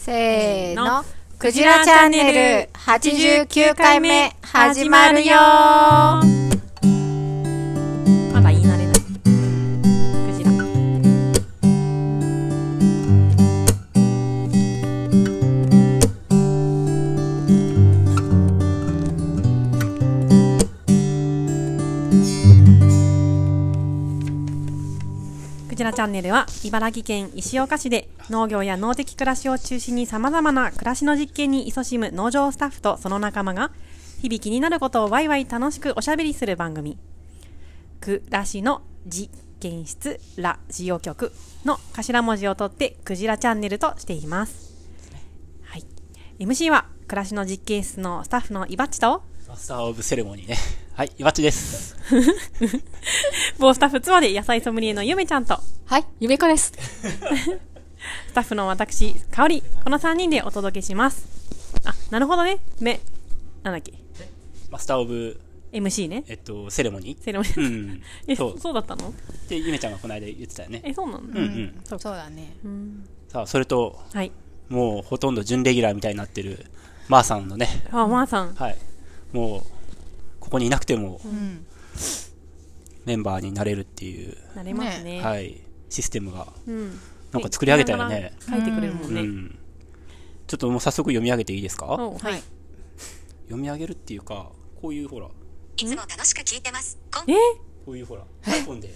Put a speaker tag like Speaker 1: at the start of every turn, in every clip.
Speaker 1: せーの。クジラチャンネル89回目始まるよ
Speaker 2: ラチャンネルは茨城県石岡市で農業や農的暮らしを中心に様々な暮らしの実験に勤しむ農場スタッフとその仲間が日々気になることをワイワイ楽しくおしゃべりする番組暮らしの実験室ラジオ局の頭文字を取ってクジラチャンネルとしています。はい。MC は暮らしの実験室のスタッフのイバッチと
Speaker 3: マスターオブセレモニーね。はい、いわちです。
Speaker 2: 某スタッフ妻で野菜ソムリエのゆめちゃんと
Speaker 1: はい、ゆめこです。
Speaker 2: スタッフの私、かおり、この3人でお届けします。あ、なるほどね。め、なんだっけ。
Speaker 3: マスターオブ、
Speaker 2: MC ね。
Speaker 3: えっと、セレモニー。
Speaker 2: セレモニー。
Speaker 3: うん。
Speaker 2: え、
Speaker 3: そ
Speaker 2: そうう。そうだったの？
Speaker 3: で、ゆめちゃんがこの間言ってたよね。
Speaker 2: え、そうなの
Speaker 3: うんうん。
Speaker 2: そう
Speaker 1: そうだね。
Speaker 3: さあ、それと、
Speaker 2: はい。
Speaker 3: もうほとんど準レギュラーみたいになってる、まーさんのね、
Speaker 2: あ、まーさん。
Speaker 3: はい。もう、ここにいなくても
Speaker 1: うん。
Speaker 3: メンバーになれるっていう、
Speaker 2: なれますね。
Speaker 3: はい、システムが、
Speaker 2: うん。
Speaker 3: なんか作り上げたよね。
Speaker 2: 書いてくれるもんね。
Speaker 3: うん。ちょっともう早速読み上げていいですか？
Speaker 2: おは
Speaker 1: はいい。。
Speaker 3: 読み上げるっていうか、こういうほら、
Speaker 4: いつも楽しく聞いてます。
Speaker 2: え？
Speaker 3: こういうほら、iPhone で、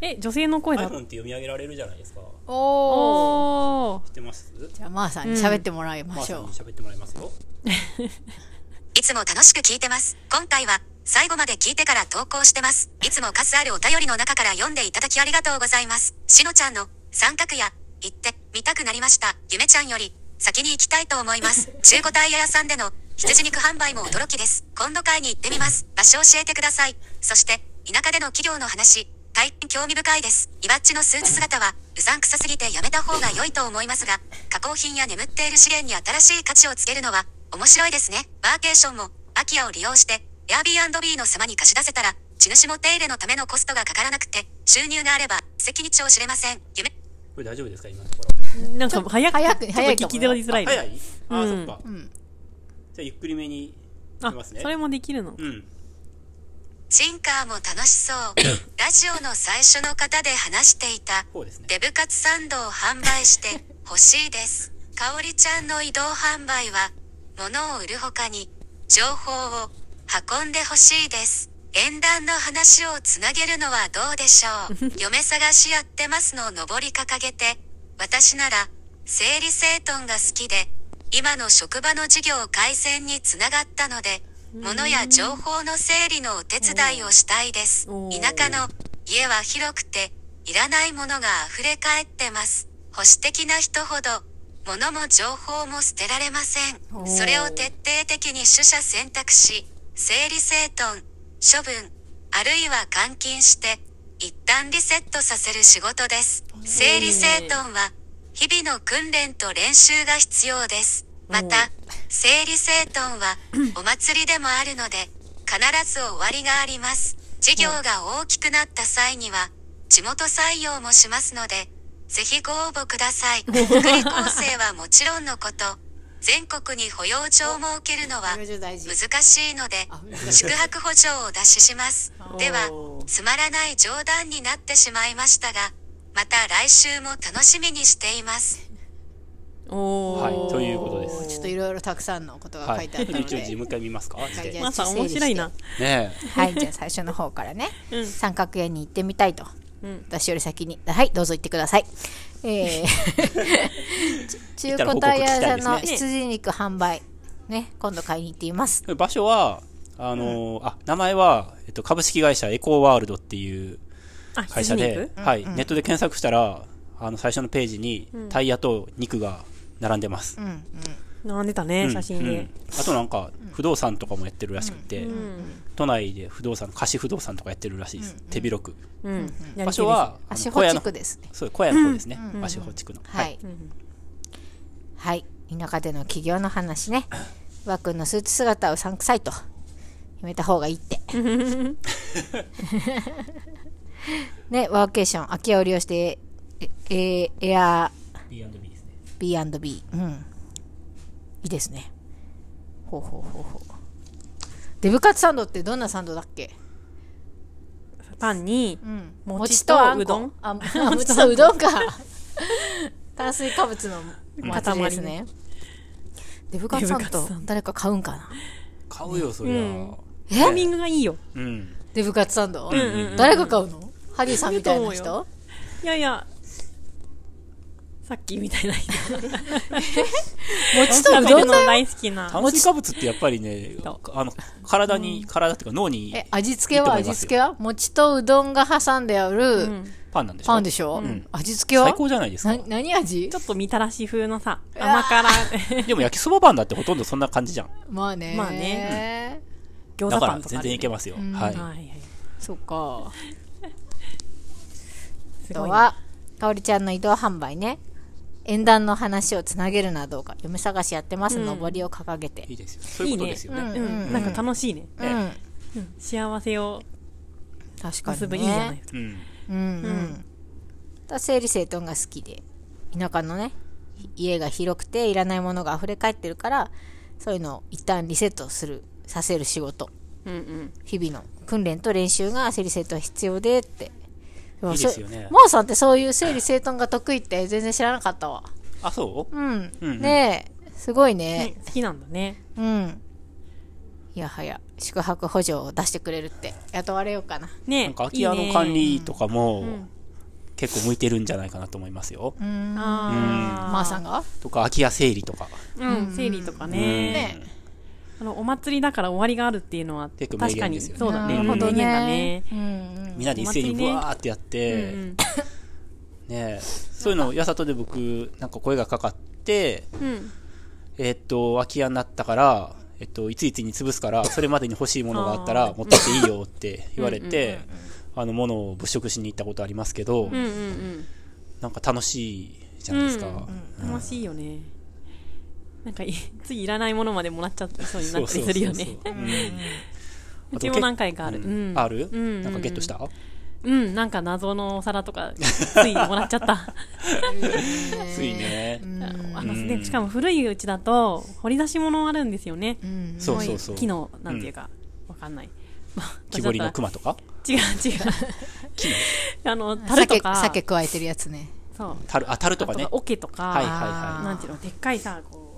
Speaker 2: え、女性の声だ
Speaker 3: iPhone って読み上げられるじゃないですか。
Speaker 1: おー。
Speaker 2: おー。
Speaker 3: 知ってます？
Speaker 1: じゃあ、まーさんに喋ってもらい
Speaker 3: ま
Speaker 1: ましょう
Speaker 3: ーさんに。喋ってもらいますよ。
Speaker 4: いつも楽しく聞いてます。今回は最後まで聞いてから投稿してます。いつも数あるお便りの中から読んでいただきありがとうございます。しのちゃんの三角屋行ってみたくなりました。ゆめちゃんより先に行きたいと思います。中古タイヤ屋さんでの羊肉販売も驚きです。今度買いに行ってみます。場所教えてください。そして田舎での企業の話、大変興味深いです。いわっちのスーツ姿は、うさんくさすぎてやめた方が良いと思いますが、加工品や眠っている資源に新しい価値をつけるのは、面白いですね。ワーケーションも、空き家を利用して、Airbnb の様に貸し出せたら、地主も手入れのためのコストがかからなくて、収入があれば、一石二鳥知れません。夢、
Speaker 3: これ大丈夫ですか今のところ。
Speaker 2: なんか早く、
Speaker 1: 早く早いかも
Speaker 2: 聞き取りづらい
Speaker 3: 早いあー、
Speaker 2: うん
Speaker 3: そっか。
Speaker 1: ん
Speaker 3: じゃあゆっくりめに
Speaker 2: あ
Speaker 3: いきますね。
Speaker 2: それもできるの？
Speaker 3: うん。
Speaker 4: シンカーも楽しそう。ラジオの最初の方で話していた、
Speaker 3: こうですね。
Speaker 4: デブカツサンドを販売して欲しいです。かおりちゃんの移動販売は、物を売る他に、情報を運んで欲しいです。縁談の話をつなげるのはどうでしょう。嫁探しやってますの上り掲げて、私なら、整理整頓が好きで、今の職場の事業改善につながったので、物や情報の整理のお手伝いをしたいです田舎の家は広くて、いらないものが溢れ返ってます。保守的な人ほど、物も情報も捨てられません。それを徹底的に取捨選択し、整理整頓、処分、あるいは換金して、一旦リセットさせる仕事です。整理整頓は、日々の訓練と練習が必要です。また、整理整頓は、お祭りでもあるので、必ず終わりがあります。事業が大きくなった際には、地元採用もしますので、ぜひご応募ください。福利厚生はもちろんのこと、全国に保養所を設けるのは難しいので宿泊補助をお出しします。ではつまらない冗談になってしまいましたが、また来週も楽しみにしています。
Speaker 2: おー。
Speaker 3: はいということです
Speaker 1: ちょっといろいろたくさんのことが
Speaker 3: はい。
Speaker 1: 書いてあったの
Speaker 3: 一応
Speaker 1: で。
Speaker 3: もう一回見ますか？
Speaker 1: じゃあ
Speaker 3: ね
Speaker 2: まあさん面白いな。
Speaker 3: え。
Speaker 1: はい、じゃあ最初の方からね。
Speaker 2: うん
Speaker 1: 三角屋に行ってみたいと。
Speaker 2: うん。
Speaker 1: 私より先に。はい、どうぞ行ってください。えー、ち 中古タイヤ屋さんの羊肉販売。ね、今度買いに行っています。
Speaker 3: 場所は、あのーあ、名前は、えっと、株式会社エコーワールドっていう
Speaker 2: あ、
Speaker 3: 会社ではい、ネットで検索したら、あの、最初のページに、タイヤと肉が並んでます。
Speaker 1: うん、うん。
Speaker 2: 並んでたね、写真で
Speaker 3: うん。あとなんか、不動産とかもやってるらしくて、
Speaker 2: うん。
Speaker 3: 都内で不動産、貸し不動産とかやってるらしいです。手広く。
Speaker 2: うん。
Speaker 3: 場所は、
Speaker 1: 足保
Speaker 3: 小屋の
Speaker 1: 地区ですね。
Speaker 3: そう、小屋の方ですね。足保地区の。
Speaker 1: はい。はい。田舎での起業の話ね。わくんのスーツ姿はうさんくさいと。やめた方がいいって。ね、ワーケーション、空き家を利用して、え、えエア
Speaker 3: B&B ですね。
Speaker 1: B&B。うん。いいですね。ほうほうほうほう。デブカツサンドってどんなサンドだっけ？
Speaker 2: パンに
Speaker 1: うん。
Speaker 2: 餅と
Speaker 1: あんこ
Speaker 2: うどん
Speaker 1: あ、あ餅とうどんか。炭水化物の祭りですね。デブカツサンド誰か買うんかな？
Speaker 3: 買うよ、そりゃ。
Speaker 2: うんタイミングがいいよ。
Speaker 3: うん。
Speaker 1: デブカツサンド、
Speaker 2: んうんうん
Speaker 1: 誰が買うの？ハリーさんみたいな人？
Speaker 2: いやいや、さっきみたいな人。
Speaker 1: 餅とう
Speaker 2: 食べるの大好きな。
Speaker 3: 炭水化物ってやっぱりね、あの、体に、体っていうか脳に
Speaker 1: え、味付けは味付けは？餅とうどんが挟んである
Speaker 3: パンなんでしょ？
Speaker 1: パンでしょ、
Speaker 3: ん
Speaker 1: 味付けは？
Speaker 3: 最高じゃないですか
Speaker 1: な。何味？
Speaker 2: ちょっとみたらし風のさ、甘辛、
Speaker 3: でも焼きそばパンだってほとんどそんな感じじゃん。
Speaker 1: まあね。
Speaker 2: まあね餃
Speaker 3: だから
Speaker 2: 子パンとかでね。
Speaker 3: 全然いけますよ。
Speaker 1: ん
Speaker 3: はい。
Speaker 1: そっか。あとは、かおりちゃんの移動販売ね。縁談の話をつなげるなどうか、嫁探しやってます、
Speaker 2: うん
Speaker 1: のぼりを掲げて
Speaker 3: い。いですよ。そういうことですよね。
Speaker 2: なんか楽しいね。幸せを
Speaker 1: 確かに、ね。
Speaker 2: 結ぶいいじゃない。
Speaker 3: うん。
Speaker 1: うんうん。だ整理整頓が好きで、田舎のね、家が広くていらないものが溢れ返ってるから、そういうのを一旦リセットする、させる仕事。
Speaker 2: うんうん。
Speaker 1: 日々の訓練と練習が整理整頓必要でって。
Speaker 3: いいですよね
Speaker 1: モーさんってそういう整理整頓が得意って全然知らなかったわ。
Speaker 3: あ、そう？
Speaker 1: うん。
Speaker 3: うんうん
Speaker 1: ねえ、すごいね
Speaker 2: ね。好きなんだね。
Speaker 1: うん。いやはや、宿泊補助を出してくれるって、雇われようかな。
Speaker 2: ね
Speaker 3: なんか空き家の管理とかも
Speaker 2: ん
Speaker 3: 結構向いてるんじゃないかなと思いますよ。
Speaker 1: うん。
Speaker 2: あー
Speaker 1: マーさんが？
Speaker 3: とか空き家整理とか。
Speaker 2: うん、整理とかね。
Speaker 1: ね
Speaker 2: あの、お祭りだから終わりがあるっていうのは、
Speaker 3: 結構名
Speaker 2: 確かに、
Speaker 3: 言ですよね
Speaker 2: そうだね。ね。
Speaker 1: うんうん。
Speaker 3: みんなで一斉にブワーってやっ
Speaker 2: うん
Speaker 3: て、
Speaker 2: うん
Speaker 3: ねそういうのをやさとで僕、なんか声がかかって、
Speaker 2: うん。
Speaker 3: えーっと、空き家になったから、えっと、いついつに潰すから、それまでに欲しいものがあったら持ってっていいよって言われて、あの、物を物色しに行ったことありますけど、
Speaker 2: うんうんうん。
Speaker 3: なんか楽しいじゃないですか。
Speaker 2: 楽しいよね。なんかい、ついいらないものまでもらっちゃってそうになったりするよね。
Speaker 3: そう
Speaker 2: ちも何回かある。
Speaker 3: う
Speaker 2: うんん。
Speaker 3: ある、
Speaker 2: うん
Speaker 3: なんかゲットした、
Speaker 2: うん、なんか謎のお皿とか、ついもらっちゃった。
Speaker 3: ついね。
Speaker 2: あのね、しかも古いうちだと、掘り出し物あるんですよね。
Speaker 1: うん。
Speaker 3: そうそうそう。
Speaker 2: 木の、なんていうか、わかんない。まあ
Speaker 3: 木彫りの熊とか？ら
Speaker 2: 違う違う。あの、樽と
Speaker 1: 酒、
Speaker 2: か、
Speaker 1: 酒加えてるやつね。
Speaker 2: そう。
Speaker 3: 樽、あ、樽とかね
Speaker 2: あ。桶とか、
Speaker 3: はいはい
Speaker 1: あ
Speaker 3: は
Speaker 2: なんていうの、でっかいさ、こう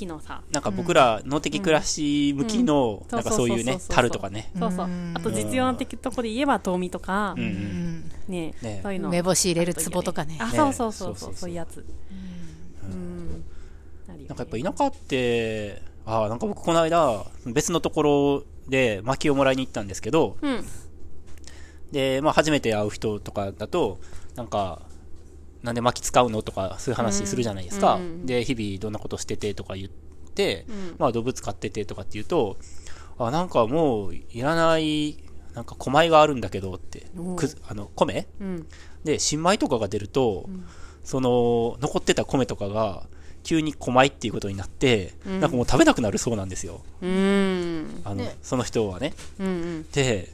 Speaker 2: 木のさ、
Speaker 3: い。なんか僕ら、脳的暮らし向きの、
Speaker 2: うん
Speaker 3: なんかそういうね
Speaker 2: そうそうそう、そう
Speaker 3: 樽とかね。
Speaker 2: そうそう。あと実用的とこで言えば、遠見とか
Speaker 3: うん。
Speaker 2: ね
Speaker 3: ね
Speaker 2: そういうの。
Speaker 1: 梅干し入れる壺とかね。
Speaker 2: あ、
Speaker 3: ね
Speaker 2: そうそうそうそうう、
Speaker 3: そそうそう
Speaker 2: そういうやつ。うん。
Speaker 3: なんかやっぱ田舎って、ああ、なんか僕この間、別のところで薪をもらいに行ったんですけど、
Speaker 2: うん。
Speaker 3: で、まあ初めて会う人とかだと、なんか、なんで薪使うのとか、そういう話するじゃないですか。
Speaker 2: うんうん
Speaker 3: で、日々どんなことしててとか言って、
Speaker 2: うん
Speaker 3: まあ動物飼っててとかって言うと、あ、なんかもういらない、なんか米があるんだけどってくずあの、米？
Speaker 2: うん。
Speaker 3: で、新米とかが出ると、その、残ってた米とかが、急に米っていうことになって、
Speaker 2: うん
Speaker 3: なんかもう食べなくなるそうなんですよ。
Speaker 2: うん。
Speaker 3: あの、
Speaker 1: ね
Speaker 3: その人はね。
Speaker 2: うんうん。
Speaker 3: で、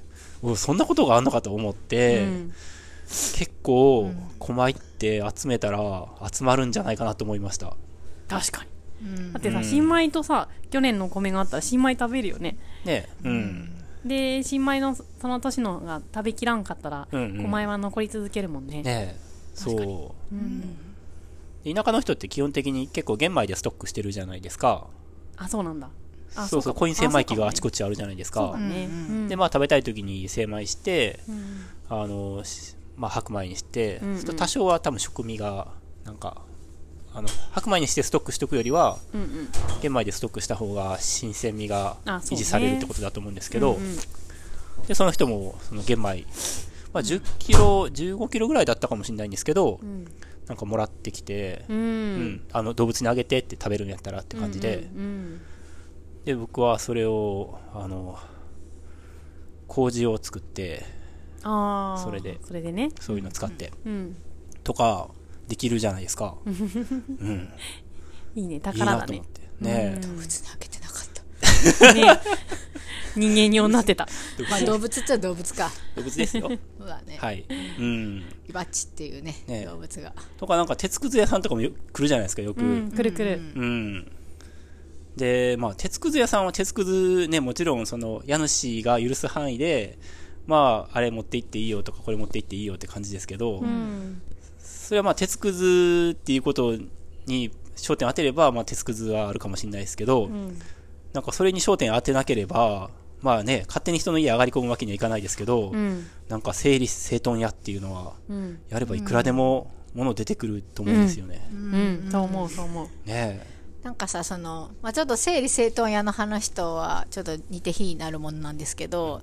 Speaker 3: そんなことがあんのかと思って、
Speaker 2: うん
Speaker 3: 結構、米って集めたら集まるんじゃないかなと思いました。
Speaker 2: 確かに。
Speaker 1: うん
Speaker 2: だってさ、
Speaker 3: うん
Speaker 2: 新米とさ、去年の米があったら新米食べるよね。
Speaker 3: ねうん。
Speaker 2: で、新米のその年のが食べきらんかったら、
Speaker 3: うんうん
Speaker 2: 米は残り続けるもんね。
Speaker 3: ねそう。
Speaker 2: うん。
Speaker 3: 田舎の人って基本的に結構玄米でストックしてるじゃないですか。
Speaker 2: あ、そうなんだ。あ
Speaker 3: そうそう、
Speaker 2: か
Speaker 3: コイン精米機があちこ
Speaker 2: ち。
Speaker 3: ちあるじゃないですか。
Speaker 2: そうだね。
Speaker 1: うん
Speaker 2: うん
Speaker 3: で、まあ食べたい時に精米して、
Speaker 2: うん
Speaker 3: あの、しまあ白米にして、
Speaker 2: うんうん。
Speaker 3: 多少は多分食味が、なんか、あの、白米にしてストックしとくよりは、
Speaker 2: うんうん。
Speaker 3: 玄米でストックした方が新鮮味が維持されるってことだと思うんですけど、
Speaker 2: うんうん。
Speaker 3: で、その人も、その玄米、まあ、10キロ、15キロぐらいだったかもしれないんですけど、
Speaker 2: うん。
Speaker 3: なんかもらってきて、
Speaker 2: う
Speaker 3: うん。
Speaker 2: ん。
Speaker 3: あの、動物にあげてって食べるんやったらって感じで、
Speaker 2: うん。
Speaker 3: で、僕はそれを、あの、麹を作って、
Speaker 2: ああ。
Speaker 3: それで
Speaker 2: それでね。
Speaker 3: そういうの使って、
Speaker 2: うん。
Speaker 3: とか、できるじゃないですか。うん。
Speaker 2: いいね、
Speaker 3: いい
Speaker 2: 宝だね
Speaker 3: なと思っ。て。ねえ
Speaker 1: 別に開けてなかった。
Speaker 2: ね 人間になってた。
Speaker 1: まあ動物っちゃ動物か。
Speaker 3: 動物ですよ。
Speaker 1: そうだね。
Speaker 3: はい。うん。
Speaker 1: イバッチっていうね、
Speaker 3: ね
Speaker 1: 動物が。
Speaker 3: とかなんか鉄くず屋さんとかもよ来るじゃないですか、よく。
Speaker 2: う、
Speaker 3: うんん。
Speaker 2: くるくる。
Speaker 3: で、まあ、鉄くず屋さんは鉄くずね、もちろんその家主が許す範囲で、まあ、あれ持って行っていいよとか、これ持って行っていいよって感じですけど、
Speaker 2: うん。
Speaker 3: それはまあ、鉄くずっていうことに焦点を当てれば、まあ、鉄くずはあるかもしれないですけど、
Speaker 2: うん。
Speaker 3: なんかそれに焦点当てなければ、まあね、勝手に人の家上がり込むわけにはいかないですけど、
Speaker 2: うん。
Speaker 3: なんか整理整頓屋っていうのは、
Speaker 2: うん。
Speaker 3: やればいくらでも物出てくると思うんですよね。
Speaker 2: うん。そう思う、そう思う。
Speaker 3: ね
Speaker 1: なんかさ、その、まあ、ちょっと整理整頓屋の話とはちょっと似て非になるものなんですけど、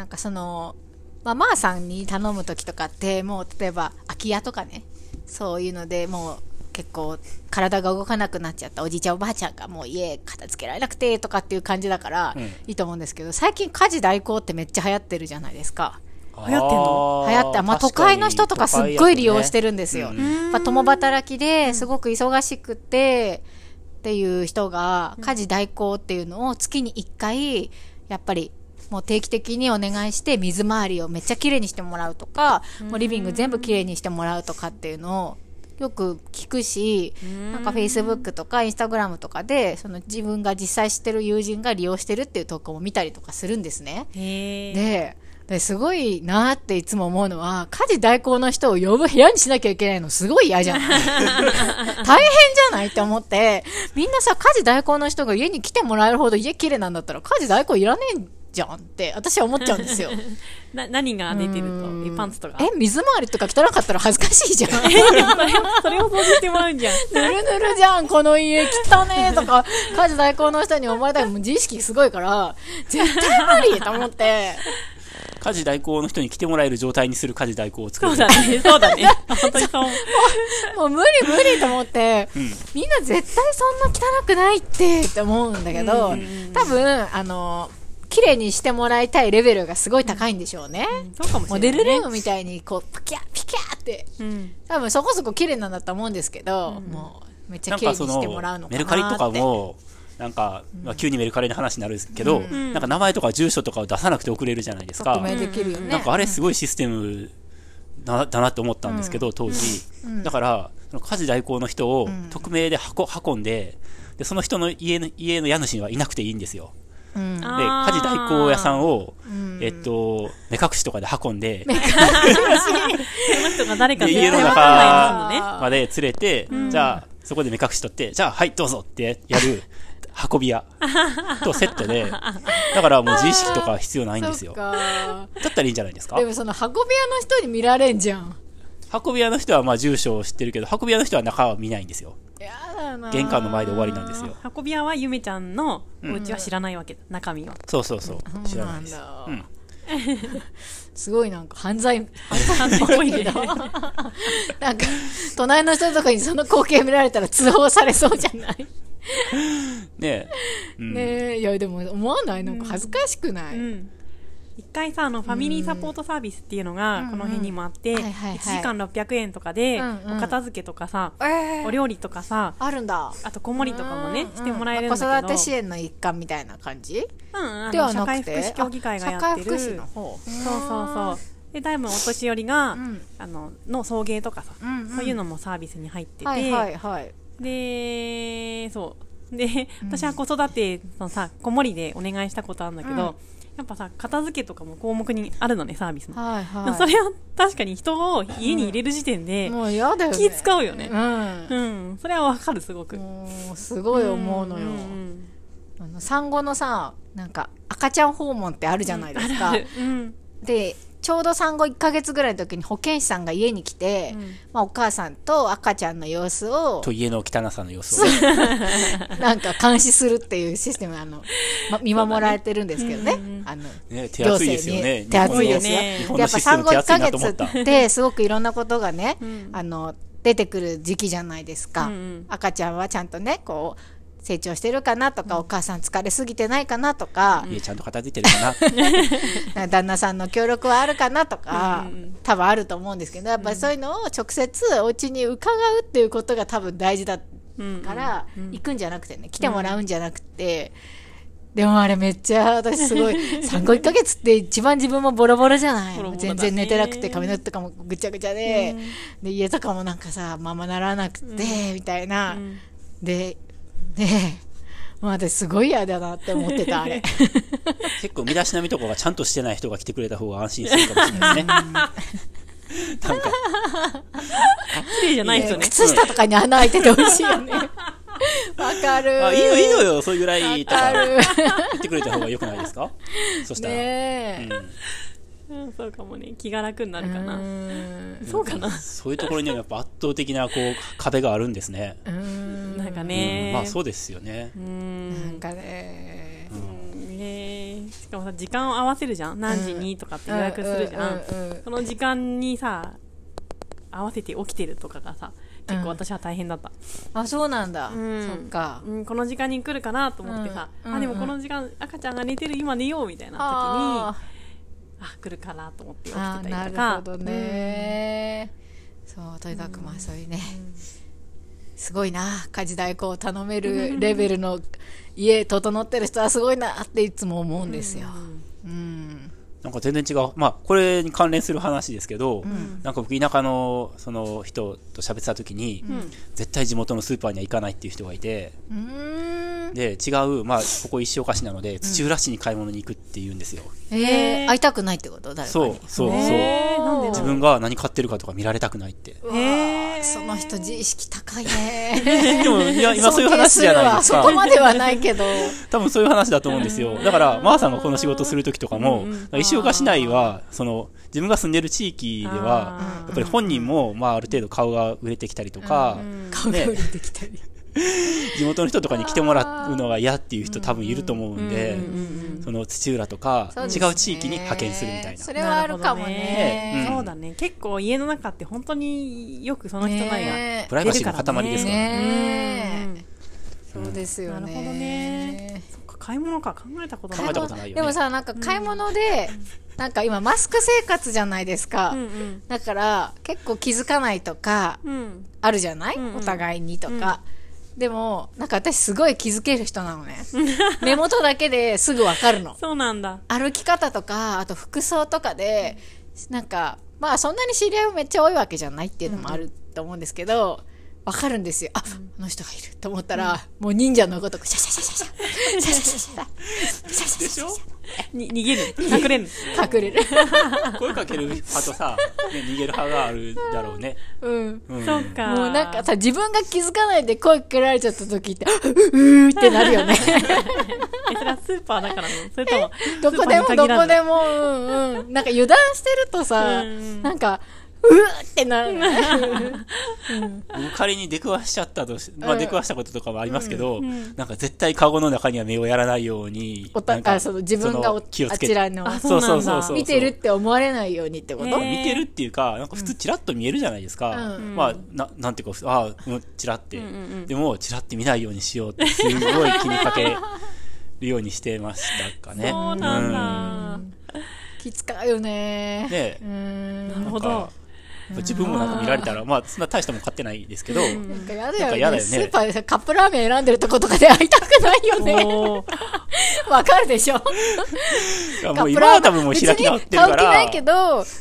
Speaker 1: なんかその、まあ、まーさんに頼む時とかって、もう例えば空き家とかね、そういうのでもう結構体が動かなくなっちゃったおじいちゃんおばあちゃんがもう家片付けられなくてとかっていう感じだから
Speaker 3: うん
Speaker 1: いいと思うんですけど、最近家事代行ってめっちゃ流行ってるじゃないですか。
Speaker 3: 流
Speaker 2: 流行ってんの？
Speaker 1: 流行って、まあ、都会の人とかすっごい利用して
Speaker 3: る。
Speaker 1: るんですよ。
Speaker 3: うん
Speaker 1: まあ、共働きですごく忙しくてっていう人が家事代行っていうのを月に1回やっぱりもう定期的にお願いして水回りをめっちゃ綺麗にしてもらうとかもうリビング全部綺麗にしてもらうとかっていうのをよく聞くしなんか Facebook とか Instagram とかでその自分が実際知ってる友人が利用してるっていう投稿も見たりとかするんですね。で、ですごいなっていつも思うのは、家事代行の人を呼ぶ部屋にしなきゃいけないのすごい嫌じゃない？大変じゃないって思って、みんなさ、家事代行の人が家に来てもらえるほど家綺麗なんだったら家事代行いらねえじゃんって私は思っちゃうんですよ。
Speaker 2: な、何が出てると？パンツとか？
Speaker 1: え、水回りとか汚かったら恥ずかしいじゃん。
Speaker 2: それを、それを掃除してもらうんじゃん。
Speaker 1: ぬるぬるじゃん、この家汚ねえとか、家事代行の人に思われたらもう自意識すごいから、絶対無理と思って。
Speaker 3: 家事代行の人に来てもらえる状態にする家事代行を作る。
Speaker 2: そうだね、そうだね。本当にそう思う。
Speaker 1: もう無理無理と思って、みんな絶対そんな汚くないってって思うんだけど、多分、あの、綺麗にしてもらいたいレベルがすごい高いんでしょうね。
Speaker 2: そうかもし
Speaker 1: モ
Speaker 2: れない、ね。
Speaker 1: デルルームみたいに、こう、ピキャピキャって、
Speaker 2: うん。
Speaker 1: 多分そこそこ綺麗なんだと思うんですけど、もう、めっちゃ綺麗にしてもらうのかなって。
Speaker 3: メルカリとかも、なんか、まあ、急にメルカリの話になるんですけど、
Speaker 2: ん
Speaker 3: なんか名前とか住所とかを出さなくて送れるじゃないですか。
Speaker 1: 匿名できるよね。
Speaker 3: なんかあれすごいシステムだだなって思ったんですけど、当時。だから、家事代行の人を匿名で運運んで、で、その人の家の家の家主はいなくていいんですよ。
Speaker 1: うん
Speaker 3: で、家事代行屋さんを、えっと、目隠しとかで運んで、
Speaker 2: その人が誰か
Speaker 3: 家の中。まで連れて、じゃあ、そこで目隠し取って、じゃあ、はい、どうぞってやる運び屋とセットで、だからもう自意識とか必要ないんですよ。だったらいいんじゃないですか？
Speaker 1: でもその運び屋の人に見られんじゃん。
Speaker 3: 運び屋の人はまあ住所を知ってるけど、運び屋の人は中は見ないんですよ。
Speaker 1: やだな
Speaker 3: 玄関の前で終わりなんですよ。
Speaker 2: 運び屋はゆめちゃんのお家は知らないわけだ、中身を。
Speaker 3: そうそうそう。知らないです。
Speaker 1: そうなん すごいなんか犯罪、
Speaker 2: 犯罪っぽいね
Speaker 1: けど なんか、隣の人とかにその光景見られたら通報されそうじゃない？
Speaker 3: ねえ。うん
Speaker 1: ねえ、いやでも思わない？なんか恥ずかしくない、
Speaker 2: うん。一回さ、あの、ファミリーサポートサービスっていうのが、この辺にもあって、
Speaker 1: はいはいはい。
Speaker 2: 1時間600円とかで、お片付けとかさ、
Speaker 1: えー。
Speaker 2: お料理とかさ、
Speaker 1: あるんだ。
Speaker 2: あと子守りとかもね、
Speaker 1: うん
Speaker 2: してもらえるんだけど。
Speaker 1: 子育て支援の一環みたいな感じ？
Speaker 2: うん、社会
Speaker 1: はなくて？
Speaker 2: 福祉協議会がやって
Speaker 1: あ社会福
Speaker 2: る。
Speaker 1: 祉の方。
Speaker 2: そうそうそう。で、だいぶお年寄りが、
Speaker 1: ん。
Speaker 2: あの、の送迎とかさ、
Speaker 1: うんうん。
Speaker 2: そういうのもサービスに入ってて、
Speaker 1: はいはいはい。
Speaker 2: で、そう。で、私は子育てのさ、子守りでお願いしたことあるんだけど、
Speaker 1: うん
Speaker 2: やっぱさ、片付けとかも項目にあるのね、サービスの。
Speaker 1: はいはい。
Speaker 2: それを確かに人を家に入れる時点で、
Speaker 1: もう嫌だよね。
Speaker 2: 気使うよね
Speaker 1: うん。
Speaker 2: うん、それはわかる、すごく。
Speaker 1: すごい思うのよ。
Speaker 2: ん
Speaker 1: あの産後のさ、なんか、赤ちゃん訪問ってあるじゃないですか。
Speaker 2: あるうん。
Speaker 1: で、ちょうど産後1ヶ月ぐらいの時に保健師さんが家に来て、
Speaker 2: うん
Speaker 1: まあ、お母さんと赤ちゃんの様子を
Speaker 3: と家の汚さの様子をね。
Speaker 1: なんか監視するっていうシステムあの、ま、見守られてるんですけどね。あの
Speaker 3: ね手厚いですよね。
Speaker 1: 手厚いですよ。やっぱ産後1ヶ
Speaker 3: 手厚いなと思
Speaker 1: 月
Speaker 3: っ
Speaker 1: てすごくいろんなことがね、
Speaker 2: ん
Speaker 1: あの、出てくる時期じゃないですか。
Speaker 2: うんうん
Speaker 1: 赤ちゃんはちゃんとね、こう、成長してるかなとか、お母さん疲れすぎてないかなとか、
Speaker 3: 家ちゃんと片付いてるかな。
Speaker 1: 旦那さんの協力はあるかなとか、多分あると思うんですけど、やっぱりそういうのを直接お家に伺うっていうことが多分大事だ
Speaker 2: うん
Speaker 1: から、行くんじゃなくてね、来てもらうんじゃなくて、でもあれめっちゃ私すごい産後1ヶ月って一番自分もボロボロじゃない。
Speaker 2: ボロボロだね。
Speaker 1: 全然寝てなくて髪の毛とかもぐちゃぐちゃで、で家とかもなんかさままならなくて、みたいな、
Speaker 2: うん。
Speaker 1: ででもう私すごい嫌だなって思ってたあれ。
Speaker 3: 結構身だしなみとかがちゃんとしてない人が来てくれた方が安心するかもしれないですね。なんか、
Speaker 2: 綺麗じゃない人ね。
Speaker 1: 靴下とかに穴開いててほしいよね。わかる。
Speaker 3: あ、いいのいいのよ、それぐらいとか
Speaker 1: わかる。
Speaker 3: 言ってくれた方が良くないですか？そしたら。
Speaker 1: ねえ、
Speaker 2: うん、そうかもね。気が楽になるかな。
Speaker 1: うん
Speaker 2: そうかな。
Speaker 3: そういうところにはやっぱ圧倒的なこう壁があるんですね。
Speaker 1: うん
Speaker 2: なんか
Speaker 3: うん
Speaker 2: ね。
Speaker 3: まあそうですよね。
Speaker 2: うん。
Speaker 1: なんかね
Speaker 2: ねしかもさ、時間を合わせるじゃん。何時にとかって予約するじゃん。
Speaker 1: うんうんうん
Speaker 2: その時間にさ、合わせて起きてるとかがさ、結構私は大変だった。
Speaker 1: あそうなんだ、
Speaker 2: うん
Speaker 1: そっか
Speaker 2: うん、この時間に来るかなと思ってさ、
Speaker 1: うん
Speaker 2: あ、でもこの時間、赤ちゃんが寝てる、今寝ようみたいな時に、
Speaker 1: あ
Speaker 2: あ、来るかなと思って起きてた
Speaker 1: なる
Speaker 2: りとか。
Speaker 1: ほどね、そうとにかくまあそういうね、すごいな家事代行を頼めるレベルの家整ってる人はすごいなっていつも思うんですよ、うん。
Speaker 3: なんか全然違う。まあ、これに関連する話ですけど、なんか僕田舎のその人と喋ってた時に、
Speaker 2: うん。
Speaker 3: 絶対地元のスーパーには行かないっていう人がいて、
Speaker 1: うーん。
Speaker 3: で、違う、まあ、ここ石岡市なので、土浦市に買い物に行くって言うんですよ。
Speaker 1: え
Speaker 2: へー
Speaker 1: ー、会いたくないってこと？誰かに。
Speaker 3: そう、そう、そう。
Speaker 2: えー、なんで
Speaker 3: 自分が何買ってるかとか見られたくないって。
Speaker 2: へー
Speaker 1: その人自意識高いね。
Speaker 3: でも、いや、今そういう話じゃないです
Speaker 1: 尊敬るわそこ
Speaker 3: か。
Speaker 1: まではないけど。
Speaker 3: 多分そういう話だと思うんですよ。だから、まーさんがこの仕事するときとかも、石岡市内は、その、自分が住んでる地域では、やっぱり本人も、まあ、ある程度顔が売れてきたりとか、
Speaker 1: 顔が売れてきたり、
Speaker 3: 地元の人とかに来てもらうのが嫌っていう人多分いると思うんで、その土浦とか、違う地域に派遣するみたいな。
Speaker 1: それはあるかもね
Speaker 2: そうだね。結構家の中って本当によくその人なりが。
Speaker 1: ね
Speaker 3: プライバシーの塊ですからね。
Speaker 1: そうですよね
Speaker 2: なるほどね。そっか、買い物か考えたことな
Speaker 3: 考
Speaker 2: かった。
Speaker 3: えたことないよね。
Speaker 1: でもさなんか買い物で、なんか今マスク生活じゃないですか、
Speaker 2: うんうん。
Speaker 1: だから結構気づかないとか
Speaker 2: うん。
Speaker 1: あるじゃない、
Speaker 2: うんうん
Speaker 1: お互いにとか、でもなんか私すごい気づける人なのね 目元だけですぐわかるの
Speaker 2: そうなんだ。
Speaker 1: 歩き方とかあと服装とかでなんかまあそんなに知り合いもめっちゃ多いわけじゃないっていうのもあると思うんですけど、わかるんですよ。あ、あの人がいると思ったら、もう忍者のごとく、シャシャシャシャシャ、シャシャシャシャ、シャシャシャシャ。
Speaker 2: 逃げる隠れる
Speaker 1: 隠れる。
Speaker 3: 声かける派とさ、逃げる派があるだろうね。
Speaker 1: うん。
Speaker 2: そうか。
Speaker 1: もうなんかさ、自分が気づかないで声かけられちゃった時って、うーってなるよね。
Speaker 2: え、それスーパーだからのそれとも、
Speaker 1: どこでもどこで
Speaker 2: も、
Speaker 1: うんうん。なんか油断してるとさ、なんか、うーってなる。
Speaker 3: 僕仮に出くわしちゃったとし、まあ出くわしたこととかもありますけど、なんか絶対カゴの中には目をやらないように、
Speaker 1: おた
Speaker 3: なんか
Speaker 1: あその自分がお
Speaker 3: その気をつけ
Speaker 1: あちらの
Speaker 2: あ
Speaker 3: そうそう
Speaker 2: そ
Speaker 3: ううそう。
Speaker 1: 見てるって思われないようにってこと、
Speaker 3: 見てるっていうか、なんか普通チラッと見えるじゃないですか。
Speaker 1: うん。
Speaker 3: まあ、ななんていうか、ああ、うんチラって、
Speaker 2: うんうんうん。
Speaker 3: でも、チラって見ないようにしようって、すごい気にかけるようにしてましたかね。
Speaker 2: そうなん
Speaker 3: うん。
Speaker 2: だ。
Speaker 1: 気使うよね。
Speaker 3: ね
Speaker 1: うーん。
Speaker 2: なるほど。
Speaker 3: なんか自分もなんか見られたら、まあ、そんな大したもん買ってないですけど、
Speaker 1: なんかやだよ
Speaker 3: だよね。
Speaker 1: スーパーでさカップラーメン選んでるとことかで会いたくないよね。わかるでしょ？カップラーメン
Speaker 3: 今は多分もう開き直ってるか
Speaker 1: 別に買う気ない
Speaker 3: ら、
Speaker 1: けど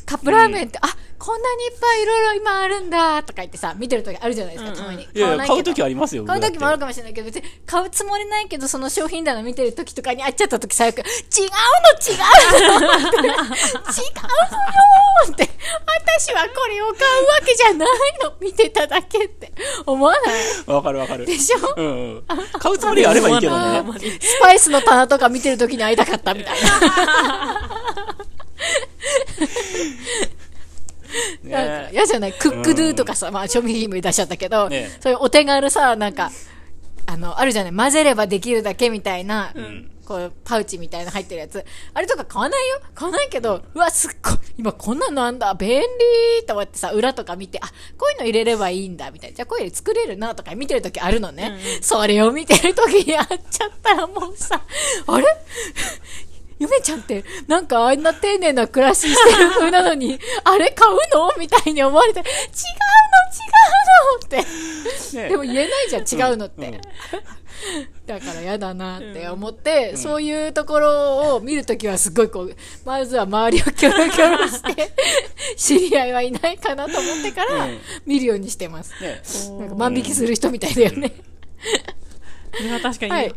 Speaker 1: カップラーメンって、あこんなにいっぱいいろいろ今あるんだとか言ってさ見てる時あるじゃないですか、たまに
Speaker 3: いやいや、買う
Speaker 1: 時
Speaker 3: ありますよ。
Speaker 1: 買う時もある
Speaker 3: か
Speaker 1: かもしれないけど、別に買うつもりないけど、その商品棚見てる時とかに会っちゃった時最悪、違うの違うのって 違うのよーって、私はこれを買うわけじゃないの見てただけって思わない？
Speaker 3: わかるわかる。
Speaker 1: でしょ？
Speaker 3: うんうん。買うつもりがあればいいけどね。
Speaker 1: スパイスの棚とか見てる時に会いたかったみたいな。なんか
Speaker 3: ね
Speaker 1: 嫌じゃない？クックドゥとかさ、まあ賞味期限出しちゃったけど、
Speaker 3: ね。
Speaker 1: そういうお手軽さ、なんか、あの、あるじゃない？混ぜればできるだけみたいな、
Speaker 3: ん。
Speaker 1: こう、パウチみたいな入ってるやつ。あれとか買わないよ？買わないけど、うわ、すっごい、今こんなのあんだ、便利と思ってさ、裏とか見て、あ、こういうの入れればいいんだ、みたいな。じゃあこういうの作れるな、とか見てるときあるのね。それを見てるときに会っちゃったらもうさ、あれ？ゆめちゃんって、なんかあんな丁寧な暮らししてる風なのに、あれ買うのみたいに思われて、違うの違って。
Speaker 3: ね
Speaker 1: でも言えないじゃん、違うのって。
Speaker 3: うんうん
Speaker 1: だから嫌だなって思って、そういうところを見るときはすごいこう、まずは周りをキョロキョロして、知り合いはいないかなと思ってから
Speaker 3: うん
Speaker 1: 見るようにしてます。
Speaker 3: ね
Speaker 1: なんか万引きする人みたいだよね。
Speaker 2: それは確かに、
Speaker 1: はい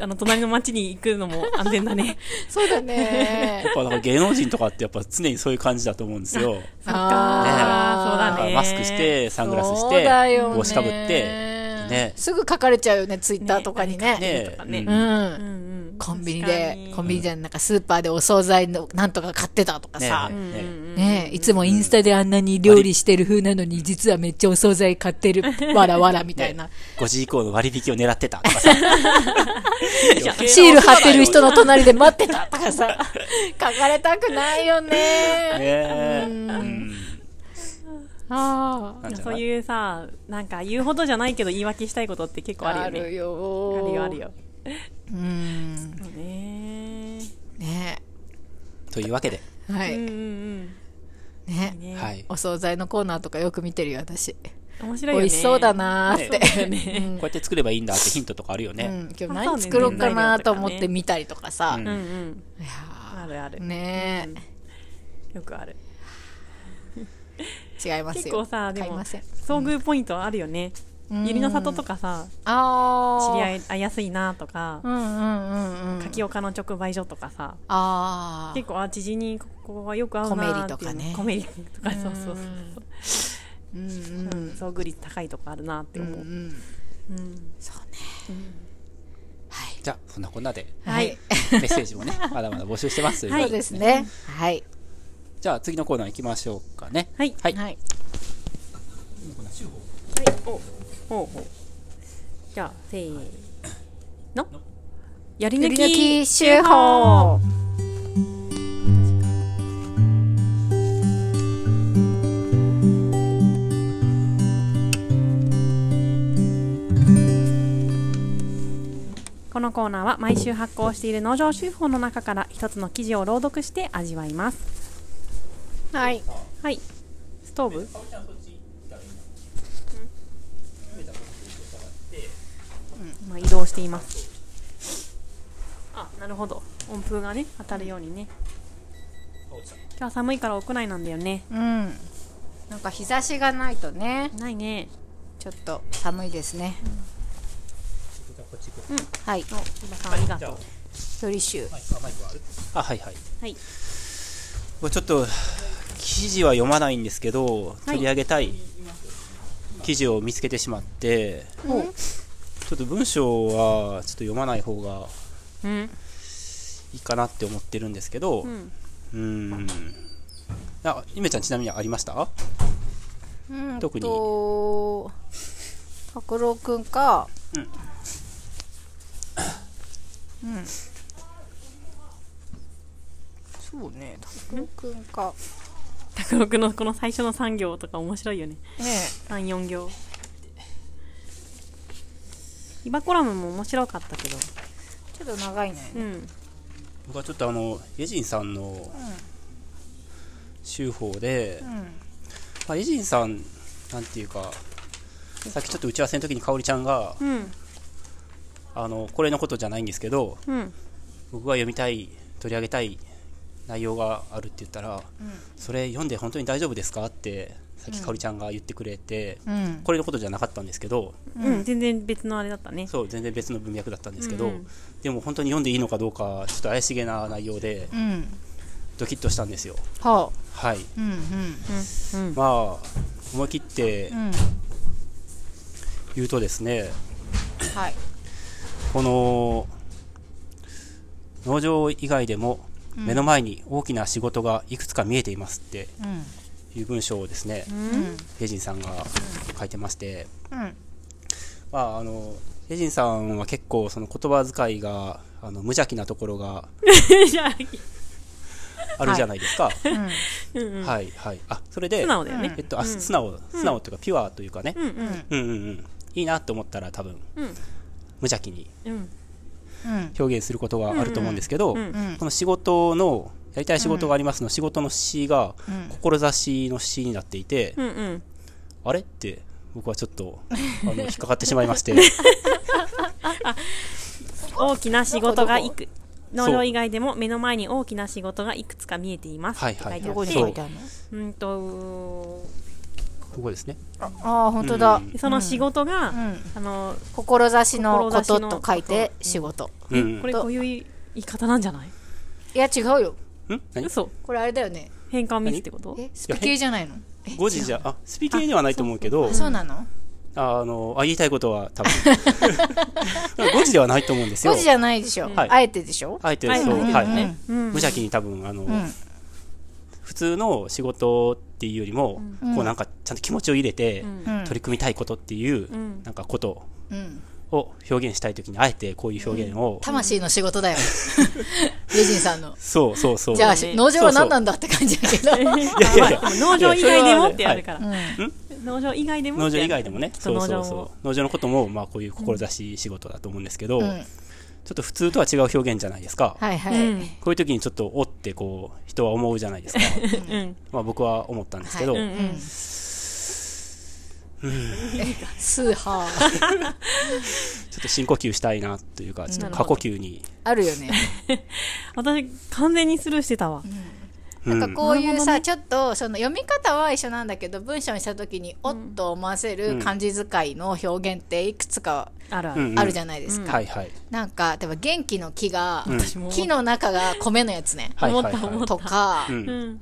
Speaker 2: あの、隣の町に行くのも安全だね。
Speaker 1: そうだね
Speaker 3: や。っぱなんか芸能人とかってやっぱ常にそういう感じだと思うんですよ。
Speaker 2: そっ
Speaker 1: あ
Speaker 2: か、
Speaker 1: ー
Speaker 2: そうだね。
Speaker 3: マスクして、サングラスして帽子かぶって、ね。
Speaker 1: すぐ書かれちゃうよね、ツイッターとかにね。
Speaker 3: ね
Speaker 2: とかね
Speaker 3: うん
Speaker 1: うん。コンビニで
Speaker 2: に、
Speaker 1: コンビニじゃなんかスーパーでお惣菜のなんとか買ってたとかさ。
Speaker 3: ね
Speaker 1: いつもインスタであんなに料理してる風なのに、実はめっちゃお惣菜買ってる、わらわらみたいな。
Speaker 3: 5時以降の割引を狙ってたとかさ。
Speaker 1: シール貼ってる人の隣で待ってたとかさ、書かれたくないよね。あ
Speaker 3: なんじゃない
Speaker 2: そういうさ、なんか言うほどじゃないけど言い訳したいことって結構
Speaker 1: あ。
Speaker 2: あるよね。
Speaker 1: よ
Speaker 2: あるよある。よ。
Speaker 1: うん。
Speaker 2: そうね
Speaker 1: ね
Speaker 3: というわけで、
Speaker 1: はい。
Speaker 2: うんうんうん。
Speaker 1: ね
Speaker 2: ね
Speaker 3: はい。
Speaker 1: お惣菜のコーナーとかよく見てるよ、私。
Speaker 2: 面白いよね。
Speaker 1: 美味しそうだなーって。
Speaker 3: こうやって作ればいいんだってヒントとかあるよね。
Speaker 1: うん、今日何作ろうかなと思って見たりとかさ。
Speaker 3: うん
Speaker 2: うんうん。
Speaker 1: いや
Speaker 2: あるある。
Speaker 1: ーね
Speaker 2: よくある。
Speaker 1: え、違いますよ。
Speaker 2: 結構さ、でも
Speaker 1: 買いません。、
Speaker 2: 遭遇ポイントあるよね。
Speaker 1: うん
Speaker 2: ゆりの里とかさ、
Speaker 1: ああ。
Speaker 2: 知り合い会いやすいなとか
Speaker 1: う、んうんうんうん。
Speaker 2: 柿岡の直売所とかさ、
Speaker 1: ああ。
Speaker 2: 結構、あ、知人にここはよく合うなーっていう
Speaker 1: コメリとかね
Speaker 2: コメリとか、そうそうそう。
Speaker 1: うんうん
Speaker 2: うん、遭遇率高いとこあるなって
Speaker 1: うん
Speaker 2: 思う。
Speaker 1: うん。
Speaker 2: うん
Speaker 1: そうね。はい。
Speaker 3: じゃあ、そんなこんなで、
Speaker 2: はい。
Speaker 3: メッセージもね、まだまだ募集してますということ
Speaker 1: そう
Speaker 3: で
Speaker 1: ですね。はい。
Speaker 3: じゃあ、次のコーナー行きましょうかね。
Speaker 2: はい。
Speaker 3: はい。
Speaker 1: はい。
Speaker 2: おほうほう。じゃあ、せーの。やり
Speaker 1: 抜
Speaker 2: き
Speaker 1: 手法。
Speaker 2: このコーナーは毎週発行している農場手法の中から一つの記事を朗読して味わいます。
Speaker 1: はい。
Speaker 2: はい。ストーブ？今移動しています。あ、なるほど。温風がね、当たるようにね。今日は寒いから屋内なんだよね。
Speaker 1: うん。なんか日差しがないとね、
Speaker 2: ないね。
Speaker 1: ちょっと寒いですね。はい。
Speaker 2: お、今さんありがとう。
Speaker 1: 処理集。
Speaker 3: あ、はいはい。
Speaker 2: はい。
Speaker 3: これちょっと、記事は読まないんですけど、取り上げたい記事を見つけてしまって、ちょっと文章はちょっと読まない方が
Speaker 2: うん。
Speaker 3: いいかなって思ってるんですけど、
Speaker 2: う。
Speaker 3: うんーん。あ、ゆめちゃんちなみにありました？
Speaker 1: うん
Speaker 3: 特に
Speaker 1: と、拓郎くんか、
Speaker 3: うん
Speaker 1: うん。そうね、拓郎くんか。
Speaker 2: 卓録のこの最初の3行とか面白いよね。
Speaker 1: ね
Speaker 2: 3、4行。イバコラムも面白かったけど。
Speaker 1: ちょっと長いね。
Speaker 2: うん。
Speaker 3: 僕はちょっとあの、エジンさんの手法で、
Speaker 1: うん。
Speaker 3: まあ、エジンさん、なんていうか、さっきちょっと打ち合わせの時に香織ちゃんが、
Speaker 2: うん。
Speaker 3: あの、これのことじゃないんですけど、
Speaker 2: うん。
Speaker 3: 僕が読みたい、取り上げたい内容があるって言ったら、それ読んで本当に大丈夫ですかって、さっき香織ちゃんが言ってくれて、
Speaker 1: うん。
Speaker 3: これのことじゃなかったんですけど、
Speaker 2: うん。全然別のあれだったね。
Speaker 3: そう、全然別の文脈だったんですけど、
Speaker 2: うんうん
Speaker 3: でも本当に読んでいいのかどうか、ちょっと怪しげな内容で、
Speaker 1: うん。
Speaker 3: ドキッとしたんですよ。
Speaker 1: は
Speaker 3: はい。
Speaker 1: あ。うんうん。
Speaker 2: うん。
Speaker 3: まあ、思い切って
Speaker 1: うん。
Speaker 3: 言うとですね、
Speaker 1: はい。
Speaker 3: この農場以外でも目の前に大きな仕事がいくつか見えていますって
Speaker 1: うん。
Speaker 3: いう文章をですね、
Speaker 1: うん。
Speaker 3: ヘジンさんが書いてまして、
Speaker 1: うん。
Speaker 3: まあ、あのヘジンさんは結構その言葉遣いがあの無邪気なところが
Speaker 2: あ、
Speaker 3: あるじゃないですか。はい、はい。あ、それで、
Speaker 2: 素直だよね
Speaker 3: え。っと、あ、素直、素直というか、ピュアというかね、
Speaker 2: うんうん。
Speaker 3: うん。いいなと思ったら多分、
Speaker 2: うん。
Speaker 3: 無邪気に。表現することがあると思うんですけど、この仕事の、やりたい仕事がありますの、仕事の詩が、
Speaker 1: うん。
Speaker 3: 志の詩になっていて、
Speaker 2: うんうん。
Speaker 3: あれ？って僕はちょっと あの引っかかってしまいまして。
Speaker 2: 大きな仕事がいく。農
Speaker 3: そう
Speaker 2: 場以外でも目の前に大きな仕事がいくつか見えています。
Speaker 3: はいはい。
Speaker 1: どこに書いてあるの？
Speaker 2: うんと
Speaker 3: ここですね。
Speaker 1: ああ本当だ、
Speaker 3: うん。
Speaker 2: その仕事が、
Speaker 1: うん。
Speaker 2: あの
Speaker 1: 志のことと書いて仕事、
Speaker 3: うん。
Speaker 2: これこういう言い方なんじゃない？
Speaker 1: いや違うよ
Speaker 3: ん？何？
Speaker 2: 嘘。
Speaker 1: これあれだよね。
Speaker 2: 変換ミスってこと？
Speaker 1: え？スピ系じゃないの？え
Speaker 3: ？5時じゃあスピ系ではないと思うけど。
Speaker 1: あそうなの？
Speaker 3: ああのあ言いたいことは多分。5時ではないと思うんですよ。
Speaker 1: 5時じゃないでしょ、
Speaker 3: はい。
Speaker 1: あえてでしょ？
Speaker 3: あえてそう、
Speaker 2: ね
Speaker 3: はい、
Speaker 1: うん。
Speaker 2: うん
Speaker 3: 無邪気に多分あの、
Speaker 1: ん。
Speaker 3: 普通の仕事っていうよりも、こうなんかちゃんと気持ちを入れて、
Speaker 1: うん。
Speaker 3: 取り組みたいことっていう、
Speaker 2: ん。
Speaker 3: なんかこと。
Speaker 1: うん
Speaker 3: を表現したいときにあえてこういう表現を、
Speaker 1: 魂の仕事だよ。レジンさんの。
Speaker 3: そうそうそう。
Speaker 1: じゃあ農場は何なんだって感じだけど。
Speaker 3: いやいやいや。
Speaker 2: まあでも農場以外でもってあるから。
Speaker 1: うん。
Speaker 2: 農場以外でも
Speaker 3: 農場以外でもね。そうそうそう。農場のこともまあこういう志仕事だと思うんですけど、
Speaker 1: うん。
Speaker 3: ちょっと普通とは違う表現じゃないですか、
Speaker 1: はいはい、
Speaker 2: うん。
Speaker 3: こういう時にちょっとおってこう人は思うじゃないですか。
Speaker 2: うん。
Speaker 3: まあ僕は思ったんですけど、
Speaker 1: は。い
Speaker 2: うんうん
Speaker 1: スーハー
Speaker 3: ちょっと深呼吸したいなというかちょっと過呼吸に、
Speaker 1: あるよね。
Speaker 2: 私完全にスルーしてたわ。
Speaker 3: うん
Speaker 1: なんかこういうさ、ちょっとその読み方は一緒なんだけど文章にした時におっと思わせる漢字遣いの表現っていくつか
Speaker 2: ある
Speaker 1: じゃないですか、なんか例えば元気の木が、
Speaker 2: 私も
Speaker 1: 木の中が米のやつね、とか。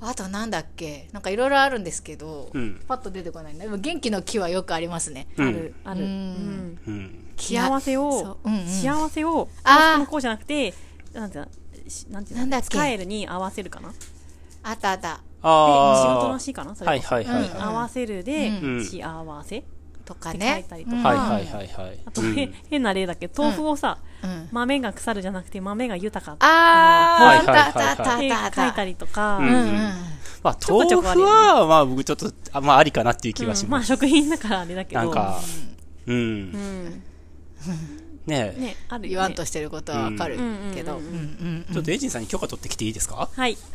Speaker 1: あとなんだっけ？なんかいろいろあるんですけど、
Speaker 3: うん。
Speaker 1: パッと出てこないねでも元気の木はよくありますね、
Speaker 3: うん。
Speaker 2: ある。ある。
Speaker 1: う
Speaker 2: うん。ん。
Speaker 3: うん。
Speaker 2: 幸せを幸せを
Speaker 1: あー。
Speaker 2: こうのこうじゃなくてなんてなんていうの？
Speaker 1: なんだっけ？
Speaker 2: 使えるに合わせるかな。で
Speaker 1: あったあった。
Speaker 2: 仕
Speaker 3: あ
Speaker 2: 事のしかな？それこそ。
Speaker 3: はいはいはい
Speaker 2: に合わせるで
Speaker 3: うん。
Speaker 2: 幸せ。
Speaker 1: とか
Speaker 2: って書い
Speaker 1: ね
Speaker 2: たりとか。
Speaker 1: うん。
Speaker 3: はいはいはいはい。
Speaker 2: あと、
Speaker 3: うん。
Speaker 2: へ変な例だけ？ど豆腐をさ、
Speaker 1: うん。
Speaker 2: 豆が腐るじゃなくて豆が豊か
Speaker 1: あああったあったあ
Speaker 2: っ
Speaker 1: たあった
Speaker 2: 書いたりとか、
Speaker 3: うん
Speaker 1: うん。うん
Speaker 3: まあ豆腐はまあ僕ちょっとあまあありかなっていう気がし
Speaker 2: うんまあ
Speaker 3: ます、
Speaker 2: 食品だからあれだけど。
Speaker 3: なんかうん、
Speaker 2: うん
Speaker 3: ね。え、
Speaker 2: ねある
Speaker 1: 言わんとしてることはわかる
Speaker 2: うん
Speaker 1: けど、
Speaker 2: うんうん
Speaker 1: うんうん。
Speaker 3: ちょっとエイジンさんに許可取ってきていいですか？
Speaker 2: はい。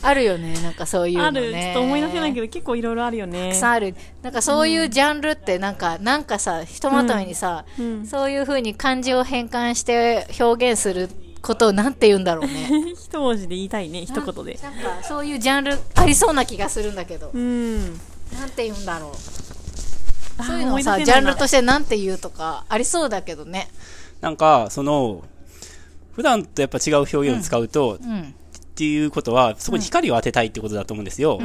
Speaker 1: あるよねなんかそういうの
Speaker 2: あ
Speaker 1: ね
Speaker 2: る。ちょっと思い出せないけど結構いろいろあるよね。
Speaker 1: たくさんある。なんかそういうジャンルってなんか、なんかさひとまとめにさ、
Speaker 2: うん。
Speaker 1: そういうふうに漢字を変換して表現することをなんて言うんだろうね。
Speaker 2: 一文字で言いたいね一言で。
Speaker 1: なんかそういうジャンルありそうな気がするんだけど、
Speaker 2: うん。
Speaker 1: なんて言うんだろうそういうのさジャンルとしてなんて言うとかありそうだけどね。
Speaker 3: なんかその普段とやっぱ違う表現を使うと、
Speaker 1: うん
Speaker 3: っていうことはそこに光を当てたいってことだと思うんですよ、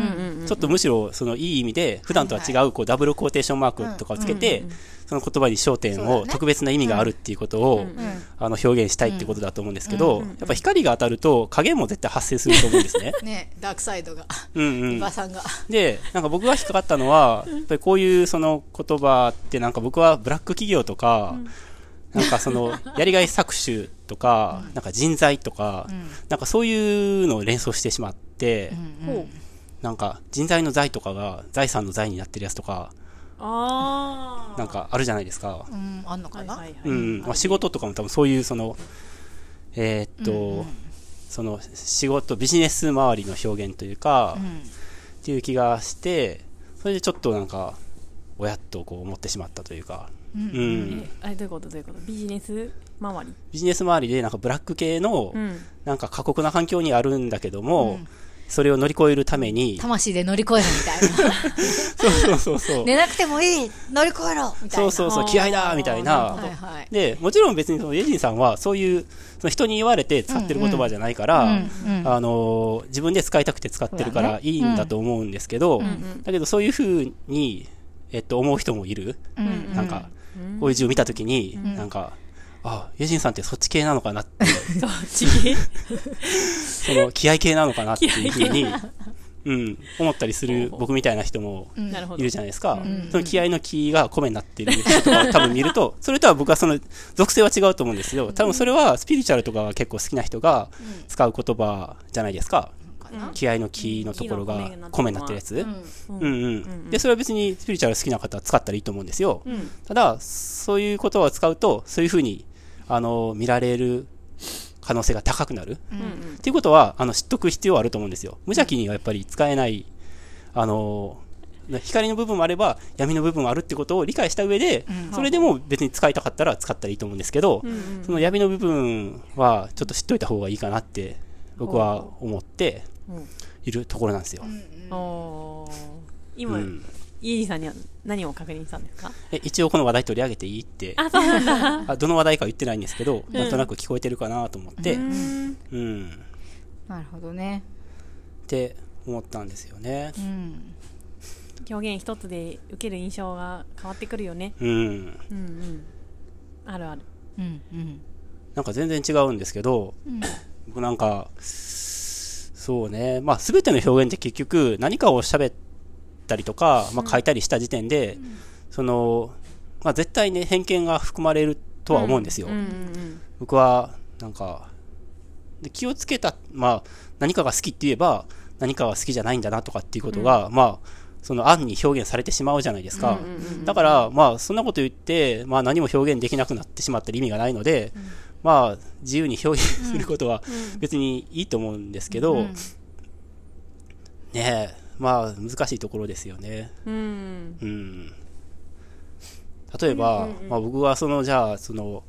Speaker 3: ちょっとむしろそのいい意味で普段とは違うこうダブルコーテーションマークとかをつけて、その言葉に焦点を特別な意味があるっていうことを、
Speaker 1: うん
Speaker 3: あの表現したいってことだと思うんですけど、やっぱ光が当たると影も絶対発生すると思うんですね。
Speaker 1: ねダークサイドが。
Speaker 3: うんうん。
Speaker 1: 馬、さんが。
Speaker 3: でなんか僕が引っかかったのはやっぱりこういうその言葉ってなんか僕はブラック企業とか、なんかそのやりがい搾取とか、なんか人材とか、なんかそういうのを連想してしまって、
Speaker 2: ほう。
Speaker 3: なんか人材の財とかが財産の財になってるやつとか
Speaker 2: ああ
Speaker 3: なんかあるじゃないですか。
Speaker 1: うんあんのかな、
Speaker 2: はいはいはい。
Speaker 3: うん、まあ、仕事とかも多分そういうそのえーっと、その仕事ビジネス周りの表現というか、っていう気がしてそれでちょっとなんかおやっとこう思ってしまったというか、うん
Speaker 2: えあれどういうこと？どういうこと？ビジネス？周り。
Speaker 3: ビジネス周りでなんかブラック系の
Speaker 2: うん。
Speaker 3: なんか過酷な環境にあるんだけども、それを乗り越えるために
Speaker 1: 魂で乗り越えるみたいな。
Speaker 3: そうそうそうそう。
Speaker 1: 寝なくてもいい乗り越えろみたいな。
Speaker 3: そうそうそう気合だみたいな。
Speaker 1: はいはい。
Speaker 3: でもちろん別にそのエジンさんはそういうその人に言われて使ってる言葉じゃないから、
Speaker 1: うんうん
Speaker 3: あのー自分で使いたくて使ってるからいいんだと思うんですけど、だけどそういうふうに、えっと、思う人もいる、
Speaker 1: うん
Speaker 3: なんかこういう字を見たときに、なんかあエジンさんってそっち系なのかなって。
Speaker 2: どっち？系
Speaker 3: その気合系なのかなっていうふうに、うん、思ったりする僕みたいな人も
Speaker 2: なるほど。
Speaker 3: いるじゃないですか。その気合の気が米になってる人とかを多分見ると、それとは僕はその属性は違うと思うんですよ。多分それはスピリチュアルとかが結構好きな人が使う言葉じゃないですか。気合の気のところが米になってるやつ。うんうん。で、それは別にスピリチュアル好きな方は使ったらいいと思うんですよ。
Speaker 2: うん。
Speaker 3: ただ、そういう言葉を使うと、そういうふうに、あの、見られる可能性が高くなる。
Speaker 2: うん。
Speaker 3: っていうことは、あの、知っとく必要はあると思うんですよ。無邪気にはやっぱり使えない、あの光の部分もあれば闇の部分もあるってことを理解した上で、それでも別に使いたかったら使ったらいいと思うんですけど、
Speaker 2: うんうん。
Speaker 3: その闇の部分はちょっと知っといた方がいいかなって僕は思って
Speaker 2: うん。
Speaker 3: いるところなんですよ。
Speaker 2: おー。
Speaker 3: う
Speaker 2: 今、
Speaker 3: ん
Speaker 2: イージさんには何を確認したんですか？
Speaker 3: え一応この話題取り上げていいって。
Speaker 2: あ、そうなんだ。
Speaker 3: あどの話題かは言ってないんですけど、なんとなく聞こえてるかなと思って、
Speaker 2: う
Speaker 3: うん。
Speaker 2: ん
Speaker 1: なるほどね。
Speaker 3: って思ったんですよね。
Speaker 1: うん。
Speaker 2: 表現一つで受ける印象が変わってくるよね。
Speaker 3: うん、
Speaker 2: うんうん。あるある。
Speaker 1: うんうん。
Speaker 3: なんか全然違うんですけど、僕なんか、そうね、まあ全ての表現って結局何かを喋ったりとか、まあ書いたりした時点で、その、まあ絶対ね、偏見が含まれるとは思うんですよ。
Speaker 2: うんうん
Speaker 3: 僕は、なんか、で気をつけた、まあ何かが好きって言えば、何かが好きじゃないんだなとかっていうことが、まあ、その案に表現されてしまうじゃないですか。だから、まあ、そんなこと言って、まあ、何も表現できなくなってしまったら意味がないので、まあ、自由に表現することは別にいいと思うんですけど、
Speaker 1: うん。
Speaker 3: ねえ、まあ、難しいところですよね。
Speaker 2: うん。うん。
Speaker 3: うん。例えば、まあ、僕はその、じゃあ、その、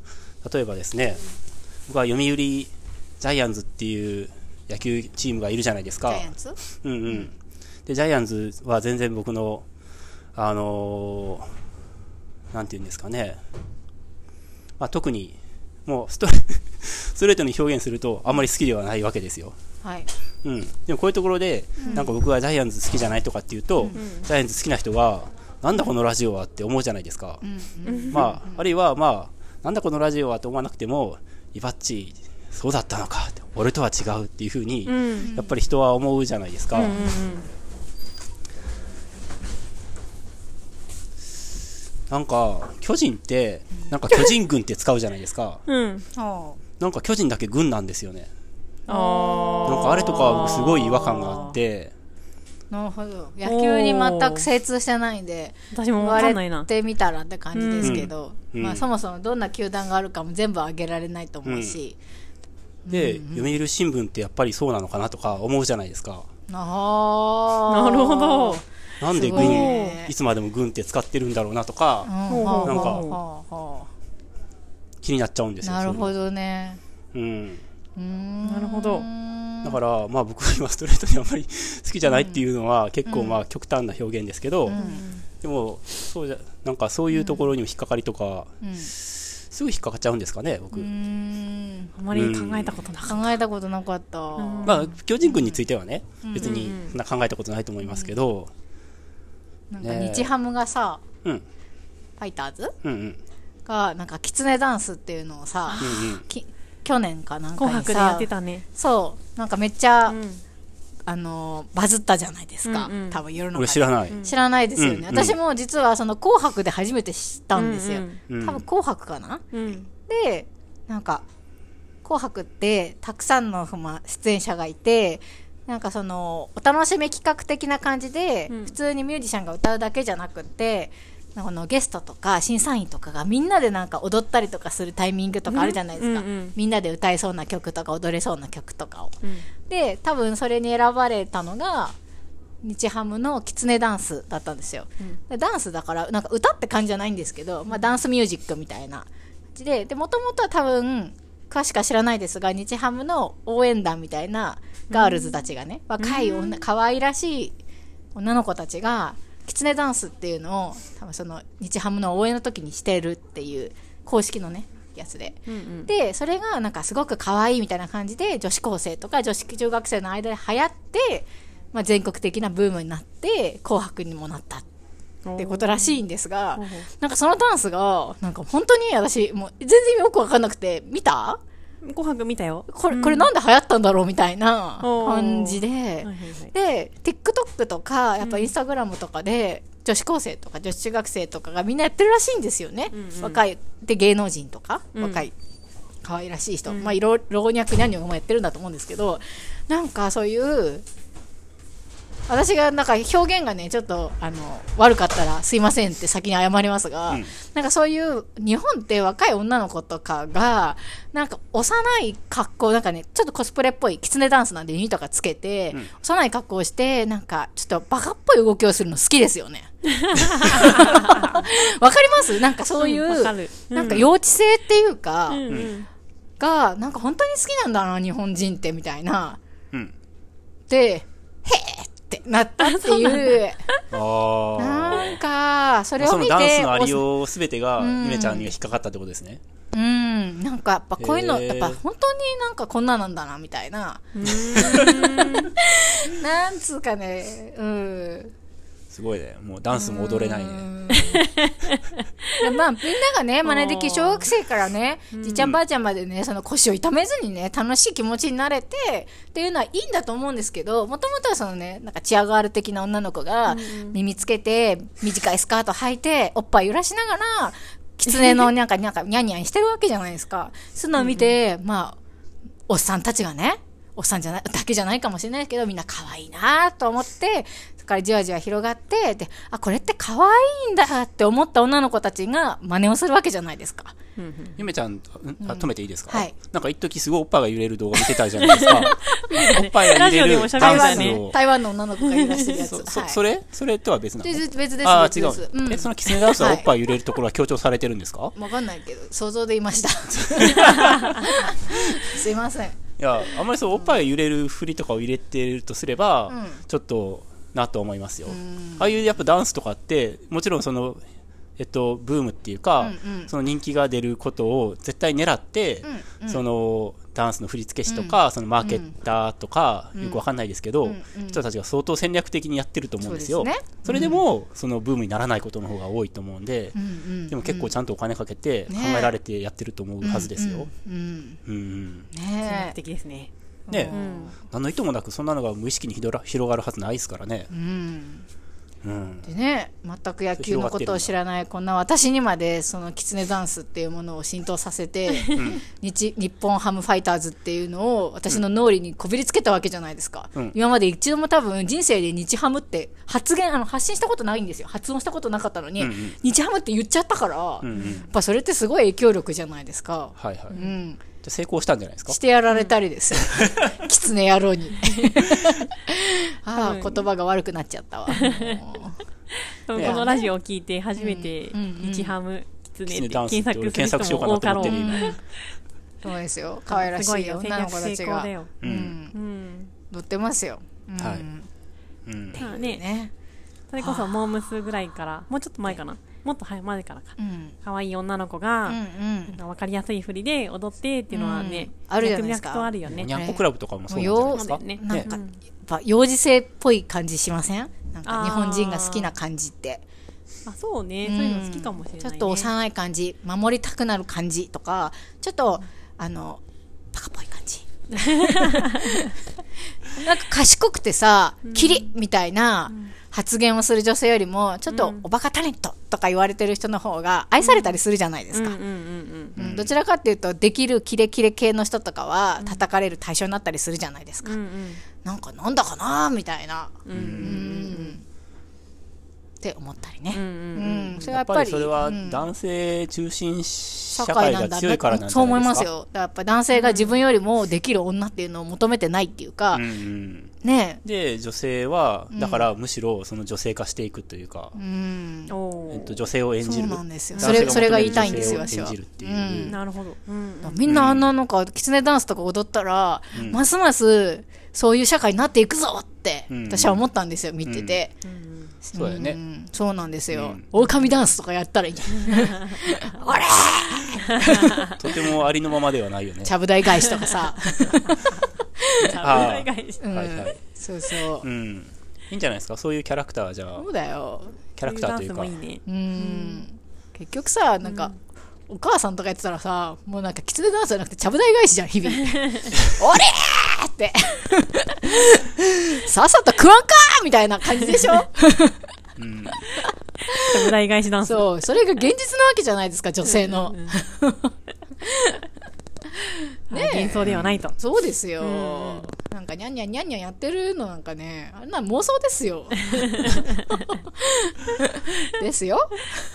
Speaker 3: 例えばですね、僕は読売ジャイアンズっていう野球チームがいるじゃないですか。
Speaker 1: ジャイアンツ？
Speaker 3: うんうん。で、ジャイアンズは全然僕の、あのーなんていうんですかね、まあ、特に、もうストレ ストレートに表現すると、あんまり好きではないわけですよ。
Speaker 1: はい
Speaker 3: うん。でもこういうところで、なんか僕はジャイアンズ好きじゃないとかっていうと、ジャイアンズ好きな人が、なんだこのラジオはって思うじゃないですか。
Speaker 1: うん
Speaker 3: まあ、あるいは、まあ、なんだこのラジオはって思わなくても、イバッチ、そうだったのかって、俺とは違うっていうふうに、
Speaker 2: うん。
Speaker 3: やっぱり人は思うじゃないですか。
Speaker 2: うんうん
Speaker 3: なんか、巨人って、なんか巨人軍って使うじゃないですか。
Speaker 2: うん。うん。
Speaker 1: は
Speaker 3: なんか巨人だけ軍なんですよね。
Speaker 2: あ
Speaker 3: なんかあれとかすごい違和感があって、
Speaker 1: あなるほど。野球に全く精通してないんで
Speaker 2: 私も
Speaker 1: 言われ
Speaker 2: わかんないな。
Speaker 1: てみたらって感じですけど、
Speaker 3: うん。うん。
Speaker 1: まあ、そもそもどんな球団があるかも全部挙げられないと思うし、
Speaker 3: で、読売新聞ってやっぱりそうなのかなとか思うじゃないですか。
Speaker 1: ああ
Speaker 2: なるほど。
Speaker 3: なんです軍、
Speaker 1: ごい。ね
Speaker 3: いつまでも軍って使ってるんだろうなとか、
Speaker 2: ほうほう
Speaker 3: なんか
Speaker 1: はあは
Speaker 3: 気になっちゃうんですよ。
Speaker 1: あなるほどね。
Speaker 3: うん。
Speaker 1: うーん。
Speaker 2: なるほど。
Speaker 3: だから、まあ僕は今ストレートにあんまり好きじゃないっていうのは結構まあ極端な表現ですけど、でも、そうじゃ、なんかそういうところにも引っかかりとか、
Speaker 1: うん。
Speaker 3: すぐ引っかかっちゃうんですかね、僕。
Speaker 1: うーん。
Speaker 2: あまり考えたことなかっ
Speaker 1: 考えたことなかった、
Speaker 3: まあ、巨人軍についてはね、別にそんな考えたことないと思いますけど、
Speaker 1: なんか日ハムがさ
Speaker 3: うん、
Speaker 1: ファイターズ？
Speaker 3: うん、うん、
Speaker 1: がなんかキツネダンスっていうのをさ、
Speaker 3: うん、うん。
Speaker 1: き去年かなん
Speaker 2: た。
Speaker 1: かに
Speaker 2: 紅白でや
Speaker 1: さ
Speaker 2: ってたね。
Speaker 1: そうなんかめっちゃ、
Speaker 2: うん。
Speaker 1: あのバズったじゃないですか、
Speaker 2: うんうん
Speaker 1: 多分世の
Speaker 3: 知らない。
Speaker 1: 知らないですよね、
Speaker 3: うんうん
Speaker 1: 私も実はその紅白で初めて知ったんですよ、
Speaker 2: うん
Speaker 3: うん
Speaker 1: 多分紅白かな？
Speaker 2: うん。
Speaker 1: でなんか紅白ってたくさんのまあ出演者がいてなんかそのお楽しみ企画的な感じで、
Speaker 2: うん
Speaker 1: 普通にミュージシャンが歌うだけじゃなくってなんかあのゲストとか審査員とかがみんなでなんか踊ったりとかするタイミングとかあるじゃないですか、
Speaker 2: うんうんうん。
Speaker 1: みんなで歌えそうな曲とか踊れそうな曲とかを。
Speaker 2: うん。
Speaker 1: で多分それに選ばれたのが日ハムのキツネダンスだったんですよ、でダンスだからなんか歌って感じじゃないんですけど、まあ、ダンスミュージックみたいな感じで。でもともとは多分詳しくは知らないですが日ハムの応援団みたいなガールズたちがね、若い女可愛らしい女の子たちがキツネダンスっていうのを多分その日ハムの応援の時にしてるっていう公式のねやつで。
Speaker 2: うんうん。
Speaker 1: でそれがなんかすごく可愛いみたいな感じで女子高生とか女子中学生の間で流行って、まあ、全国的なブームになって「紅白」にもなったってことらしいんですがなんかそのダンスがなんか本当に私もう全然よく分かんなくて見た？
Speaker 2: 紅白見たよ。
Speaker 1: これこれなんで流行ったんだろうみたいな感じで。
Speaker 2: はいはいはい。
Speaker 1: で TikTok とかやっぱ Instagram とかで、女子高生とか女子中学生とかがみんなやってるらしいんですよね、
Speaker 2: うんうん。
Speaker 1: 若いで芸能人とか、
Speaker 2: うん。
Speaker 1: 若い可愛らしい人、まあいろ老若男女もやってるんだと思うんですけどなんかそういう私がなんか表現がねちょっとあの悪かったらすいませんって先に謝りますが、
Speaker 3: うん。
Speaker 1: なんかそういう日本って若い女の子とかがなんか幼い格好なんかねちょっとコスプレっぽいキツネダンスなんで耳とかつけて、
Speaker 3: うん。
Speaker 1: 幼い格好をしてなんかちょっとバカっぽい動きをするの好きですよね。わかります？なんかそういう、
Speaker 2: うん。
Speaker 1: なんか幼稚性っていうか、
Speaker 2: うんうん。
Speaker 1: がなんか本当に好きなんだな日本人ってみたいな。
Speaker 3: うん。
Speaker 1: で、へーってなったっていう、
Speaker 3: ああ。
Speaker 1: なんか、それを
Speaker 3: その
Speaker 1: 見て、
Speaker 3: ダンスのありようすべてが、
Speaker 1: うん
Speaker 3: ゆめちゃんには引っかかったってことですね。
Speaker 1: おうん、なんかやっぱこういうの、やっぱ本当になんかこんななんだな、みたいな。なんつうかね、うん。
Speaker 3: すごいね。もうダンスも踊れないね。
Speaker 1: まあ、みんながね、真似でき、小学生からね、じいちゃんばあちゃんまでね、その腰を痛めずにね、楽しい気持ちになれて、っていうのはいいんだと思うんですけど、もともとはそのね、なんかチアガール的な女の子が、耳つけて、短いスカート履いて、おっぱい揺らしながら、狐の なんか、なんか、ニャンニャンしてるわけじゃないですか。そういうのを見て、まあ、おっさんたちがね、おっさんじゃない、だけじゃないかもしれないけど、みんな可愛いなと思って、からじわじわ広がって、で、あ、これって可愛いんだって思った女の子たちが真似をするわけじゃないですか。
Speaker 3: ゆめちゃん、んあ止めていいですか、
Speaker 1: はい
Speaker 3: なんか一時すごいおっぱいが揺れる動画見てたじゃないですか。おっぱいが揺れ
Speaker 2: ラジオで
Speaker 3: る
Speaker 2: も喋
Speaker 3: ダンス
Speaker 2: りましたね
Speaker 3: を。
Speaker 1: 台湾の女の子がいらしてるやつ。
Speaker 3: そそ
Speaker 1: はい
Speaker 3: それ？それとは別なの？
Speaker 1: で別別です。
Speaker 3: ああ、違
Speaker 1: 別です
Speaker 3: う。
Speaker 1: うん
Speaker 3: え、そのキツネダンスは
Speaker 1: はい
Speaker 3: おっぱい揺れるところは強調されてるんですか、
Speaker 1: わかんないけど、想像で言いました。すいません。
Speaker 3: いや、あんまりそう、おっぱいが揺れる振りとかを入れてるとすれば、
Speaker 1: うん
Speaker 3: ちょっとなと思いますよ。ああいうやっぱダンスとかって、もちろんその、えっと、ブームっていうか、
Speaker 1: うんうん
Speaker 3: その人気が出ることを絶対狙って、
Speaker 1: うんうん
Speaker 3: そのダンスの振付師とか、そのマーケッターとか、よくわかんないですけど、
Speaker 1: うんうん
Speaker 3: 人たちが相当戦略的にやってると思うんですよ。
Speaker 1: そうですね
Speaker 3: それでも、そのブームにならないことの方が多いと思うんで、
Speaker 1: うんうん
Speaker 3: でも結構ちゃんとお金かけて考
Speaker 1: ね
Speaker 3: えられてやってると思うはずですよ。
Speaker 1: うん。
Speaker 3: うんうん
Speaker 1: ね
Speaker 2: 戦略
Speaker 1: え。
Speaker 2: 的ですね。
Speaker 3: ね、
Speaker 2: うん。
Speaker 3: 何の意図もなくそんなのが無意識に広ら広がるはずないですからね。
Speaker 1: うん。
Speaker 3: うん。
Speaker 1: でね、全く野球のことを知らないこんな私にまでそのキツネダンスっていうものを浸透させて、日日本ハムファイターズっていうのを私の脳裏にこびりつけたわけじゃないですか、
Speaker 3: うん
Speaker 1: 今まで一度も多分人生で日ハムって発言あの発信したことないんですよ発音したことなかったのに、
Speaker 3: うんうん
Speaker 1: 日ハムって言っちゃったから、
Speaker 3: うんうん
Speaker 1: やっぱそれってすごい影響力じゃないですか、
Speaker 3: はいはい。
Speaker 1: うん、
Speaker 3: じゃあ成功したんじゃないですか？
Speaker 1: してやられたりです。よ、キツネ野郎に。ああ言葉が悪くなっちゃったわ。
Speaker 2: こ
Speaker 3: ね
Speaker 2: のラジオを聞いて初めて日ハムキツネって検索する人も多かろう。
Speaker 3: 検索しようかなと思ってる
Speaker 1: そうですよ。可愛らしい
Speaker 2: すごいよ。戦略
Speaker 1: 女の子たちが。
Speaker 2: 成功だよ。
Speaker 3: う。
Speaker 1: うん。ん
Speaker 2: うん。
Speaker 1: 乗ってますよ、うん。
Speaker 3: はい。うん。
Speaker 2: ねそれこそモームスぐらいから、もうちょっと前かな。もっと前前からか。
Speaker 1: うん。
Speaker 2: 可愛い女の子
Speaker 1: う
Speaker 2: が、
Speaker 1: んうん。
Speaker 2: なんか分かりやすい振りで踊ってっていうのはね、
Speaker 1: うんあるじゃないですか
Speaker 2: 脈々とあるよね
Speaker 3: に。ゃん。こクラブとかもそうなんじゃないですか？
Speaker 2: もうよ
Speaker 1: なんか、
Speaker 2: うん。
Speaker 1: やっぱ幼児性っぽい感じしません？なんか日本人が好きな感じって。
Speaker 2: あ、そうね。そういうの好きかもしれない、ね。
Speaker 1: ちょっと幼い感じ守りたくなる感じとかちょっとあのバカっぽい感じ。なんか賢くてさ、キリみたいな発言をする女性よりも、ちょっとおバカタレントとか言われてる人の方が愛されたりするじゃないですか。どちらかっていうと、できるキレキレ系の人とかは叩かれる対象になったりするじゃないですか。
Speaker 2: うん。うんうん。
Speaker 1: なんかなんだかなみたいな。
Speaker 2: うんうん
Speaker 1: うんって思ったりね。
Speaker 2: うんうん
Speaker 1: うんそれは
Speaker 3: やっぱ
Speaker 1: り。
Speaker 3: りそれは
Speaker 1: うん
Speaker 3: 男性中心社
Speaker 1: 社
Speaker 3: 会が
Speaker 1: 会なんだ
Speaker 3: 強いからなんじ
Speaker 1: そう
Speaker 3: ゃないですか？
Speaker 1: 思いますよ。やっぱ男性が自分よりもできる女っていうのを求めてないっていうか、
Speaker 3: うんうん。
Speaker 1: ね
Speaker 3: で、女性は、だからむしろその女性化していくというか、
Speaker 1: うん。
Speaker 3: えっと、女性を演じる。
Speaker 1: そうなんですよ。それ、それが言いたいんですよ、私は。
Speaker 3: 女性を演じるっていう。
Speaker 1: うん
Speaker 2: なるほど。うんうん
Speaker 1: みんなあんななんか、キツネダンスとか踊ったら、
Speaker 3: うん
Speaker 1: ますますそういう社会になっていくぞって、
Speaker 3: うん
Speaker 1: 私は思ったんですよ、見てて。
Speaker 3: そうだよね。
Speaker 1: んそうなんですよ
Speaker 3: うん。
Speaker 1: 狼ダンスとかやったらいい。あれ
Speaker 3: とてもありのままではないよね。
Speaker 1: ちゃぶ台返しとかさ。
Speaker 3: あー
Speaker 2: お願いし
Speaker 1: うん
Speaker 3: はいはい。
Speaker 1: そうそう
Speaker 3: う。ん。いいんじゃないですか？そういうキャラクターじゃあ
Speaker 1: そ、うだよ。
Speaker 3: キャラクターというか
Speaker 2: ダンスもいいね。
Speaker 1: うん。結局さ、なんか、お母さんとかやってたらさ、もうなんか、キツネダンスじゃなくて、ちゃぶ台返しじゃん、日々。おれーって。さっさと食わんかーみたいな感じでしょ？
Speaker 3: うん。
Speaker 2: 無題返しダンス。
Speaker 1: そう、それが現実なわけじゃないですか、女性の。
Speaker 2: ね幻想ではないと。
Speaker 1: そうですよ。
Speaker 2: うん
Speaker 1: なんかニャンニャンニャンニャンやってるのなんかね、あんな妄想ですよ。ですよ。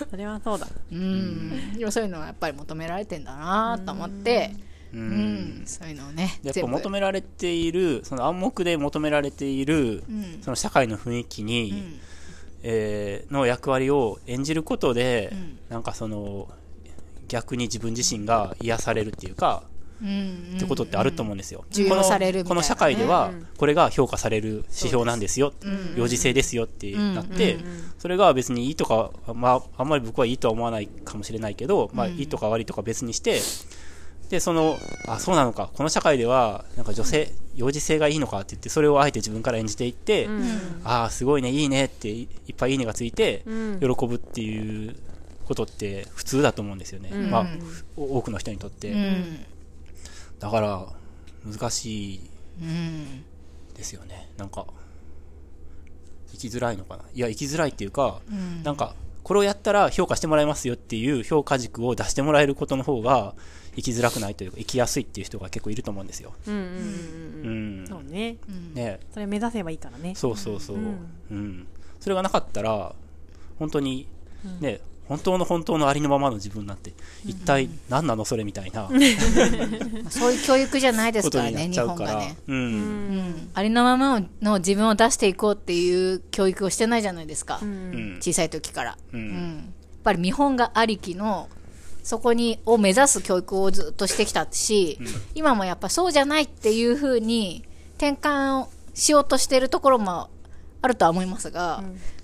Speaker 2: それはそうだ。
Speaker 1: うん。でもそういうのはやっぱり求められてんだなと思って、
Speaker 3: う
Speaker 1: うん。ん。そういうのをね、
Speaker 3: やっぱ求められているその暗黙で求められている、
Speaker 1: うん。
Speaker 3: その社会の雰囲気に、
Speaker 1: ん。
Speaker 3: えーの役割を演じることで、
Speaker 1: ん。
Speaker 3: なんかその逆に自分自身が癒されるっていうか、
Speaker 1: うん。
Speaker 3: ってことってあると思うんですよ。このこの社会ではこれが評価される指標なんですよ、幼児性ですよってなって、それが別にいいとか、まあ、あんまり僕はいいとは思わないかもしれないけど、まあ、いいとか悪いとか別にして、で、その、あ、そうなのか、この社会では、なんか女性、幼児性がいいのかって言って、それをあえて自分から演じていって、ああ、すごいね、いいねっていいっぱいいいねがついて、
Speaker 2: うん
Speaker 3: 喜ぶっていうことって普通だと思うんですよね。まあ、お多くの人にとって。
Speaker 1: うん。
Speaker 3: だから、難しい
Speaker 1: うん。
Speaker 3: ですよね。なんか、生きづらいのかな。いや、生きづらいっていうか、
Speaker 1: ん
Speaker 3: なんか、これをやったら評価してもらえますよっていう評価軸を出してもらえることの方が、生きづらくないというか、生きやすいっていう人が結構いると思うんですよ。
Speaker 2: うんうんうん
Speaker 3: う
Speaker 2: うん。
Speaker 3: ん。
Speaker 2: そうね。
Speaker 3: ね
Speaker 2: それ目指せばいいからね。
Speaker 3: そうそうそう。う
Speaker 2: うんん。
Speaker 3: それがなかったら、本当に、ね、本当の本当のありのままの自分なんて、一体何なのそれみたいな
Speaker 1: そういう教育じゃないですからね、日本がね。。
Speaker 3: うん。
Speaker 1: うん。ありのままの自分を出していこうっていう教育をしてないじゃないですか。
Speaker 3: うん。
Speaker 1: 小さい時から。
Speaker 3: う
Speaker 1: うんん。やっぱり見本がありきの、そこに、を目指す教育をずっとしてきたし、今もやっぱそうじゃないっていうふうに転換をしようとしてるところもあるとは思いますが、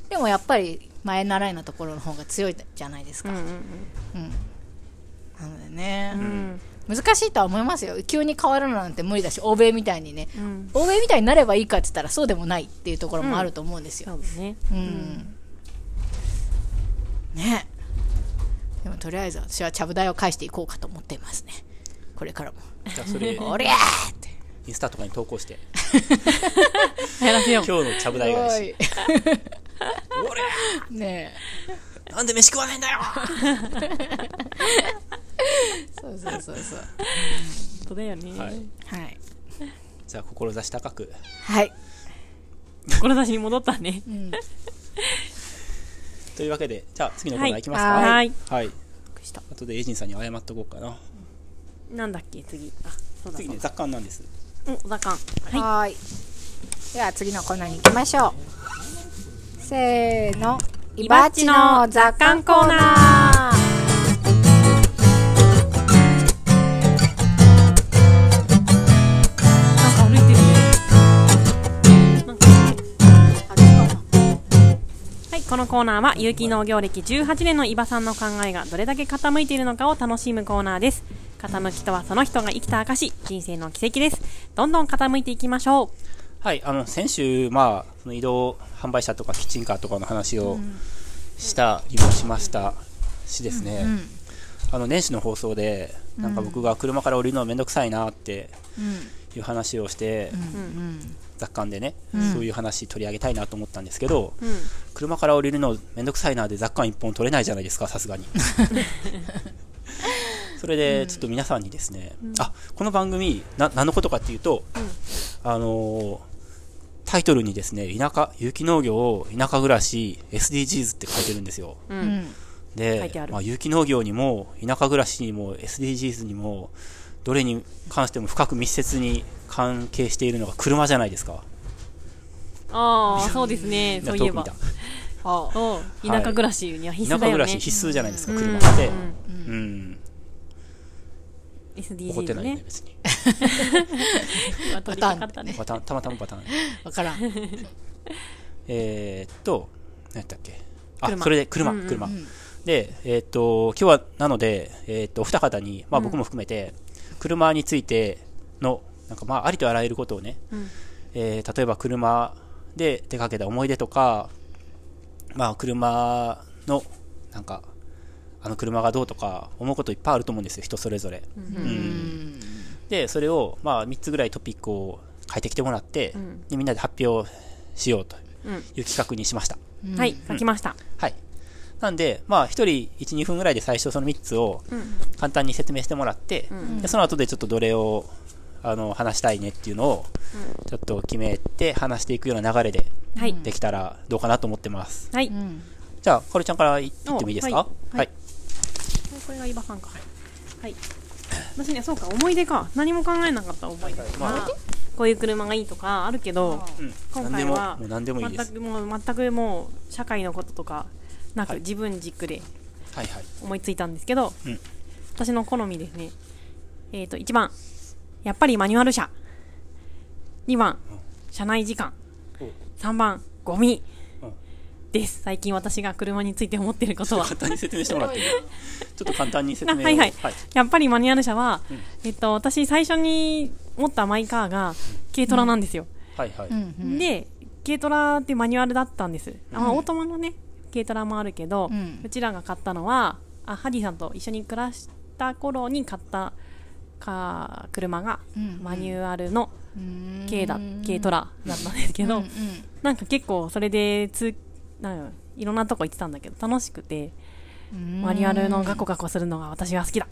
Speaker 1: でもやっぱり前習いのところの方が強いじゃないですか。
Speaker 2: うんうん
Speaker 1: なのでね、
Speaker 2: うん。
Speaker 1: 難しいとは思いますよ。急に変わるのなんて無理だし、欧米みたいにね、
Speaker 2: うん。
Speaker 1: 欧米みたいになればいいかって言ったらそうでもないっていうところもあると思うんですよ。
Speaker 2: ね。
Speaker 1: うん。ねでもとりあえず私はちゃぶ台を返していこうかと思っていますね。これからも。
Speaker 3: じゃあそれ、
Speaker 1: おりゃーって。
Speaker 3: インスタとかに投稿して。今日のちゃぶ台返し。
Speaker 1: お いね
Speaker 3: なんで飯食わないんだよ
Speaker 1: え。そうそうそうそう。
Speaker 2: そうだよね。
Speaker 3: はい
Speaker 1: はい。
Speaker 3: じゃあ、志高く。
Speaker 1: はい。
Speaker 2: 志に戻ったね。
Speaker 1: うん。
Speaker 3: というわけで、じゃあ次のコーナーいきますか。
Speaker 2: はいはい。
Speaker 3: はい。
Speaker 1: した
Speaker 3: あとでエイジンさんに謝っとこうかな。
Speaker 2: なんだっけ、次。あ、そうだ
Speaker 3: 次ね、
Speaker 2: そうだ。
Speaker 3: 雑感なんです。
Speaker 2: うん、おざかん。はい。
Speaker 1: はーい。では次のコーナーに行きましょう。せーの。いばっちの雑感コーナー。
Speaker 2: はい、このコーナーは有機農業歴18年の伊庭さんの考えがどれだけ傾いているのかを楽しむコーナーです。傾きとはその人が生きた証、人生の奇跡です。どんどん傾いていきましょう。
Speaker 3: はい、あの、先週、まあ、その移動販売車とかキッチンカーとかの話をしたりもしましたしですね、あの、年始の放送で、なんか僕が車から降りるのめんどくさいなっていう話をして、雑感でね、そういう話取り上げたいなと思ったんですけど、
Speaker 2: うん。
Speaker 3: 車から降りるのめんどくさいなで雑感一本取れないじゃないですか、さすがに。それで、ちょっと皆さんにですね、あ、この番組、な、何のことかっていうと、あのータイトルにですね、田舎、有機農業を田舎暮らし SDGs って書いてるんですよ。
Speaker 2: う。
Speaker 1: うんん。
Speaker 3: で
Speaker 2: あ、る
Speaker 3: まあ、有機農業にも、田舎暮らしにも、SDGs にも、どれに関しても深く密接に関係しているのが車じゃないですか。
Speaker 2: ああ、そうですね。そういえば。
Speaker 1: あ
Speaker 2: そう。田舎暮らしには必
Speaker 3: た田舎
Speaker 2: 須だよね。
Speaker 3: 暮らし必須じゃないですか、
Speaker 2: うん
Speaker 3: 車って。
Speaker 2: うん
Speaker 3: うん。怒って
Speaker 2: SDGs
Speaker 3: ないね
Speaker 2: ね、。
Speaker 3: 別に。
Speaker 2: 今取りかかったね。
Speaker 3: パターン、たまたまパターン。
Speaker 1: わからん。
Speaker 3: えーっと、何やったっけ？あ、
Speaker 2: 車
Speaker 3: それで、車、車。で、えーっと、今日は、なので、えーっと、お二方に、まあ僕も含めて、車についての、なんかまあ、ありとあらゆることをね、
Speaker 2: うん
Speaker 3: えー例えば車で出かけた思い出とか、まあ、車の、なんか、あの車がどうとか、思うこといっぱいあると思うんですよ、人それぞれ。うんで、それを、まあ、3つぐらいトピックを書いてきてもらって、
Speaker 2: ん
Speaker 3: でみんなで発表しようと
Speaker 2: うん
Speaker 3: いう企画にしました。
Speaker 2: はい、書きました。
Speaker 3: はい。なんで、まあ、1人1、2分ぐらいで最初その3つを
Speaker 2: うん。
Speaker 3: 簡単に説明してもらって、でその後でちょっとどれをあの話したいねっていうのをちょっと決めて話していくような流れで
Speaker 2: はい。
Speaker 3: できたらどうかなと思ってます。
Speaker 2: はい。
Speaker 1: うん
Speaker 3: じゃあ、かおりちゃんから言ってもいいですか？
Speaker 2: はいはいこれが伊庭さんか。はい。私ね、そうか、思い出か。何も考えなかった思い出。
Speaker 3: まあ
Speaker 2: まあ、こういう車がいいとかあるけど、
Speaker 3: うん
Speaker 2: 今
Speaker 3: 何でも、
Speaker 2: 回は
Speaker 3: もう何でもいいです。
Speaker 2: 全くもう、全くもう、社会のこととかなく、
Speaker 3: はい
Speaker 2: 自分軸で。思いついたんですけど、
Speaker 3: うん
Speaker 2: 私の好みですね。えっ、と、1番、やっぱりマニュアル車。2番、車内時間。
Speaker 3: お
Speaker 2: 3番、ゴミ
Speaker 3: うん。
Speaker 2: です。最近私が車について思ってることは。
Speaker 3: 簡単に説明してもらっていい？ちょっと簡単に説明を。
Speaker 2: あはいはい
Speaker 3: はい。
Speaker 2: やっぱりマニュアル車は、えっと、私最初に持ったマイカーが軽トラなんですよ。
Speaker 3: はいはい。
Speaker 1: うんうん
Speaker 2: で、軽トラってマニュアルだったんです。あまあ、オートマのね、軽トラもあるけど、
Speaker 1: う
Speaker 2: うんちらが買ったのは、あハディさんと一緒に暮らした頃に買ったか車が
Speaker 1: うん
Speaker 2: マニュアルの
Speaker 1: うん
Speaker 2: 軽だ、軽トラだったんですけど、
Speaker 1: うん
Speaker 2: なんか結構それでつなんかいろんなとこ行ってたんだけど楽しくて、
Speaker 1: うん
Speaker 2: マニュアルのガコガコするのが私が好きだ。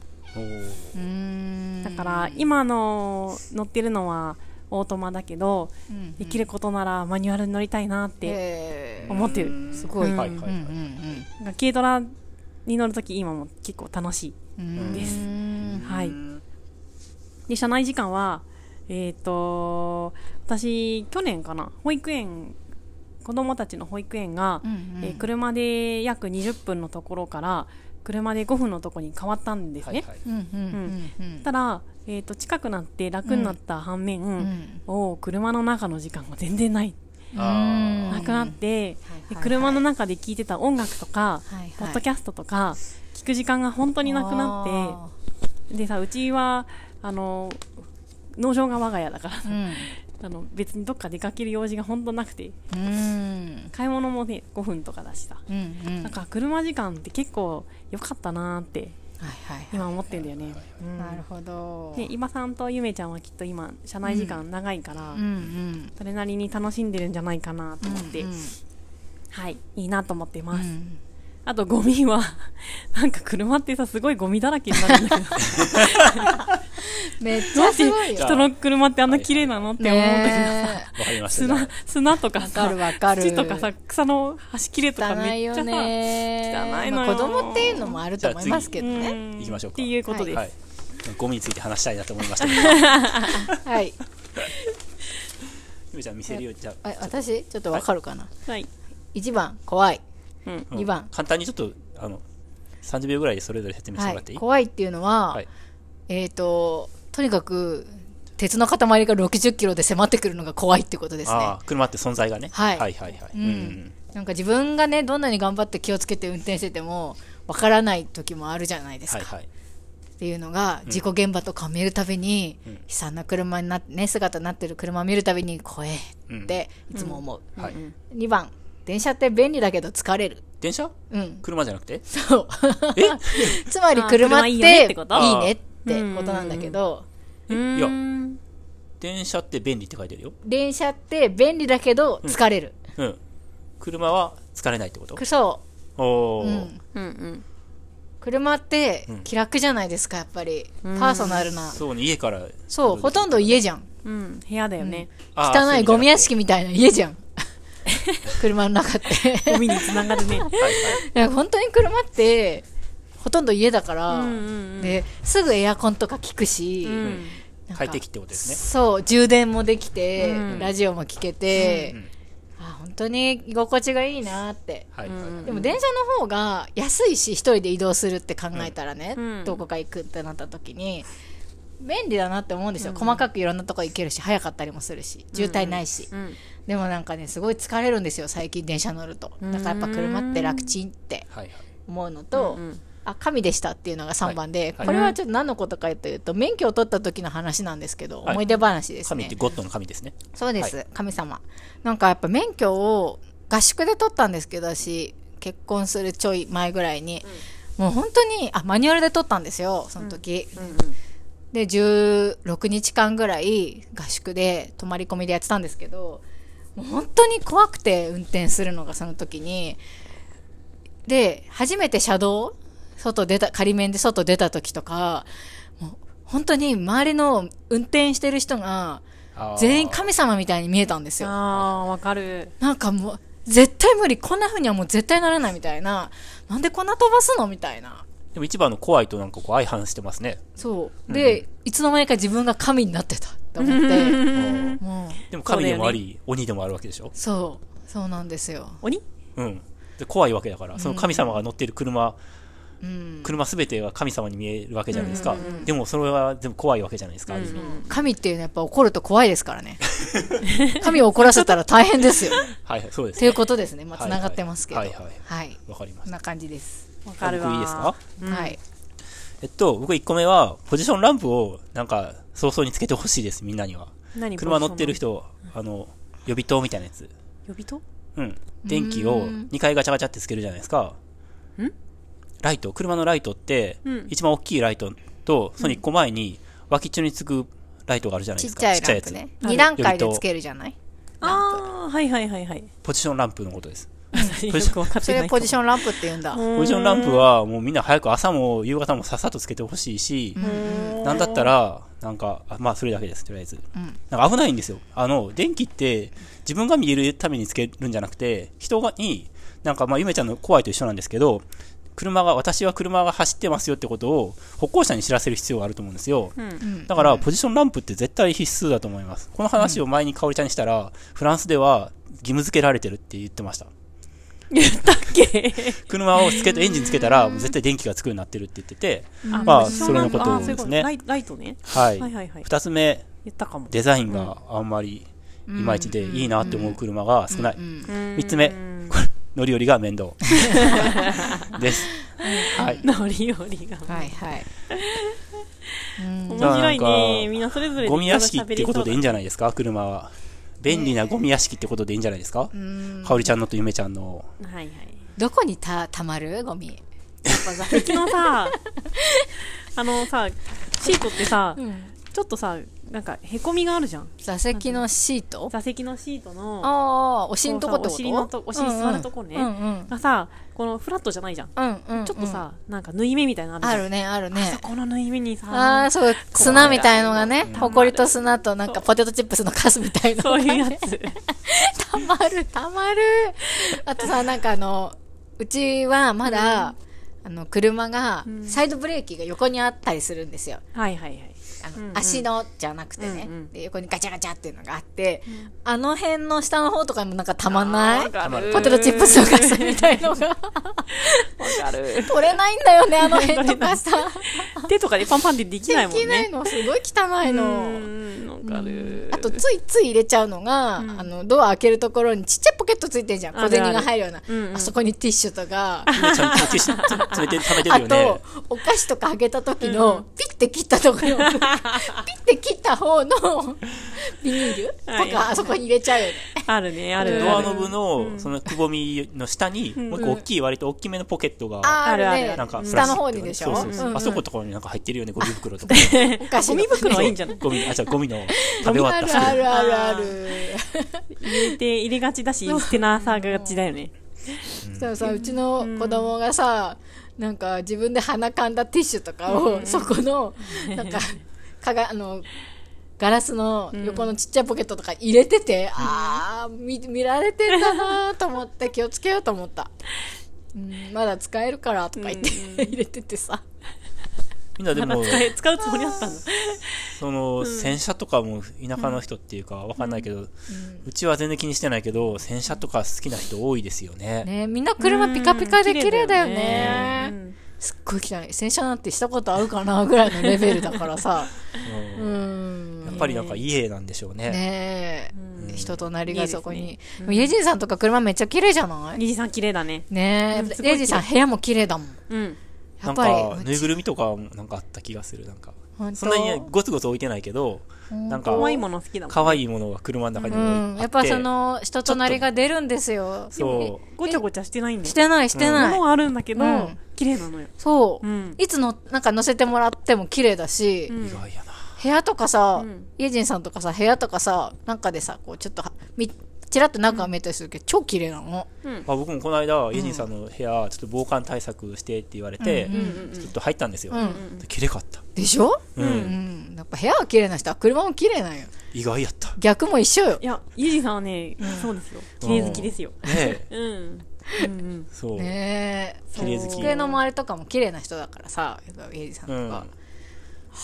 Speaker 2: だから今の乗ってるのはオートマだけど、
Speaker 1: うん
Speaker 2: できることならマニュアルに乗りたいなって思ってる。
Speaker 1: すごい。
Speaker 2: うん
Speaker 3: はいはいはい。
Speaker 1: うんうん
Speaker 2: なんか軽トラに乗るとき今も結構楽しい。
Speaker 1: うん
Speaker 2: です
Speaker 1: うん
Speaker 2: はい。
Speaker 3: うん
Speaker 2: で、車内時間は、えっ、と、私、去年かな、保育園、子供たちの保育園が、
Speaker 1: うんうん。
Speaker 2: えー車で約20分のところから、車で5分のところに変わったんですね。ただ、えっ、と、近くなって楽になった反面、
Speaker 1: うん。
Speaker 2: おー車の中の時間が全然ない。
Speaker 3: あ
Speaker 2: なくなって、で
Speaker 1: はい
Speaker 2: 車の中で聴いてた音楽とか、
Speaker 1: はいはい
Speaker 2: ポッドキャストとか、聞く時間が本当になくなって、でさ、うちは、あの、農場が我が家だから、
Speaker 1: うん
Speaker 2: あの別にどっか出かける用事が本当なくて、
Speaker 1: うん。
Speaker 2: 買い物もね、5分とかだしさ。
Speaker 1: うんうん。
Speaker 2: なんか車時間って結構良かったなーって今思ってんだよね。うん。
Speaker 1: なるほど。
Speaker 2: で、伊庭さんとゆめちゃんはきっと今、車内時間長いから、
Speaker 1: うんうん。
Speaker 2: それなりに楽しんでるんじゃないかなと思って、
Speaker 1: うん
Speaker 2: はい、いいなと思ってます。
Speaker 1: うん
Speaker 2: あとゴミは、なんか車ってさ、すごいゴミだらけになるんだけど、
Speaker 1: めっちゃすごいよ。
Speaker 2: 人の車ってあんな綺麗なのって思うんだけど。さ、
Speaker 1: ね
Speaker 3: わかりました。じゃ
Speaker 2: 砂、砂とかさ
Speaker 1: るわか、る。
Speaker 2: 土とかさ、草の端切れとか
Speaker 1: 汚いよ
Speaker 2: めっちゃさ、
Speaker 1: ね
Speaker 2: 汚いのよ
Speaker 1: まあ子供っていうのもあると思いますけどね。
Speaker 2: うん。
Speaker 3: 行きましょうか。
Speaker 2: っていうことです。
Speaker 3: あはい。ゴミについて話したいなと思いました。けど。
Speaker 1: はい。
Speaker 3: ゆめちゃん見せるよ。じゃあ、
Speaker 1: あ私？ちょっとわかるかな。
Speaker 2: はい。
Speaker 1: 1番怖い
Speaker 2: うん。
Speaker 3: うん。
Speaker 1: 2番
Speaker 3: 簡単にちょっと、あの、30秒ぐらいでそれぞれ説明して
Speaker 1: はい
Speaker 3: もらっていい？
Speaker 1: 怖いっていうのは
Speaker 3: はい。
Speaker 1: えっととにかく鉄の塊が60キロで迫ってくるのが怖いってことですね。
Speaker 3: 車って存在がね。
Speaker 1: はい。
Speaker 3: はいはいはい。
Speaker 1: う
Speaker 3: うん。ん。
Speaker 1: なんか自分がねどんなに頑張って気をつけて運転しててもわからない時もあるじゃないですか、
Speaker 3: はいはい。
Speaker 1: っていうのが事故現場とかを見るたびに、
Speaker 3: うん。
Speaker 1: 悲惨な車になね姿になってる車を見るたびに怖えっていつも思う、
Speaker 3: はい。
Speaker 1: 2番電車って便利だけど疲れる。
Speaker 3: 電車？
Speaker 1: うん。
Speaker 3: 車じゃなくて？
Speaker 1: そう。
Speaker 3: え？
Speaker 1: つまり
Speaker 2: あ
Speaker 1: 車って
Speaker 2: 車いいよねってこと？
Speaker 1: いいねってことなんだけど、
Speaker 3: いや。電車って便利って書いてるよ。
Speaker 1: 電車って便利だけど疲れる、
Speaker 3: うん。車は疲れないってこと？
Speaker 1: そ
Speaker 3: おー。
Speaker 1: う、うん、
Speaker 2: うんうん。
Speaker 1: 車って
Speaker 3: うん。
Speaker 1: 気楽じゃないですかやっぱり、パーソナルな。
Speaker 3: そうね、家から。
Speaker 1: そうほとんど家じゃん。
Speaker 2: うん。部屋だよね。
Speaker 3: あー
Speaker 1: 汚いゴミ屋。敷みたいな家じゃん 車の中って。
Speaker 2: ゴミにつながるね。
Speaker 3: い
Speaker 1: 本当に車ってほとんど家だから、
Speaker 2: うんうんうん。
Speaker 1: ですぐエアコンとか効くし、
Speaker 3: 快適ってことですね。
Speaker 1: そう充電もできて、
Speaker 2: うん。
Speaker 1: ラジオも聞けて、
Speaker 3: うん
Speaker 1: あ本当に居心地がいいなって。
Speaker 3: はいはいはい。
Speaker 1: でも電車の方が安いし一人で移動するって考えたらね、
Speaker 2: うん。
Speaker 1: どこか行くってなった時に便利だなって思うんですよ、
Speaker 2: うん。
Speaker 1: 細かくいろんなとこ行けるし早かったりもするし渋滞ないし、
Speaker 2: うん。
Speaker 1: でもなんかねすごい疲れるんですよ最近電車乗ると。だからやっぱ車って楽ちんって
Speaker 3: はいはい。
Speaker 1: 思うのと、
Speaker 2: うん
Speaker 1: あ神でしたっていうのが3番で、
Speaker 3: はい。
Speaker 1: これはちょっと何のことかというと免許を取った時の話なんですけど、
Speaker 3: はい。
Speaker 1: 思い出話ですね。
Speaker 3: 神ってゴッドの神ですね。
Speaker 1: そうです、神様。なんかやっぱ免許を合宿で取ったんですけど私結婚するちょい前ぐらいに、もう本当にあマニュアルで取ったんですよその時、
Speaker 2: うん
Speaker 1: で16日間ぐらい合宿で泊まり込みでやってたんですけどもう本当に怖くて運転するのがその時にで初めて車道外出た仮面で外出た時とかもう本当に周りの運転してる人が、全員神様みたいに見えたんですよ。
Speaker 2: あー、わかる。
Speaker 1: なんかもう、絶対無理。こんな風にはもう絶対ならないみたいな。なんでこんな飛ばすのみたいな。
Speaker 3: でも一番の怖いとなんかこう相反してますね。
Speaker 1: そう。で、いつの間にか自分が神になってたと思って。もう、
Speaker 3: でも神でもあり、鬼でもあるわけでしょ？
Speaker 1: そう。そうなんですよ。
Speaker 2: 鬼？
Speaker 3: うん。で怖いわけだから、その神様が乗ってる車、
Speaker 1: うん。
Speaker 3: 車すべてが神様に見えるわけじゃないですか。でもそれは全部怖いわけじゃないですか、ある意味
Speaker 1: 神っていうのはやっぱ怒ると怖いですからね。神を怒らせたら大変ですよ。
Speaker 3: はいはい、そうです
Speaker 1: っていう
Speaker 3: ね。
Speaker 1: ことですね。まあ、
Speaker 3: はい
Speaker 1: 繋がってますけど。
Speaker 3: はいはい
Speaker 1: はい。
Speaker 3: わかりました。
Speaker 1: こんな感じです。
Speaker 2: わかるわ。
Speaker 3: 僕いいですか？
Speaker 1: はい。
Speaker 3: えっと、僕1個目は、ポジションランプを、なんか、早々につけてほしいです、みんなには。
Speaker 2: 何？
Speaker 3: 車乗ってる。人、あの、予備灯みたいなやつ。
Speaker 2: 呼びと
Speaker 3: うん。電気を2回ガチャガチャってつけるじゃないですか。
Speaker 2: ん？
Speaker 3: ライト、車のライトって、
Speaker 2: うん
Speaker 3: 一番大きいライトと、その1個前に、脇っちょにつくライトがあるじゃないですか。
Speaker 1: ちっちゃい
Speaker 3: やつ。
Speaker 1: プね。
Speaker 2: ある
Speaker 1: 2段階でつけるじゃない？
Speaker 2: ああ、はいはいはいはい。
Speaker 3: ポジションランプのことです。
Speaker 2: よくわかってない。
Speaker 1: それポジションランプって言うんだ。
Speaker 3: ポジションランプは、もうみんな早く朝も夕方もさっさとつけてほしいし、なんだったら、なんか、あまあそれだけです、とりあえず。なんか危ないんですよ。あの、電気って自分が見えるためにつけるんじゃなくて、人がに、なんかまあゆめちゃんの怖いと一緒なんですけど、車が、私は車が走ってますよってことを歩行者に知らせる必要があると思うんですよ。
Speaker 2: うん。
Speaker 3: だから、ポジションランプって絶対必須だと思います。この話を前に香織ちゃんにしたら、フランスでは義務付けられてるって言ってました。
Speaker 2: 言ったっけ？
Speaker 3: 車をつけて、エンジンつけたら、絶対電気がつくようになってるって言ってて、
Speaker 2: あ
Speaker 3: まあそれのことですね
Speaker 2: ライライトね。
Speaker 3: はい。
Speaker 2: はいはいはい。
Speaker 3: 二つ目、
Speaker 2: 言ったかも。
Speaker 3: デザインがあんまりいまいちでいいなって思う車が少ない。
Speaker 2: 三
Speaker 3: 三つ目、これ乗り降りが面倒。です。はい。
Speaker 2: 乗り降りが。
Speaker 1: はいはい。
Speaker 2: 面白いね。
Speaker 3: か
Speaker 2: みんなそれぞれ
Speaker 3: ゴミ屋敷ってことでいいん
Speaker 2: じ
Speaker 3: じゃないですか、車は。便利なゴミ屋敷ってことでいいんじゃないですか？かおりちゃんのとゆめちゃんの。
Speaker 2: ゃはいはい。
Speaker 1: どこにた、たまるゴミ？
Speaker 2: やっぱ座席のさ、あのさ、シートってさ、ちょっとさ、なんか、へこみがあるじゃん。
Speaker 1: 座席のシート？
Speaker 2: 座席のシートの、
Speaker 1: ああ、お尻のとこ
Speaker 2: お尻のとお尻座るとこね
Speaker 1: うんうん。
Speaker 2: がさ、このフラットじゃないじゃん。
Speaker 1: うんうんうん。
Speaker 2: ちょっとさ、なんか縫い目みたいなのあるじゃん。
Speaker 1: あるね、ある
Speaker 2: あ
Speaker 1: ね
Speaker 2: そ。この縫い目にさ、
Speaker 1: ああ、そう、砂みたいのがね、ほこりと砂となんかポテトチップスのカスみたいなね。
Speaker 2: そういうやつ。
Speaker 1: たまる、たまる。あとさ、なんかあの、うちはまだ、あの、車が、サイドブレーキが横にあったりするんですよ。
Speaker 2: はいはいはい。
Speaker 1: あの、
Speaker 2: うんうん
Speaker 1: 足のじゃなくてね、
Speaker 2: うんうん
Speaker 1: で。横にガチャガチャっていうのがあって、あの辺の下の方とかにもなんかたまんない？
Speaker 2: わかる
Speaker 1: ポテトチップスのカスみたいのが
Speaker 2: わかる。
Speaker 1: 取れないんだよね、あの辺とかさ。
Speaker 2: 手とかでパンパンってできないもんね。
Speaker 1: できないの、すごい汚いの。
Speaker 2: うん、わかる。
Speaker 1: あと、ついつい入れちゃうのが、あの、ドア開けるところにちっちゃいポケットついてんじゃん。小銭が入るような。
Speaker 2: うんうん
Speaker 1: あそこにティッシュとか、
Speaker 3: ゆめちゃん、ティッシュつ詰めて、溜めてる
Speaker 1: あ
Speaker 3: よね
Speaker 1: と。、お菓子とかあげた時の、ピッて切ったところ、ピッて切った方の ビニール？
Speaker 2: はい。
Speaker 1: とか、あそこに入れちゃうよね。
Speaker 2: あるね、ある。
Speaker 3: ドアノブの、そのくぼみの下に、もう一個大きい、割と大きめのポケットが、
Speaker 1: あ
Speaker 2: あるある
Speaker 3: なんか、
Speaker 1: 下の方にでしょ？
Speaker 3: そうそうそう。
Speaker 1: うん。うん
Speaker 3: あそことかになんか入ってるよね、ゴミ袋とか。
Speaker 2: ゴミ袋はいいんじゃない？
Speaker 3: ゴミ、あ、じゃあゴミの食べ終わった。
Speaker 1: あ
Speaker 3: 袋。
Speaker 1: るあるある。
Speaker 2: 入れて、入れがちだし、捨てなさがちだよね。
Speaker 1: そうさ、うちの子供がさ、なんか自分で鼻かんだティッシュとかを、そこの、なんか、かが、あの、ガラスの横のちっちゃいポケットとか入れてて、ああ、見、見られてんだなと思って気をつけようと思った。うん、まだ使えるからとか言って入れててさ。
Speaker 3: みんなでも、
Speaker 2: 使え使うつもりだったんだ。
Speaker 3: その、洗車とかも田舎の人っていうかわかんないけど、うちは全然気にしてないけど、洗車とか好きな人多いですよね。
Speaker 1: ねみんな車ピカピカで綺麗だよ
Speaker 2: う
Speaker 1: ね。
Speaker 2: ん
Speaker 1: すっごい汚い。洗車なんてしたことあるかなぐらいのレベルだからさ。
Speaker 3: う
Speaker 1: うんん。
Speaker 3: やっぱりなんか家なんでしょうね。
Speaker 1: ねえ、人となりがそこ
Speaker 2: いい
Speaker 1: に。イェジンさんとか車めっちゃ綺麗じゃない？
Speaker 2: リジさん綺麗だね。
Speaker 1: ねえ、
Speaker 2: うんすごい
Speaker 1: イェジンさん部屋も綺麗だもん。
Speaker 2: うん。
Speaker 1: やっぱり。
Speaker 3: か、ぬいぐるみとかもなんかあった気がする。なんか、そんなにゴツゴツ置いてないけど、なんか、
Speaker 2: 可愛いもの好きだもん。
Speaker 3: 可愛いものが車の中に
Speaker 1: う
Speaker 3: も
Speaker 1: ん。
Speaker 3: あ
Speaker 1: やっぱそ、の、人となりが出るんですよ。
Speaker 3: そ
Speaker 2: ごちゃごちゃしてないんだよ。
Speaker 1: してない、してない。
Speaker 2: 物はあるんだけど
Speaker 1: うん、
Speaker 2: 綺麗なのよ。
Speaker 1: そう。
Speaker 2: うん
Speaker 1: いつの、なんか乗せてもらっても綺麗だし、
Speaker 2: うん
Speaker 3: う。意外やな。
Speaker 1: 部屋とかさ、
Speaker 2: うん
Speaker 1: イェジンさんとかさ、部屋とかさ、なんかでさ、こうちょっとちらっと中が見えたりするけど、超綺麗なの。
Speaker 3: あ僕もこの間、ユジンさんの部屋、ちょっと防寒対策してって言われて、ちょっと入ったんですよ。綺麗かった。
Speaker 1: でしょ？
Speaker 3: うん
Speaker 1: うん。やっぱ部屋が綺麗な人は車も綺麗なんよ。
Speaker 3: 意外やった。ね
Speaker 1: 逆も一緒よ
Speaker 2: い。や、ゆじさんはね、そうですよ。綺麗好きですよ。
Speaker 3: え。
Speaker 2: うん。うんうん。
Speaker 3: そう。
Speaker 1: ねえ。
Speaker 3: 綺麗好き。
Speaker 1: 机の周りとかも綺麗な人だからさ、エイジさんと
Speaker 3: うん。
Speaker 1: か
Speaker 3: ね、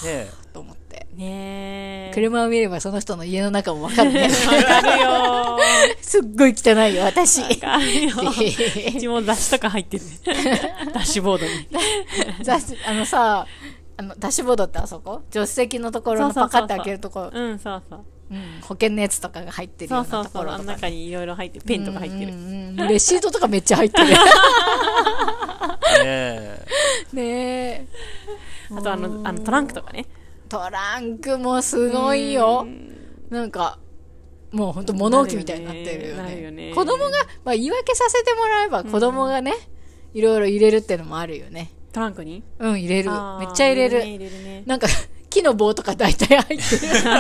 Speaker 3: え。
Speaker 1: と思って。
Speaker 2: ねえ。
Speaker 1: 車を見ればその人の家の中もわかるね。
Speaker 2: わかるよ
Speaker 1: すっごい汚いよ、私。
Speaker 2: ー。わかるよー。うちも雑誌とか入ってるね。ダッシュボードに。
Speaker 1: 雑誌あのさ、あの、ダッシュボードってあそこ？助手席のところのパカッて開けるところ、
Speaker 2: うん、そうそう。
Speaker 1: うん保険のやつとかが入ってる
Speaker 2: そ
Speaker 1: ような
Speaker 2: うそうそう。
Speaker 1: ところとか、
Speaker 2: あの中にいろいろ入ってる。ペンとか入ってる。
Speaker 1: うんうんレシートとかめっちゃ入ってる。
Speaker 3: ねえ。
Speaker 1: ねえ。
Speaker 2: あとあの、あのトランクとかね。
Speaker 1: トランクもすごいよ。なんか、もうほんと物置みたいになってるよね。
Speaker 2: よね
Speaker 1: 子供が、まあ言い訳させてもらえば子供がね、いろいろ入れるってのもあるよね。
Speaker 2: トランクに？
Speaker 1: うん、入れる。めっちゃ入れる。
Speaker 2: 入れるね。
Speaker 1: なんか、木の棒とか大体入ってる。だ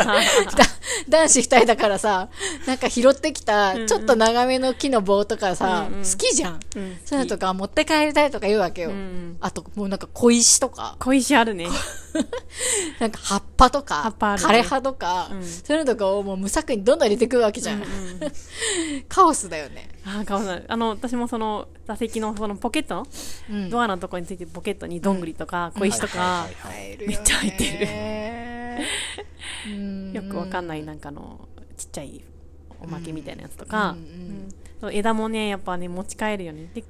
Speaker 1: 男子二人だからさ、なんか拾ってきた、ちょっと長めの木の棒とかさ、
Speaker 2: うんうん
Speaker 1: 好きじゃん。
Speaker 2: うん
Speaker 1: そういうのとか持って帰りたいとか言うわけよ。
Speaker 2: ん
Speaker 1: あと、もうなんか小石とか、
Speaker 2: 小石あるね。
Speaker 1: なんか葉っぱとか、
Speaker 2: 葉ね
Speaker 1: 枯れ葉とか、そういうのとかをもう無作為にどんどん入れてくるわけじゃん。カオスだよね。
Speaker 2: あー、かわいい。あの、私もその、座席のそのポケットの、
Speaker 1: うん。
Speaker 2: ドアのところについてるポケットにどんぐりとか小石とか、めっちゃ入って
Speaker 1: る。うん。
Speaker 2: よくわかんないなんかのちっちゃいおまけみたいなやつとか、うん。そう枝もねやっぱね持ち帰るよね。で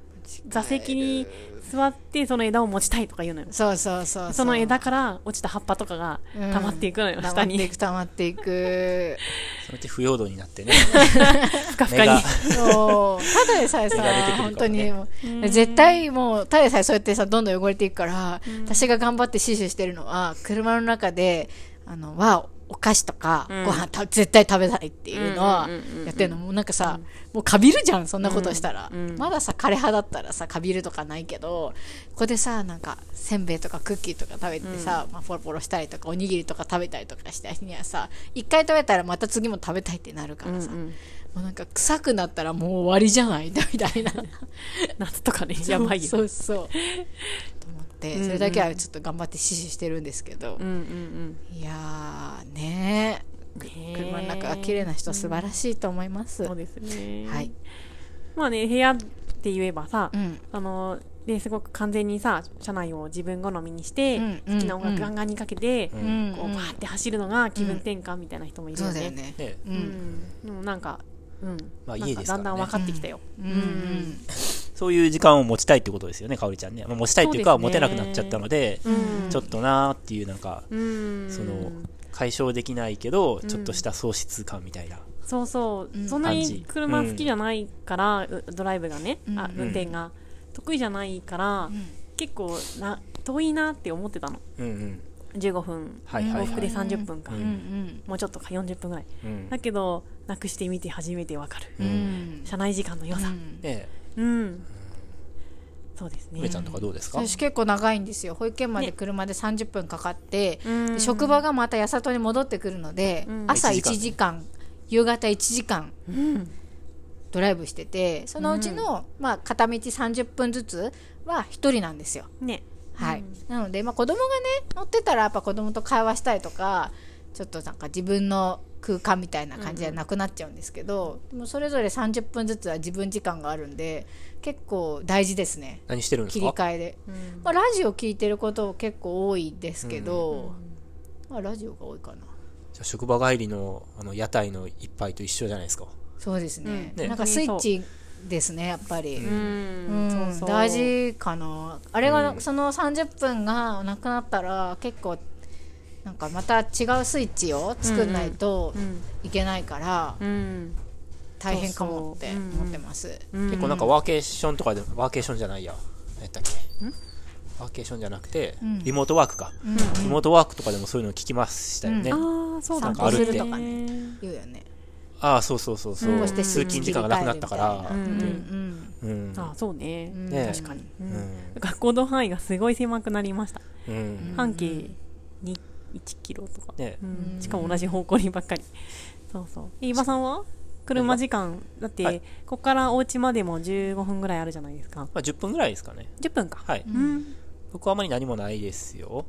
Speaker 2: 座席に座ってその枝を持ちたいとか言うのよ
Speaker 1: そうそうそうう。
Speaker 2: その枝から落ちた葉っぱとかが
Speaker 1: うん
Speaker 2: 溜まっていくのよ、
Speaker 1: 溜ま
Speaker 2: 下に
Speaker 1: っていく、溜まっていく。
Speaker 3: そのうち不要度になってね。
Speaker 2: ふかふかに。
Speaker 1: そう。ただでさえさ
Speaker 3: ね
Speaker 1: 本当にもう、絶対もう、ただでさえそうやってさ、どんどん汚れていくから、私が頑張って死守してるのは、車の中で、あの、は、お菓子とか、
Speaker 2: うん
Speaker 1: ご飯た絶対食べたいっていうのはやってるの。もうなんかさ、もうかびるじゃん、そんなことしたら。まださ、枯れ葉だったらさ、かびるとかないけど、ここでさ、なんか、せんべいとかクッキーとか食べてさ、まあ、ポロポロしたりとか、おにぎりとか食べたりとかした日にはさ、一回食べたらまた次も食べたいってなるからさ、もうなんか臭くなったらもう終わりじゃないみたいな。
Speaker 2: 夏とかねやばいよ
Speaker 1: そうそう。って、それだけはちょっと頑張って死守してるんですけど。
Speaker 2: うんうん
Speaker 1: いやー、ね車の中が綺麗な人素晴らしいと思います。
Speaker 2: そうですね
Speaker 1: はい。
Speaker 2: まあね部屋って言えばさ、
Speaker 1: うん。
Speaker 2: あのですごく完全にさ車内を自分好みにして、
Speaker 1: うん
Speaker 2: 好きな音楽ガンガンにかけて、
Speaker 1: うん。
Speaker 2: こうバーって走るのが気分転換みたいな人もいるよね。
Speaker 1: そうだよね。
Speaker 2: んん、でもなんか、うん、
Speaker 3: まあ
Speaker 2: なん
Speaker 3: 家ですからね
Speaker 2: だんだん分かってきたよ。
Speaker 1: うん。うん。
Speaker 3: そういう時間を持ちたいってことですよね、かおりちゃんね。まあ、持ちたいっていうか、持てなくなっちゃったので、
Speaker 2: うん
Speaker 3: ちょっとなーっていうなんか、
Speaker 2: うん、
Speaker 3: その、解消できないけど、ちょっとした喪失感みたいな。
Speaker 2: そうそう、
Speaker 1: うん
Speaker 2: そんなに車好きじゃないから、うドライブがね、あ
Speaker 1: うん
Speaker 2: 運転が得意じゃないから、結構な遠いなって思ってたの。
Speaker 3: うんうん。
Speaker 2: 15分、往復で30分か、
Speaker 3: うん
Speaker 1: うん。
Speaker 2: もうちょっとか40分ぐらい。
Speaker 3: うん。
Speaker 2: だけど、なくしてみて初めてわかる。
Speaker 1: うん。
Speaker 2: 車内時間の良さ。
Speaker 3: ね
Speaker 2: うん。そうですね。
Speaker 3: 梅ちゃんとかどうですか？
Speaker 1: 私結構長いんですよ保育園まで車で30分かかって、
Speaker 2: うん
Speaker 1: で職場がまた八里に戻ってくるので、
Speaker 2: ん
Speaker 1: 朝
Speaker 3: 1
Speaker 1: 1
Speaker 3: 時間
Speaker 1: 時間夕方1時間
Speaker 2: うん。
Speaker 1: ドライブしててそのうちの、まあ、片道30分ずつは1人なんですよ
Speaker 2: ね。
Speaker 1: はい、なので、まあ、子供がね乗ってたらやっぱ子供と会話したりとかちょっとなんか自分の空間みたいな感じじゃなくなっちゃうんですけど、でもそれぞれ30分ずつは自分時間があるんで結構大事ですね。
Speaker 3: 何してるんです
Speaker 1: 切り
Speaker 3: か
Speaker 1: 替えで、まあ、ラジオ聞いてること結構多いですけど、まあ、ラジオが多いかな。
Speaker 3: じゃあ職場帰りのあの屋台の一杯と一緒じゃないですか。
Speaker 1: そうですね,、
Speaker 3: うん。ね。
Speaker 1: なんかスイッチですねやっぱり、
Speaker 2: う
Speaker 1: うん。
Speaker 2: ん。そうそう
Speaker 1: 大事かな。あれが、
Speaker 3: うん。
Speaker 1: その30分がなくなったら結構なんかまた違うスイッチを作んないと
Speaker 2: うん。
Speaker 1: いけないから
Speaker 2: うん。
Speaker 1: 大変かもって思ってます、
Speaker 3: 結構なんかワーケーションとかで、ワーケーションじゃないや。何やったっけワーケーションじゃなくて、
Speaker 1: ん。
Speaker 3: リモートワークか、リモートワークとかでもそういうの聞きましたよね。
Speaker 2: ああ、そうだ。
Speaker 1: 散歩するとか
Speaker 2: ね。
Speaker 1: ね言うよね。
Speaker 3: ああ、そうそうそうそう、
Speaker 2: うん。
Speaker 3: 通勤時間がなくなったから。
Speaker 2: うん。あそうね。
Speaker 3: ね。
Speaker 2: 確かに。学校の範囲がすごい狭くなりました。
Speaker 3: うん。
Speaker 2: 半径に1キロとか。
Speaker 3: ね。
Speaker 2: うん。しかも同じ方向にばっかり。そうそう。え伊庭さんは車時間だって、
Speaker 3: はい。
Speaker 2: ここからお家までも15分ぐらいあるじゃないですか。
Speaker 3: まあ、10分ぐらいですかね。
Speaker 2: 10分か。
Speaker 3: はい、
Speaker 2: うん。
Speaker 3: 僕はあまり何もないですよ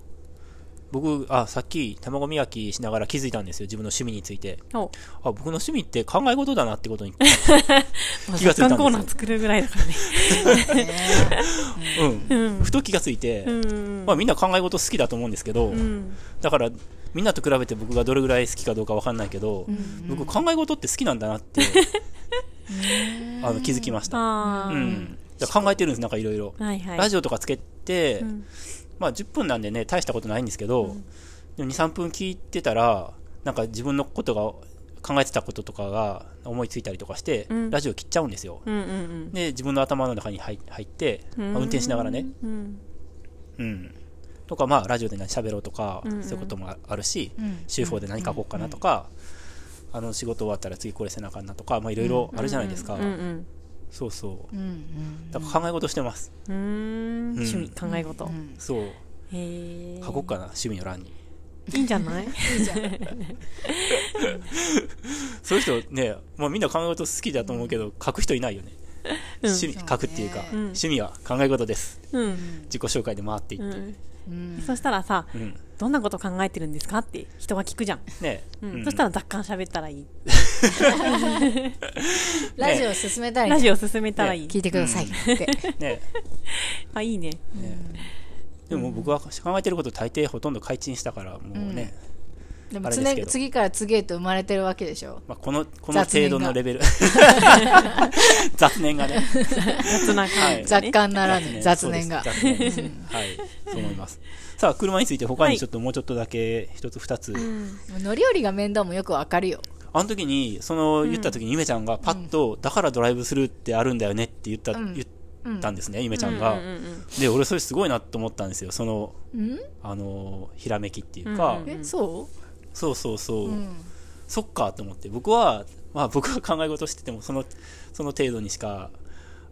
Speaker 3: 僕あさっき卵磨きしながら気づいたんですよ。自分の趣味について。
Speaker 2: お。
Speaker 3: あ僕の趣味って考え事だなってことに
Speaker 2: ま あ
Speaker 3: 気がついたんです
Speaker 2: コーナー作るぐらいだからね。
Speaker 3: うん、ふと気がついて、
Speaker 2: うん。
Speaker 3: まあ、みんな考え事好きだと思うんですけど、
Speaker 2: うん。
Speaker 3: だからみんなと比べて僕がどれぐらい好きかどうかわかんないけど、僕考え事って好きなんだなって あの気づきました、うん、考えてるんですなんかいろいろ。ラジオとかつけて、
Speaker 2: うん
Speaker 3: まあ10分なんでね大したことないんですけど、でも23分聞いてたらなんか自分のことが考えてたこととかが思いついたりとかして、
Speaker 2: うん。
Speaker 3: ラジオ切っちゃうんですよ。
Speaker 2: うんうん
Speaker 3: で自分の頭の中に入入って、
Speaker 2: うん。
Speaker 3: まあ運転しながらね、
Speaker 2: うん。
Speaker 3: うん、とかまあラジオで何喋ろうとか、
Speaker 2: うんうん。
Speaker 3: そういうこともあるし、
Speaker 1: うん。
Speaker 3: 週報で何書こうかなとか、あの仕事終わったら次これせなあかんなとかまあいろいろあるじゃないですか、
Speaker 2: うんうん
Speaker 3: そうそう。
Speaker 1: うんうん
Speaker 3: だから考え事してます、
Speaker 2: うーん。趣味考え事、
Speaker 1: うん
Speaker 3: そう。
Speaker 2: へえ
Speaker 3: 書こうかな趣味の欄に。
Speaker 2: いいんじゃない？
Speaker 3: そういう人ね、まあ、みんな考え事好きだと思うけど、書く人いないよね、
Speaker 2: うん。
Speaker 3: 趣味書くっていうか、
Speaker 2: うん。
Speaker 3: 趣味は考え事です。
Speaker 2: うん、
Speaker 3: 自己紹介で回っていって、
Speaker 2: うん、
Speaker 1: うん
Speaker 2: そしたらさ
Speaker 3: うん。
Speaker 2: どんなこと考えてるんですかって人が聞くじゃん、
Speaker 3: ね
Speaker 2: そしたら雑感喋ったらいい。
Speaker 1: ラジオ進めたらいい
Speaker 2: ラジオ進めたらいい、
Speaker 1: 聞いてくださいって。
Speaker 3: ね
Speaker 2: あいいね。
Speaker 3: でも僕は考えてること大抵ほとんど開陳したからもうね、
Speaker 1: でも次から次へと生まれてるわけでしょ。
Speaker 3: まあ、このこの程度のレベル。雑念がね。
Speaker 2: 雑な感じ、
Speaker 3: はい。
Speaker 1: 雑感ならぬ雑念。が。
Speaker 3: 雑念です。はい。そう思います。さあ車について他にちょっともうちょっとだけ一つ二つ、
Speaker 1: 乗り降りが面倒もよくわかるよ。
Speaker 3: あの時にその言った時にゆめちゃんがパッと、だからドライブスルーってあるんだよねって言った,、
Speaker 1: うん。
Speaker 3: 言ったんですね、ゆめちゃんが、
Speaker 2: うんうんうん
Speaker 3: で俺それすごいなと思ったんですよ。その
Speaker 1: ん？あ
Speaker 3: あのひらめきっていうか、
Speaker 2: うん。
Speaker 1: え、そ
Speaker 3: そうそうそう、
Speaker 1: ううん。
Speaker 3: そっかと思って僕はまあ僕は考え事しててもそのその程度にしか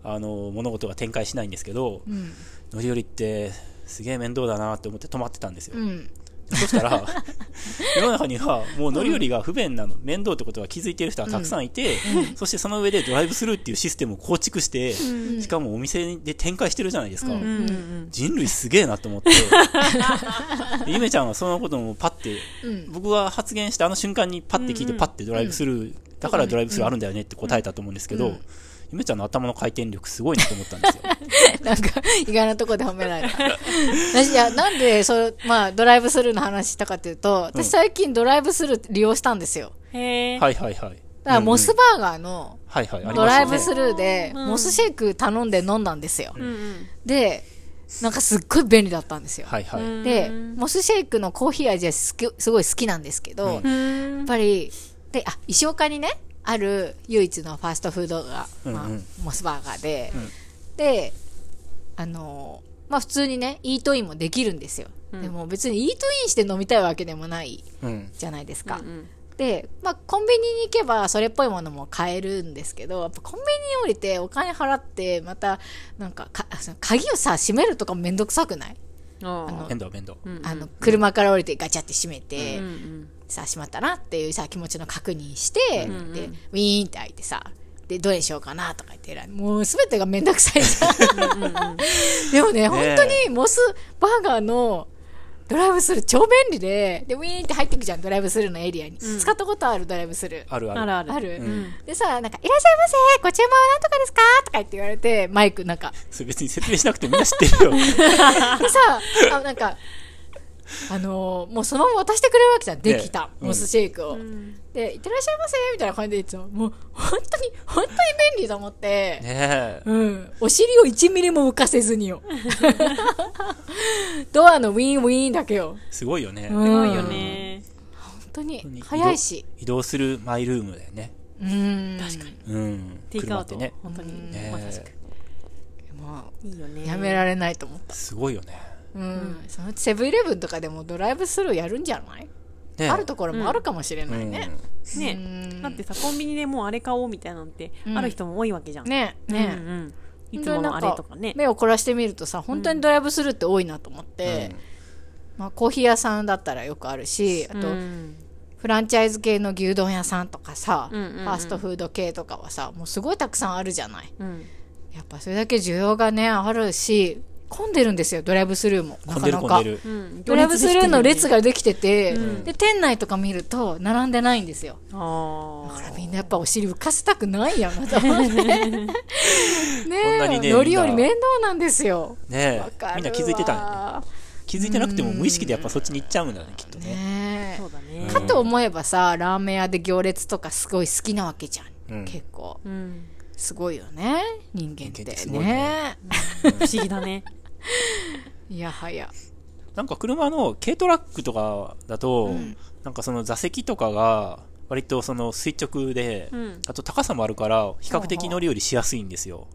Speaker 3: あの物事が展開しないんですけど、
Speaker 1: うん。
Speaker 3: 乗り降りってすげえ面倒だなって思って止まってたんですよ、
Speaker 1: うん。
Speaker 3: そしたら 世の中にはもう乗り降りが不便なの、面倒ってことが気づいている人がたくさんいて、そしてその上でドライブスルーっていうシステムを構築して、しかもお店で展開してるじゃないですか、人類すげえなと思って。で ゆめちゃんはそのこともパッて
Speaker 1: うん。
Speaker 3: 僕が発言したあの瞬間にパッて聞いてパッてドライブスルー、だからドライブスルーあるんだよねって答えたと思うんですけど、
Speaker 1: うん
Speaker 3: ゆめちゃんの頭の回転力すごいなと思ったんですよ。
Speaker 1: なんか、意外なとこで褒められた。私、いや、なんで、そう、まあ、ドライブスルーの話したかというと、私最近ドライブスルー利用したんですよ。
Speaker 2: へえ、
Speaker 3: はいはいはい。
Speaker 1: だから、モスバーガーのドライブスルーで、
Speaker 2: うん。
Speaker 1: モスシェイク頼んで飲んだんですよ。
Speaker 2: うんうん。
Speaker 1: で、なんかすっごい便利だったんですよ。
Speaker 3: はいはい、
Speaker 2: うん。
Speaker 1: で、モスシェイクのコーヒー味はすきすごい好きなんですけど、
Speaker 3: うん。
Speaker 1: やっぱり、で、あ、石岡にね、ある唯一のファーストフードが、まあ
Speaker 3: うん。うん
Speaker 1: モスバーガーで、
Speaker 3: うん。
Speaker 1: で、あのーまあ普通にね、イートインもできるんですよ。
Speaker 2: うん。
Speaker 1: でも別にイートインして飲みたいわけでもない
Speaker 3: うん。
Speaker 1: じゃないですか。
Speaker 2: うん
Speaker 1: で、まあコンビニに行けばそれっぽいものも買えるんですけど、やっぱコンビニに降りてお金払って、また、なんかか、その鍵をさ、閉めるとかめんどくさくない？
Speaker 2: あ
Speaker 1: あの
Speaker 3: 面倒面倒、
Speaker 2: うん
Speaker 1: あの、車から降りてガチャって閉めて、
Speaker 2: うんうん
Speaker 1: さあしまったなっていうさ気持ちの確認して、
Speaker 2: うんうん。
Speaker 1: でウィーンって開いてさでどれにしようかなとか言ってもう全てがめんどくさいじゃんでもね本当にモスバーガーのドライブスルー超便利ででウィーンって入ってくじゃんドライブスルーのエリアに、
Speaker 2: うん。
Speaker 1: 使ったことあるドライブスルー。
Speaker 3: あるある。
Speaker 2: あるある。
Speaker 1: ある、
Speaker 3: うん。
Speaker 1: でさなんか「いらっしゃいませご注文は何とかですか?」とか言って言われてマイクなんか。
Speaker 3: それ別に説明しなくてみんな知ってるよ。
Speaker 1: でさあなんかあのーもうそのまま渡してくれるわけじゃん。できた、モスシェイクを、
Speaker 2: うん。
Speaker 1: で、いってらっしゃいませ？みたいな感じで言ってたもう、本当に、本当に便利と思って、
Speaker 3: ねえ。
Speaker 1: うん。お尻を1ミリも浮かせずによ。ドアのウィーンウィーンだけよ。
Speaker 3: すごいよね、
Speaker 1: うん。
Speaker 2: すごいよね。
Speaker 1: 本当に早いし。
Speaker 3: 移動するマイルームだよね。
Speaker 1: うん。確かに。
Speaker 3: うん。
Speaker 2: テイクアウト、
Speaker 3: ね。
Speaker 2: 本当に、
Speaker 3: ね
Speaker 2: まさしく
Speaker 1: も
Speaker 2: いいよね。
Speaker 1: う、やめられないと思った。
Speaker 3: すごいよね
Speaker 1: うん。そのうちセブンイレブンとかでもドライブスルーやるんじゃない？
Speaker 3: ね。
Speaker 1: あるところもあるかもしれないね。
Speaker 2: ね。
Speaker 1: うん。
Speaker 2: だってさコンビニでもうあれ買おうみたいなのって
Speaker 1: うん。
Speaker 2: ある人も多いわけじゃん、
Speaker 1: ね、
Speaker 2: うん
Speaker 1: ね。
Speaker 2: うん。いつものあれとかね。
Speaker 1: 目を凝らしてみるとさ、本当にドライブスルーって多いなと思って、まあコーヒー屋さんだったらよくあるし、あと、
Speaker 2: うん。
Speaker 1: フランチャイズ系の牛丼屋さんとかさ、
Speaker 2: うんうんうん。
Speaker 1: ファーストフード系とかはさもうすごいたくさんあるじゃない。
Speaker 2: うん。
Speaker 1: やっぱそれだけ需要がねあるし混んでるんですよドライブスルーも。なかなか。ドライブスルーの列ができてて、
Speaker 2: うん。
Speaker 1: で店内とか見ると並んでないんですよ。
Speaker 2: あ
Speaker 1: だからみんなやっぱお尻浮かせたくないやんと思ってねえ乗り降り面倒なんですよ。
Speaker 3: ね
Speaker 1: わかるわ。
Speaker 3: みんな気づいてたんや。ね。気づいてなくても無意識でやっぱそっちに行っちゃうんだね、きっとね。
Speaker 1: ね
Speaker 2: うだね。
Speaker 1: かと思えばさラーメン屋で行列とかすごい好きなわけじゃん、
Speaker 3: うん。
Speaker 1: 結構。
Speaker 2: うん。
Speaker 1: すごいよね人間って。ね。
Speaker 3: ね
Speaker 2: 不思議だね
Speaker 1: いやはや。
Speaker 3: なんか車の軽トラックとかだと、なんかその座席とかが割とその垂直で、
Speaker 2: うん。
Speaker 3: あと高さもあるから比較的乗り降りしやすいんですよ。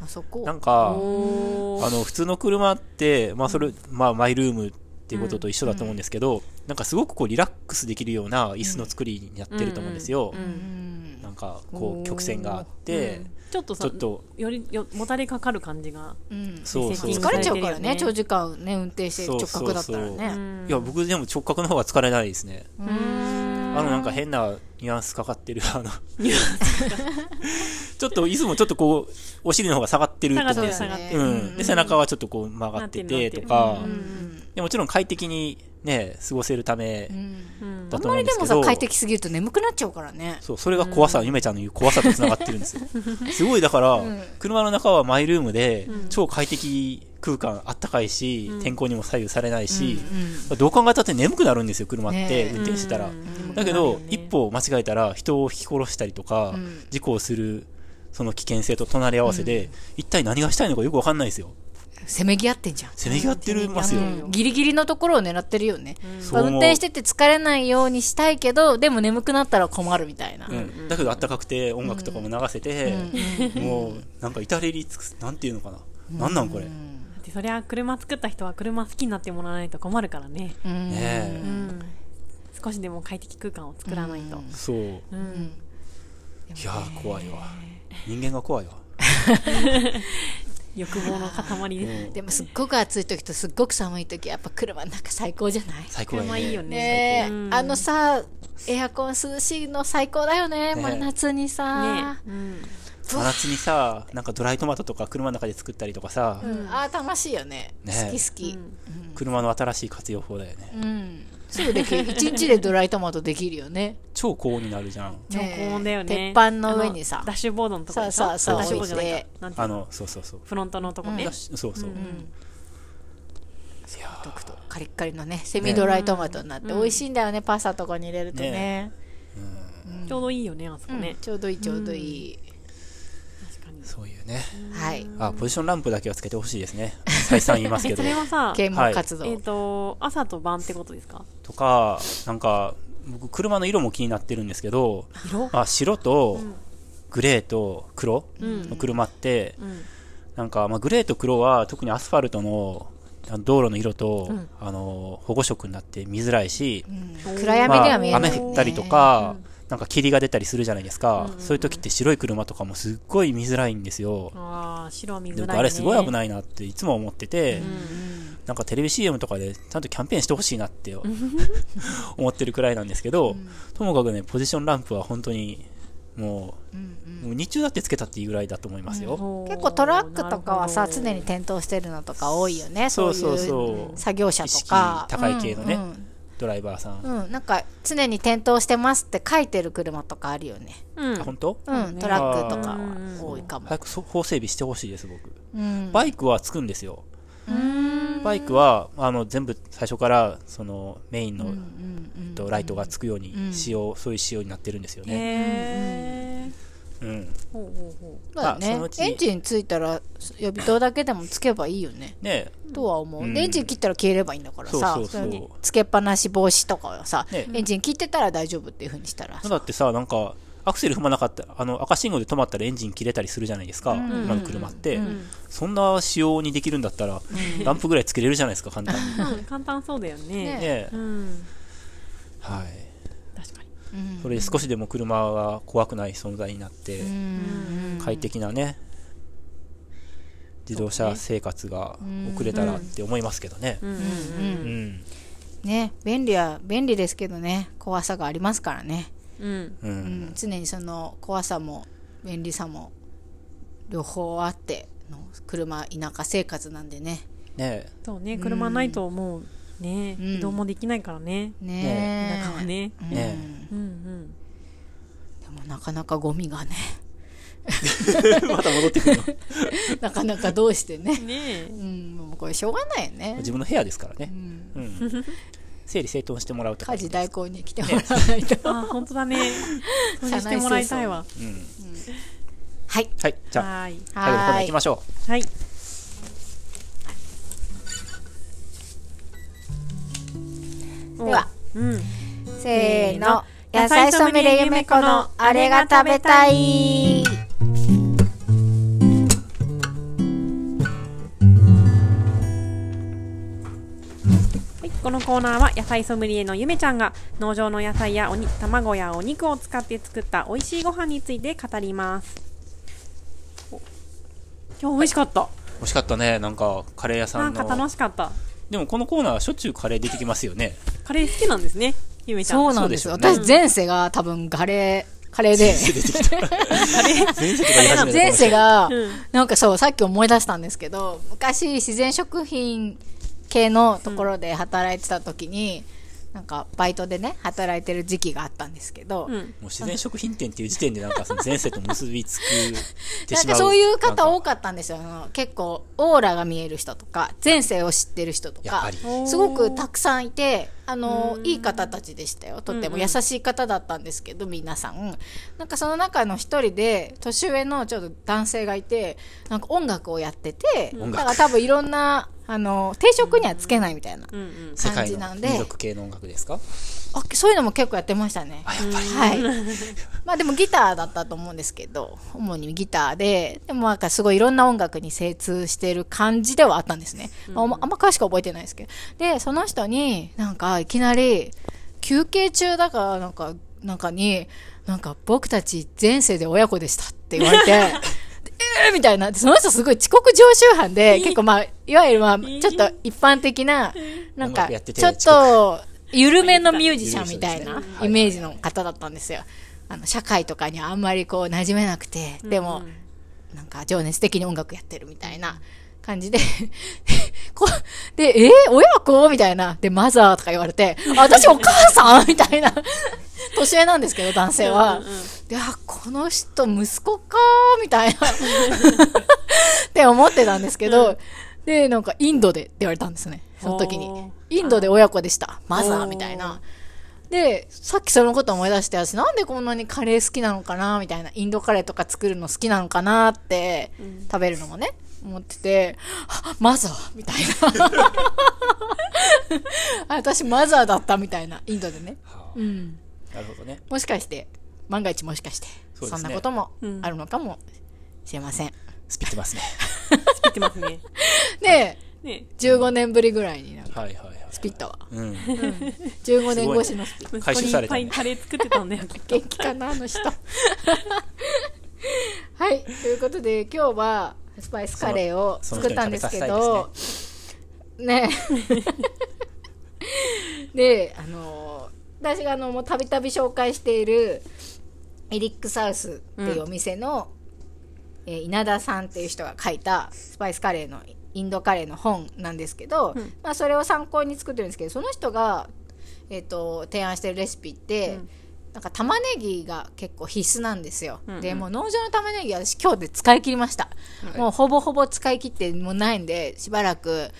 Speaker 1: あそこ。
Speaker 3: なんか、あの普通の車って、まあそれ、まあマイルームっていうことと一緒だと思うんですけど、なんかすごくこうリラックスできるような椅子の作りになってると思うんですよ。
Speaker 2: うん。
Speaker 1: うん。
Speaker 3: なんかこう曲線があって、
Speaker 2: ちょっとさ
Speaker 3: ちょっと。
Speaker 2: よりよもたれかかる感じが
Speaker 1: うん。
Speaker 3: そうそう。
Speaker 1: 疲れちゃうからね
Speaker 2: ね
Speaker 1: 長時間ね運転して直角だったら
Speaker 3: そう
Speaker 1: ね。
Speaker 2: うん。
Speaker 3: いや僕でも直角の方が疲れないですね。
Speaker 1: うーん。
Speaker 3: あのなんか変なニュアンスかかってる、あの、ちょっといつもちょっとこう、お尻の方が下がってると思うんですよ。
Speaker 2: 下がって
Speaker 1: そうだね
Speaker 3: うん。で、背中はちょっとこう曲がって
Speaker 2: て
Speaker 3: とか。でもちろん快適にね、過ごせるため
Speaker 2: うん。
Speaker 3: だと
Speaker 1: あんまり
Speaker 3: 思うんでけど、
Speaker 1: ですもさ快適すぎると眠くなっちゃうからね。
Speaker 3: そう、それが怖さ、ゆめちゃんの言う怖さと繋がってるんですよ。すごいだから、車の中はマイルームで、超快適空間、あったかいし、天候にも左右されないし、どう考えたって眠くなるんですよ、車って、
Speaker 1: ね
Speaker 3: 運転してたら。
Speaker 2: うん
Speaker 3: だけど、
Speaker 2: ね
Speaker 3: 一歩間違えたら人を引き殺したりとか、
Speaker 1: ん。
Speaker 3: 事故をする、その危険性と隣り合わせで、一体何がしたいのかよくわかんないですよ。
Speaker 1: せめぎ合ってんじゃん。
Speaker 3: せめぎ合ってるますよ。
Speaker 1: うん。ギリギリのところを狙ってるよね、
Speaker 3: そう思う。
Speaker 1: 運転してて疲れないようにしたいけどでも眠くなったら困るみたいな、
Speaker 3: うん、だけどあったかくて音楽とかも流せて、もうなんか至れり尽くすなんていうのかな、なんなんこれ、
Speaker 2: だってそりゃ車作った人は車好きになってもらわないと困るからね。
Speaker 1: うん。
Speaker 3: ねえ。
Speaker 2: うん。少しでも快適空間を作らないと。
Speaker 3: そう。い
Speaker 2: う。ん。
Speaker 3: やー怖いわ。人間が怖いわ、
Speaker 2: 欲望の塊です
Speaker 1: でもすっごく暑い時とすっごく寒い時やっぱ車の中最高じゃない？
Speaker 3: 最高ね。
Speaker 2: 車いいよね。
Speaker 1: ねあのさエアコン涼しいの最高だよね
Speaker 3: ね
Speaker 1: 真夏にさ、
Speaker 2: ねうん。
Speaker 3: 真夏にさなんかドライトマトとか車の中で作ったりとかさ、
Speaker 1: うん。あー楽しいよね。
Speaker 3: ね
Speaker 1: 好き好き。
Speaker 3: 車の新しい活用法だよね、
Speaker 1: うん、すぐできる一日でドライトマトできるよね。
Speaker 3: 超高温になるじゃん。
Speaker 2: 超高温だよね。
Speaker 1: 鉄板の上にさ。
Speaker 2: ダッシュボードのとこでしょ
Speaker 1: そうそう。そう
Speaker 2: ダッシュボードじゃない
Speaker 1: 置いて
Speaker 2: か。なんていうの？
Speaker 3: あのそうそうそう、
Speaker 2: フロントのとこね。
Speaker 3: だしそうそう、いやー。
Speaker 1: カリッカリのねセミドライトマトになって美味しいんだよね、パスタとかに入れるとね。
Speaker 3: ね
Speaker 2: ちょうどいいよねあそこ
Speaker 1: うん
Speaker 2: ね
Speaker 1: ちょうどいいちょうどいい、
Speaker 2: 確かに。
Speaker 3: そういうね、
Speaker 1: はい。
Speaker 3: あポジションランプだけはつけてほしいですね。再三言いますけ
Speaker 2: え
Speaker 3: ど。
Speaker 2: それはさ
Speaker 1: 啓蒙活動、
Speaker 2: えっと朝と晩ってことですか？
Speaker 3: とかなんか僕車の色も気になってるんですけど
Speaker 2: 色？
Speaker 3: あ白とグレーと黒
Speaker 2: うん。
Speaker 3: の車って、
Speaker 2: うん。
Speaker 3: なんか、まあ、グレーと黒は特にアスファルトの道路の色と、
Speaker 2: うん。
Speaker 3: あの保護色になって見づらいし、
Speaker 1: うん。暗闇では見え
Speaker 3: まあ、
Speaker 1: ない、
Speaker 3: 雨降ったりとか、なんか霧が出たりするじゃないですか、そういう時って白い車とかもすっごい見づらいんですよ、
Speaker 2: ああ白は見
Speaker 3: で
Speaker 2: づらいね。
Speaker 3: 僕あれすごい危ないなっていつも思ってて、
Speaker 2: うん
Speaker 3: なんかテレビ CM とかでちゃんとキャンペーンしてほしいなって 思ってるくらいなんですけど、ともかくね、ポジションランプは本当にもう、もう日中だってつけたっていいぐらいだと思いますよ。
Speaker 2: おー
Speaker 1: 結構トラックとかはさ常に点灯してるのとか多いよね。そ
Speaker 3: そうう。
Speaker 1: いう
Speaker 3: そう
Speaker 1: 作業者
Speaker 3: 意識
Speaker 1: とか
Speaker 3: 高い系のね、
Speaker 1: うん
Speaker 3: ドライバーさん。
Speaker 1: うんうんなんか常に点灯してますって書いてる車とかあるよね。
Speaker 2: うん。
Speaker 3: あ本当、
Speaker 1: うん、
Speaker 2: ね。
Speaker 1: トラックとかは多いかも。
Speaker 3: 早くそ法整備してほしいです、僕。
Speaker 1: うん。
Speaker 3: バイクはつくんですよ。バイクは、あの、全部最初から、その、メインの、とライトがつくように、仕様、そういう仕様になってるんですよね。うん。
Speaker 2: ほうほうほ
Speaker 1: まあね
Speaker 3: あそのうち。
Speaker 1: エンジンついたら予備灯だけでもつけばいいよね。
Speaker 3: ね。
Speaker 1: とは思う、
Speaker 3: うん。
Speaker 1: でエンジン切ったら消えればいいんだからさ。
Speaker 3: そうそうそう。
Speaker 1: れにつけっぱなし防止とかはさ、
Speaker 3: ね。
Speaker 1: エンジン切ってたら大丈夫っていうふうにしたら
Speaker 3: だってさ、なんか、アクセル踏まなかった、あの、赤信号で止まったらエンジン切れたりするじゃないですか、今の車って。そんな仕様にできるんだったら、ランプぐらいつけれるじゃないですか、簡単に。ね
Speaker 2: うん簡単そうだよね。
Speaker 1: ね。
Speaker 3: え
Speaker 2: うん。
Speaker 3: はい。それで少しでも車が怖くない存在になって、快適なね、自動車生活が送れたらって思いますけどね。
Speaker 1: ね便利は便利ですけどね。怖さがありますからね、
Speaker 2: うん。
Speaker 3: う
Speaker 1: うん。ん、常にその怖さも便利さも両方あっての車田舎生活なんでね。
Speaker 3: ね。
Speaker 2: そうね、車ないともうね、
Speaker 1: うん。
Speaker 2: 移動もできないからね。
Speaker 1: ね。
Speaker 2: 田舎はね。
Speaker 1: うん。
Speaker 3: ね
Speaker 2: うん。うん。
Speaker 1: でもなかなかゴミがね。
Speaker 3: また戻ってくるの。
Speaker 1: なかなかどうしてね。
Speaker 2: ね。え
Speaker 1: う。んもうこれしょうがないよね。
Speaker 3: 自分の部屋ですからね。
Speaker 1: う、ん。
Speaker 3: うん、整理整頓してもらうとか。
Speaker 1: 家事代行に来てもらわないと。
Speaker 2: あ、本当だね。してもらいたいわ。
Speaker 3: うん、
Speaker 1: はい。
Speaker 3: はいじゃあ
Speaker 2: はい。
Speaker 3: 最後のコーナー行きましょ
Speaker 2: はい。
Speaker 1: では
Speaker 2: うん。
Speaker 1: せーの野菜ソムリエゆめこのあれが食べたい
Speaker 2: はい、このコーナーは野菜ソムリエのゆめちゃんが農場の野菜やおに卵やお肉を使って作った美味しいご飯について語ります。お今日美味しかった。
Speaker 3: う美味しかったねなんかカレー屋さ
Speaker 2: なんんか
Speaker 3: の
Speaker 2: 楽しかった。
Speaker 3: でもこのコーナーはしょっちゅうカレー出てきますよね。
Speaker 2: カレー好きなんですね、ゆめちゃん。
Speaker 1: そうなんですよ。私前世が多分カレーカレーで。
Speaker 3: 出てきた。前世
Speaker 1: が
Speaker 2: うん。
Speaker 1: なんかそうさっき思い出したんですけど昔自然食品系のところで働いてた時に、なんかバイトでね働いてる時期があったんですけど、
Speaker 2: うん。
Speaker 3: もう自然食品店っていう時点でなんかその前世と結びつくて
Speaker 1: なん
Speaker 3: しまう
Speaker 1: かそういう方多かったんですよ。結構、オーラが見える人とか、前世を知ってる人とかすごくたくさんいて、あの、いい方たちでしたよ。とっても優しい方だったんですけど、皆さん。なんかその中の一人で、年上のちょっと男性がいて、なんか音楽をやってて、だから多分いろんな、あの、定職にはつけないみたいな
Speaker 2: うんうん。
Speaker 3: 世界の
Speaker 1: 感じなんで
Speaker 3: 民族系の音楽ですか？
Speaker 1: あそういうのも結構やってましたね。
Speaker 3: あやっぱり
Speaker 1: はい。まあでもギターだったと思うんですけど、主にギターで、でもなんかすごいいろんな音楽に精通してる感じではあったんですね。まああんまあんま詳しく覚えてないですけど。で、その人になんかいきなり休憩中だからなんか、なんかに、なんか僕たち前世で親子でしたって言われて、えーみたいな。でその人すごい遅刻常習犯で、結構まあ、いわゆるまあ、ちょっと一般的な、なんか、ちょっと、緩めのミュージシャンみたいなイメージの方だったんですよ。あの、社会とかにあんまりこう馴染めなくて、でも、なんか情熱的に音楽やってるみたいな感じで、こうで、えー、親子？みたいな。で、マザーとか言われて、あ私お母さん？みたいな。年上なんですけど、男性は。で、あ、この人息子かみたいな。って思ってたんですけど、で、なんかインドでって言われたんですね。その時に。インドで親子でした。マザーみたいな。で、さっきそのこと思い出して、私なんでこんなにカレー好きなのかなみたいな。インドカレーとか作るの好きなのかなって、食べるのもね、思ってて、あマザーみたいな。あ私マザーだったみたいな、インドでね。
Speaker 3: はあ
Speaker 1: うん。
Speaker 3: なるほどね
Speaker 1: もしかして、万が一もしかして、
Speaker 3: そ
Speaker 1: んなことも
Speaker 2: うん
Speaker 1: あるのかもしれません。
Speaker 3: スピってますね
Speaker 2: 作ってますね。
Speaker 1: で、
Speaker 2: ね
Speaker 1: 15年ぶりぐらいになんか
Speaker 3: はいはいはい
Speaker 1: スピったわ。
Speaker 3: うん
Speaker 1: 15年越しのスピ。
Speaker 2: 息子
Speaker 3: 回収
Speaker 2: にい
Speaker 3: されたね
Speaker 2: っぱいカレー作ってたんだよ。
Speaker 1: 元気かな、あの人。はい、ということで、今日はスパイスカレーを作ったんですけど、ね。で、あの、私があの、もうたびたび紹介している、エリックサウスっていうお店の、えー稲田さんっていう人が書いたスパイスカレーのインドカレーの本なんですけど、まあ、それを参考に作ってるんですけどその人が、えー、と提案してるレシピって、なんか玉ねぎが結構必須なんですよ、でもう農場の玉ねぎ私今日で使い切りました、もうほぼほぼ使い切ってもうないんでしばらく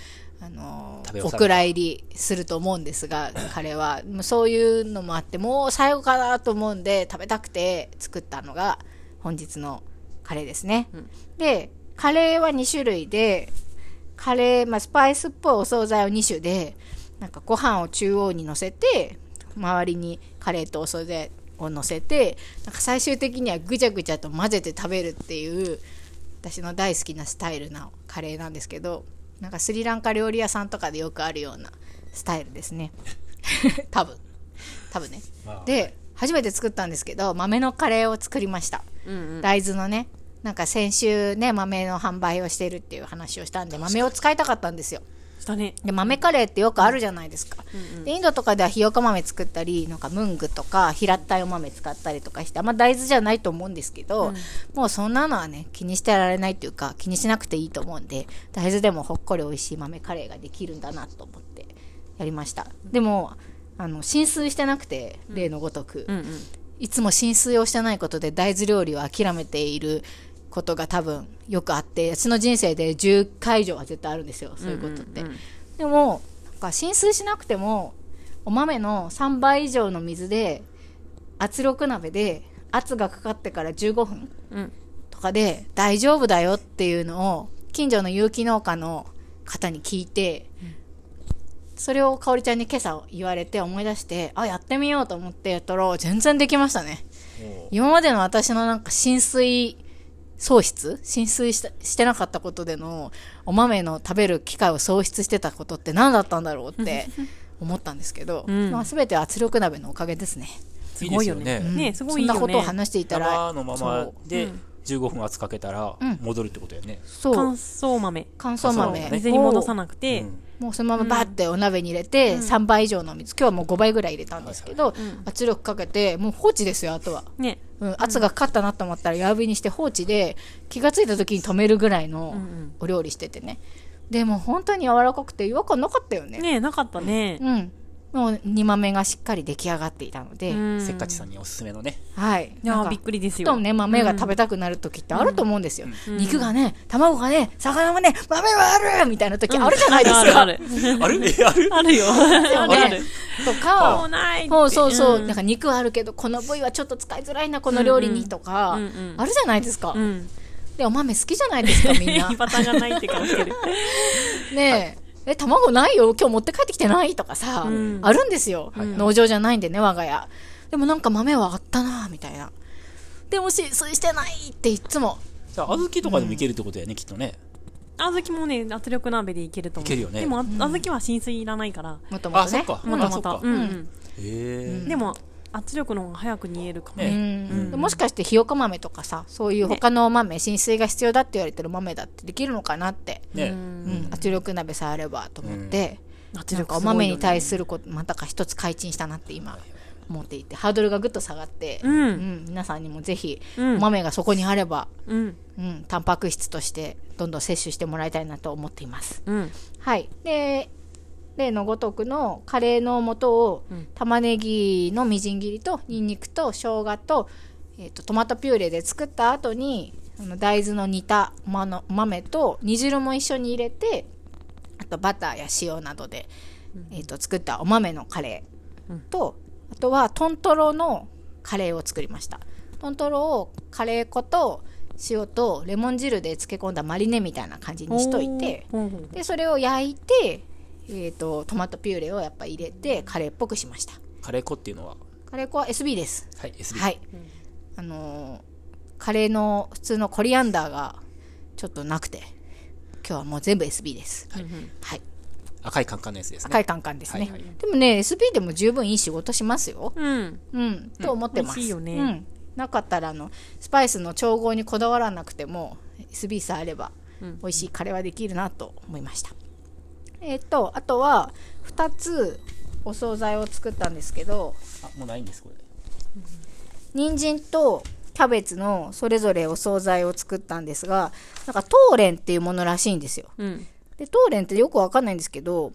Speaker 1: あのお蔵入りすると思うんですが 彼は。もうそういうのもあってもう最後かなと思うんで食べたくて作ったのが本日のカレーですね、でカレーは2種類でカレー、まあ、スパイスっぽいお惣菜を2種でなんかご飯を中央に乗せて周りにカレーとお惣菜を乗せてなんか最終的にはぐちゃぐちゃと混ぜて食べるっていう私の大好きなスタイルなカレーなんですけどなんかスリランカ料理屋さんとかでよくあるようなスタイルですね。多分。多分ね。
Speaker 3: まあ
Speaker 1: で初めて作ったんですけど豆のカレーを作りました。
Speaker 2: うんうん。
Speaker 1: 大豆のねなんか先週ね豆の販売をしてるっていう話をしたんで豆を使いたかったんですよ
Speaker 2: したね。
Speaker 1: で豆カレーってよくあるじゃないですか、でインドとかではひよこ豆作ったりなんかムングとか平ったいお豆使ったりとかしてあんま大豆じゃないと思うんですけど、もうそんなのはね気にしてられないっていうか気にしなくていいと思うんで大豆でもほっこり美味しい豆カレーができるんだなと思ってやりました、でもあの浸水してなくて例のごとく、
Speaker 2: うんうん。
Speaker 1: いつも浸水をしてないことで大豆料理を諦めていることが多分よくあって私の人生で10回以上は絶対あるんですよそういうことって、
Speaker 2: うんうんうん
Speaker 1: でもなんか浸水しなくてもお豆の3倍以上の水で圧力鍋で圧がかかってから15分
Speaker 2: うん。
Speaker 1: とかで大丈夫だよっていうのを近所の有機農家の方に聞いて、それをかおりちゃんに今朝言われて思い出してあやってみようと思ってやったら全然できましたね。今までの私のなんか浸水喪失？浸水したしてなかったことでのお豆の食べる機会を喪失してたことって何だったんだろうって 思ったんですけど、
Speaker 2: うん。
Speaker 1: まあ、全て圧力鍋のおかげですね。
Speaker 3: いいですよね。
Speaker 1: うん。
Speaker 2: ねすごい
Speaker 1: そんなことを話していたら
Speaker 3: 生のままで
Speaker 2: うん。
Speaker 3: 15分圧かけたら
Speaker 1: うん。
Speaker 3: 戻るってことやね、
Speaker 1: そう。
Speaker 2: 乾燥豆。
Speaker 1: 乾燥豆。
Speaker 3: 乾燥豆ね。
Speaker 2: 水に戻さ
Speaker 1: を
Speaker 2: なくて、
Speaker 3: うん。
Speaker 1: もうそのままバーってお鍋に入れて、3倍以上の水。今日はもう5倍ぐらい入れたんですけど、圧力かけてもう放置ですよあとは、
Speaker 2: ね。
Speaker 1: うん、圧がかかったなと思ったら弱火にして放置で気がついた時に止めるぐらいの
Speaker 2: ん
Speaker 1: お料理しててね。でも本当に柔らかくて違和感なかったよね。
Speaker 2: ねなかったね。
Speaker 1: うんもう煮豆がしっかり出来上がっていたので、
Speaker 2: うん。
Speaker 3: せっかちさんにおすすめのね。
Speaker 1: はい。なんか
Speaker 2: いやびっくりです
Speaker 1: ふと
Speaker 2: よ。
Speaker 1: ね豆が食べたくなる時ってあると思うんですよ、肉がね卵がね魚がね豆はあるみたいな時あるじゃないですか、
Speaker 2: あるある。
Speaker 3: ある。えある。
Speaker 2: ある？よ。ある？ある。
Speaker 1: と
Speaker 2: も
Speaker 1: か
Speaker 2: うないって。
Speaker 1: そうそうそう、
Speaker 2: ん。
Speaker 1: なんか肉はあるけどこの部位はちょっと使いづらいなこの料理にとか、
Speaker 2: うんうん
Speaker 1: あるじゃないですか、
Speaker 2: うん。
Speaker 1: でお豆好きじゃないですかみんな。
Speaker 2: いいパターンがないって顔してる。
Speaker 1: ねえ、え、卵ないよ？今日持って帰ってきてない？とかさ、
Speaker 2: うん
Speaker 1: あるんですよ、
Speaker 3: はい
Speaker 1: 農場じゃないんでね、我が家。でもなんか豆はあったなみたいな。でも浸水してないっていつも。
Speaker 3: じゃあ小豆とかでもいけるってことやね、きっとね
Speaker 2: 小豆もね、圧力鍋でいけると思う。
Speaker 3: いけるよね
Speaker 2: でも、あ小豆は浸水いらないから。
Speaker 1: もともとね。
Speaker 3: あそっか
Speaker 2: もともと。
Speaker 3: あそっか
Speaker 2: うんうん。
Speaker 3: へえ
Speaker 2: でも、圧力の方が早く煮えるかも
Speaker 3: ね。
Speaker 2: ね。
Speaker 1: うん。もしかしてひよこ豆とかさ、そういう他の豆、浸水が必要だって言われてる豆だってできるのかなって。
Speaker 3: ね。
Speaker 1: うん。圧力鍋さえあればと思って、
Speaker 2: 圧
Speaker 1: なんかお豆に対すること、またか一つ改陳したなって今思っていて、ハードルがぐっと下がって、
Speaker 2: うん。
Speaker 1: うん。皆さんにもぜひ、
Speaker 2: うん。
Speaker 1: お豆がそこにあれば、
Speaker 2: うん。
Speaker 1: うん、タンパク質としてどんどん摂取してもらいたいなと思っています。
Speaker 2: うん。
Speaker 1: はい。で、例のごとくのカレーの素を、玉ねぎのみじん切りとニンニクと生姜と,、えー、とトマトピューレで作った後にあの大豆の煮た豆と煮汁も一緒に入れてあとバターや塩などで、えー、と作ったお豆のカレーと、あとはトントロのカレーを作りました。トントロをカレー粉と塩とレモン汁で漬け込んだマリネみたいな感じにしといてでそれを焼いて、えー、とトマトピューレをやっぱ入れてカレーっぽくしました。
Speaker 3: カレー粉っていうのは？
Speaker 1: カレー粉は SB です。
Speaker 3: はい SB
Speaker 1: はい、あのーカレーの普通のコリアンダーがちょっとなくて今日はもう全部 SB です。はい、
Speaker 3: 赤いカンカンのやつですね。
Speaker 1: 赤いカンカンですね、
Speaker 3: はいはい。
Speaker 1: でもね SB でも十分いい仕事しますよ。
Speaker 2: うん。
Speaker 1: うん、と思ってます。
Speaker 2: 美味しいよね。
Speaker 1: うん。なかったら、あの、スパイスの調合にこだわらなくても、SB さえあれば、美味しいカレーはできるなと思いました。えっ、と、あとは、2つお惣菜を作ったんですけど、
Speaker 3: あもうないんですこれ
Speaker 1: 人参とキャベツのそれぞれお惣菜を作ったんですが、なんか、トーレンっていうものらしいんですよ。
Speaker 2: うん。
Speaker 1: で、トーレンってよくわかんないんですけど、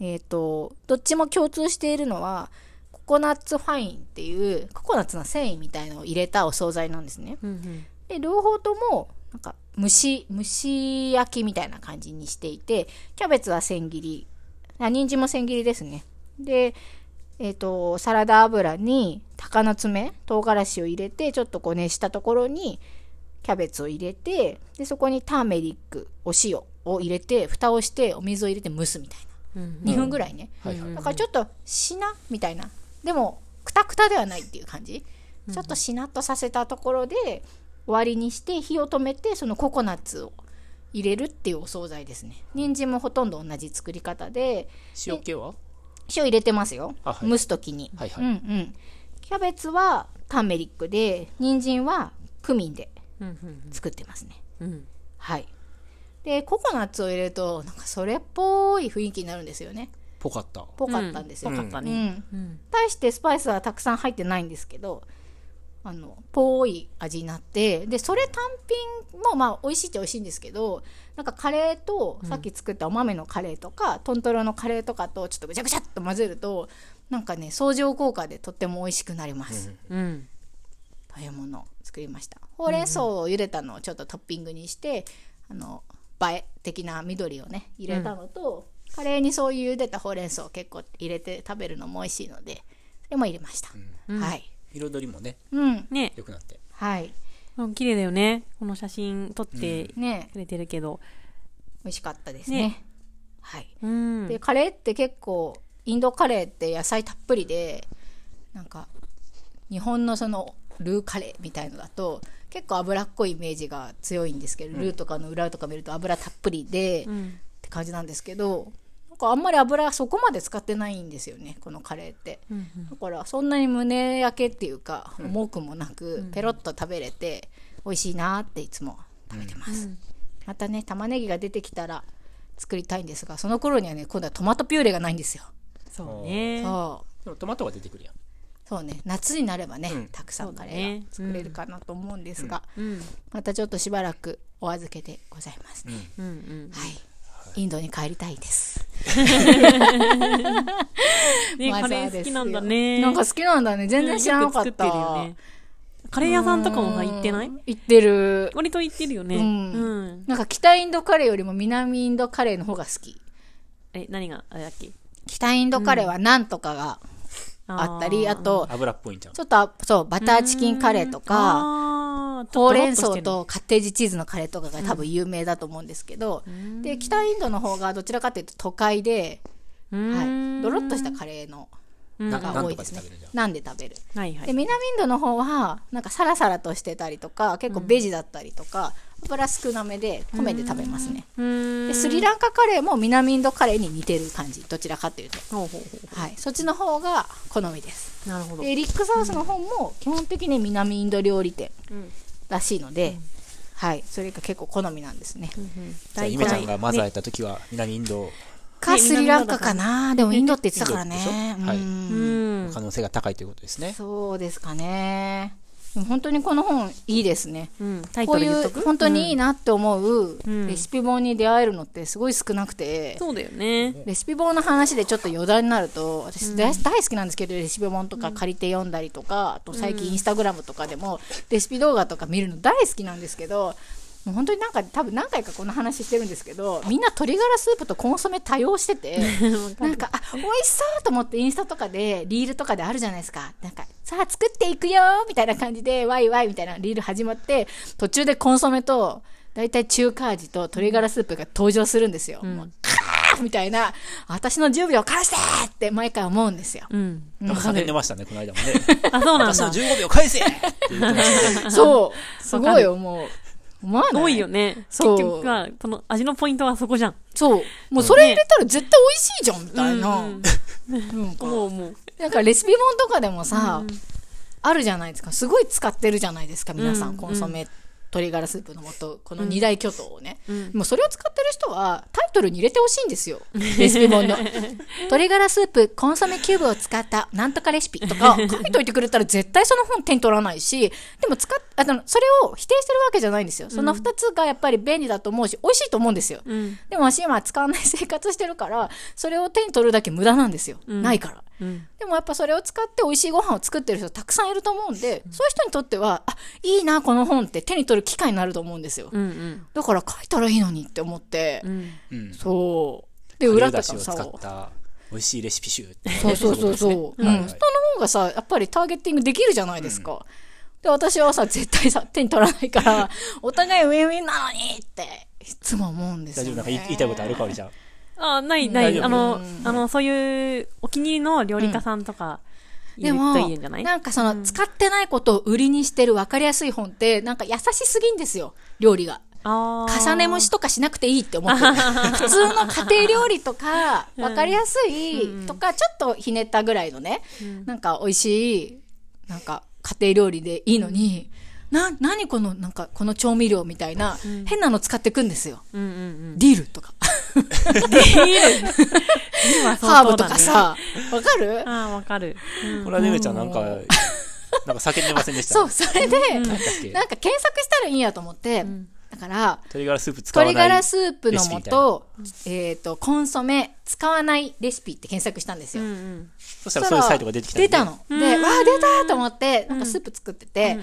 Speaker 1: えっ、と、どっちも共通しているのは、ココナッツファインっていう、ココナッツの繊維みたいのを入れたお惣菜なんですね。
Speaker 2: うんうん。
Speaker 1: で、両方とも、なんか、蒸し、蒸し焼きみたいな感じにしていて、キャベツは千切り、あ、人参も千切りですね。で、えっ、と、サラダ油に鷹の爪、唐辛子を入れて、ちょっとこう熱したところに、キャベツを入れて、で、そこにターメリック、お塩を入れて、蓋をして、お水を入れて蒸すみたいな。2分ぐらいね。
Speaker 3: はいはい
Speaker 1: だからちょっとしなみたいな。でも、くたくたではないっていう感じ。ちょっとしなっとさせたところで、終わりにして、火を止めて、そのココナッツを入れるっていうお惣菜ですね。人参もほとんど同じ作り方で、
Speaker 3: 塩気は？
Speaker 1: 塩入れてますよ。
Speaker 3: あはい
Speaker 1: 蒸すときに。
Speaker 3: はいはい
Speaker 1: うんうん。キャベツはターメリックで、人参はクミンで
Speaker 2: うんうん
Speaker 1: 作ってますね。
Speaker 2: うん。
Speaker 1: はい。でココナッツを入れるとなんかそれっぽい雰囲気になるんですよね
Speaker 3: ぽかった。
Speaker 1: ぽかったんですよ、
Speaker 2: ぽかったね。
Speaker 1: うん
Speaker 2: うん。
Speaker 1: 対してスパイスはたくさん入ってないんですけどあのぽい味になってでそれ単品もまあ美味しいっちゃ美味しいんですけどなんかカレーとさっき作ったお豆のカレーとか、トントロのカレーとかとちょっとぐちゃぐちゃっと混ぜるとなんかね相乗効果でとっても美味しくなります、
Speaker 2: うん。
Speaker 1: というものを作りました。ほうれん草を茹でたのをちょっとトッピングにして、あの映え的な緑をね入れたのと、カレーにそういう茹でたほうれん草を結構入れて食べるのも美味しいのでそれも入れました、はい
Speaker 3: 彩りもね、
Speaker 1: うん
Speaker 2: ね
Speaker 3: 良くなって。
Speaker 1: はい
Speaker 2: うん綺麗だよね。この写真撮って
Speaker 1: ね
Speaker 2: くれてるけど。
Speaker 1: 美味しかったですね
Speaker 2: ね
Speaker 1: はい
Speaker 2: うん。
Speaker 1: でカレーって結構インドカレーって野菜たっぷりでなんか日本のそのルーカレーみたいのだと結構脂っこいイメージが強いんですけど、ルーとかの裏とか見ると油たっぷりで、
Speaker 2: うん。
Speaker 1: って感じなんですけどなんかあんまり油そこまで使ってないんですよねこのカレーって、
Speaker 2: うん
Speaker 1: だからそんなに胸焼けっていうか重くもなく、ペロッと食べれて美味しいなっていつも食べてます、またね玉ねぎが出てきたら作りたいんですがその頃にはね今度はトマトピューレがないんですよ、
Speaker 2: そうね。
Speaker 1: そう。
Speaker 3: でもトマトが出てくるやん。
Speaker 1: そうね。夏になればね、
Speaker 3: うん。
Speaker 1: たくさんカレーが作れるかなと思うんですが、
Speaker 2: うん。
Speaker 1: またちょっとしばらくお預けでございますね、
Speaker 2: うんうん。
Speaker 1: はいインドに帰りたいです
Speaker 2: ね、
Speaker 1: まあ
Speaker 2: カレー好きなんだね。
Speaker 1: なんか好きなんだね。全然知らなかった。
Speaker 2: よく作ってるよね。カレー屋さんとかもさ、行ってない？
Speaker 1: 行ってる。
Speaker 2: 割と行ってるよね。
Speaker 1: う
Speaker 2: うんん。
Speaker 1: なんか北インドカレーよりも南インドカレーの方が好き。
Speaker 2: え、何が、あれだっけ？
Speaker 1: 北インドカレーはナンとかがあったり、あと、
Speaker 3: 油っぽいんちゃう？
Speaker 1: ちょっと、そう、バターチキンカレーとか、ほうれん草。
Speaker 2: と
Speaker 1: とカッテージチーズのカレーとかが多分有名だと思うんですけど、で、北インドの方がどちらかというと都会で、はい、ドロッとしたカレーの
Speaker 3: な
Speaker 1: が多いですね
Speaker 3: なんで食べるじゃん。
Speaker 1: なんで食べる。
Speaker 2: はいはい。
Speaker 1: で南インドの方はなんかサラサラとしてたりとか結構ベジだったりとか、油少なめで米で食べますね。でスリランカカレーも南インドカレーに似てる感じどちらかというと、
Speaker 2: ほうほうほ
Speaker 1: はい、そっちの方が好みです
Speaker 2: う。なるほど。
Speaker 1: でリックサウスの方も基本的に南インド料理店
Speaker 2: うん
Speaker 1: らしいので、はい、それが結構好みなんですね、
Speaker 2: うんうん。
Speaker 3: じゃあ、ゆめちゃんがマザーやった時は、南インド？
Speaker 1: かスリランカかな？でもインドって言ってたからね。
Speaker 3: はい
Speaker 1: うん。
Speaker 3: 可能性が高いということですね。
Speaker 1: そうですかね本当にこの本いいですね。
Speaker 2: うん。
Speaker 1: こういう本当にいいなって思う
Speaker 2: うん。
Speaker 1: レシピ本に出会えるのってすごい少なくて、
Speaker 2: そうだよね。
Speaker 1: レシピ本の話でちょっと余談になると私大大好きなんですけどレシピ本とか借りて読んだりとかあと最近インスタグラムとかでもレシピ動画とか見るの大好きなんですけどもう本当になんか多分何回かこの話してるんですけどみんな鶏ガラスープとコンソメ多用してて なんかあ美味しそうと思ってインスタとかでリールとかであるじゃないですか。なんかさあ作っていくよみたいな感じでワイワイみたいなリール始まって途中でコンソメと大体中華味と鶏ガラスープが登場するんですよ、もうカーみたいな私の10秒返してって毎回思うんですよ。
Speaker 2: うん。
Speaker 3: なん。か叫んでましたね、この間もね。
Speaker 2: あ、そうなん
Speaker 3: 私の
Speaker 2: だ。
Speaker 3: 15秒返せって言ってましたね。
Speaker 1: そう。すごいよもう思わない？
Speaker 2: 多いよね。結
Speaker 1: そう。
Speaker 2: 局は、その味のポイントはそこじゃん。
Speaker 1: そう。もうそれ入れたら絶対美味しいじゃんみたいな、
Speaker 2: うん。
Speaker 1: なんか。
Speaker 2: 思う思う。
Speaker 1: なんかレシピ本とかでもさ、あるじゃないですか。すごい使ってるじゃないですか皆さん、
Speaker 2: うん。
Speaker 1: コンソメ鶏ガラスープの素この二大巨頭をね、
Speaker 2: うん。
Speaker 1: もうそれを使ってる人はタイトルに入れてほしいんですよ。レシピ本の。鶏ガラスープコンソメキューブを使ったなんとかレシピとか 書いといてくれたら絶対その本手に取らないしでも使っあのそれを否定してるわけじゃないんですよ。その2つがやっぱり便利だと思うし美味しいと思うんですよ、
Speaker 2: うん。
Speaker 1: でも私今使わない生活してるからそれを手に取るだけ無駄なんですよ、
Speaker 2: ん。
Speaker 1: ないから
Speaker 2: うん。
Speaker 1: でもやっぱそれを使って美味しいご飯を作ってる人たくさんいると思うんで、そういう人にとっては、あ、いいな、この本って手に取る機会になると思うんですよ。
Speaker 2: うんうん。
Speaker 1: だから書いたらいいのにって思って、
Speaker 2: うん。
Speaker 3: うん。
Speaker 1: そう。で、裏とか
Speaker 3: だしを
Speaker 1: さ、
Speaker 3: 使った美味しいレシピ集って
Speaker 1: そうそうそうそう。人の方がさ、やっぱりターゲッティングできるじゃないですか。で、私はさ、絶対さ、手に取らないから、お互いウィンウィンなのにって、いつも思うんですよ、ね。
Speaker 3: 大丈夫？なんか言い言いたいことある？かおりちゃん。
Speaker 2: あ、ないない。
Speaker 3: 大丈夫
Speaker 2: あの、あの、そういうお気に入りの料理家さんとか、
Speaker 1: でも
Speaker 2: 言うといいんじゃない？
Speaker 1: なんかその、使ってないことを売りにしてる分かりやすい本って、なんか優しすぎんですよ、料理が。
Speaker 2: あー
Speaker 1: 重ね蒸しとかしなくていいって思ってる。普通の家庭料理とか、分かりやすいとか、ちょっとひねったぐらいのね、なんか美味しい、なんか家庭料理でいいのに、な、何この、なんか、この調味料みたいな、変なの使ってくんですよ。
Speaker 2: うんうんうん。
Speaker 1: ディルとか、
Speaker 2: 今
Speaker 1: ハーブとか。さ、わかる？
Speaker 2: ああ、わかる。うん
Speaker 3: これはねめちゃんなんか、なんか叫んでませんでした？
Speaker 1: そう、それで、
Speaker 3: なん
Speaker 1: か検索したらいいんやと思って、だから、
Speaker 3: 鶏ガラスープ使わない。
Speaker 1: 鶏ガラスープの素、えっ、と、コンソメ、使わないレシピって検索したんですよ。
Speaker 3: そしたらそういうサイトが出てきた
Speaker 1: 出たの。で、わあ、出たと思って、なんかスープ作ってて、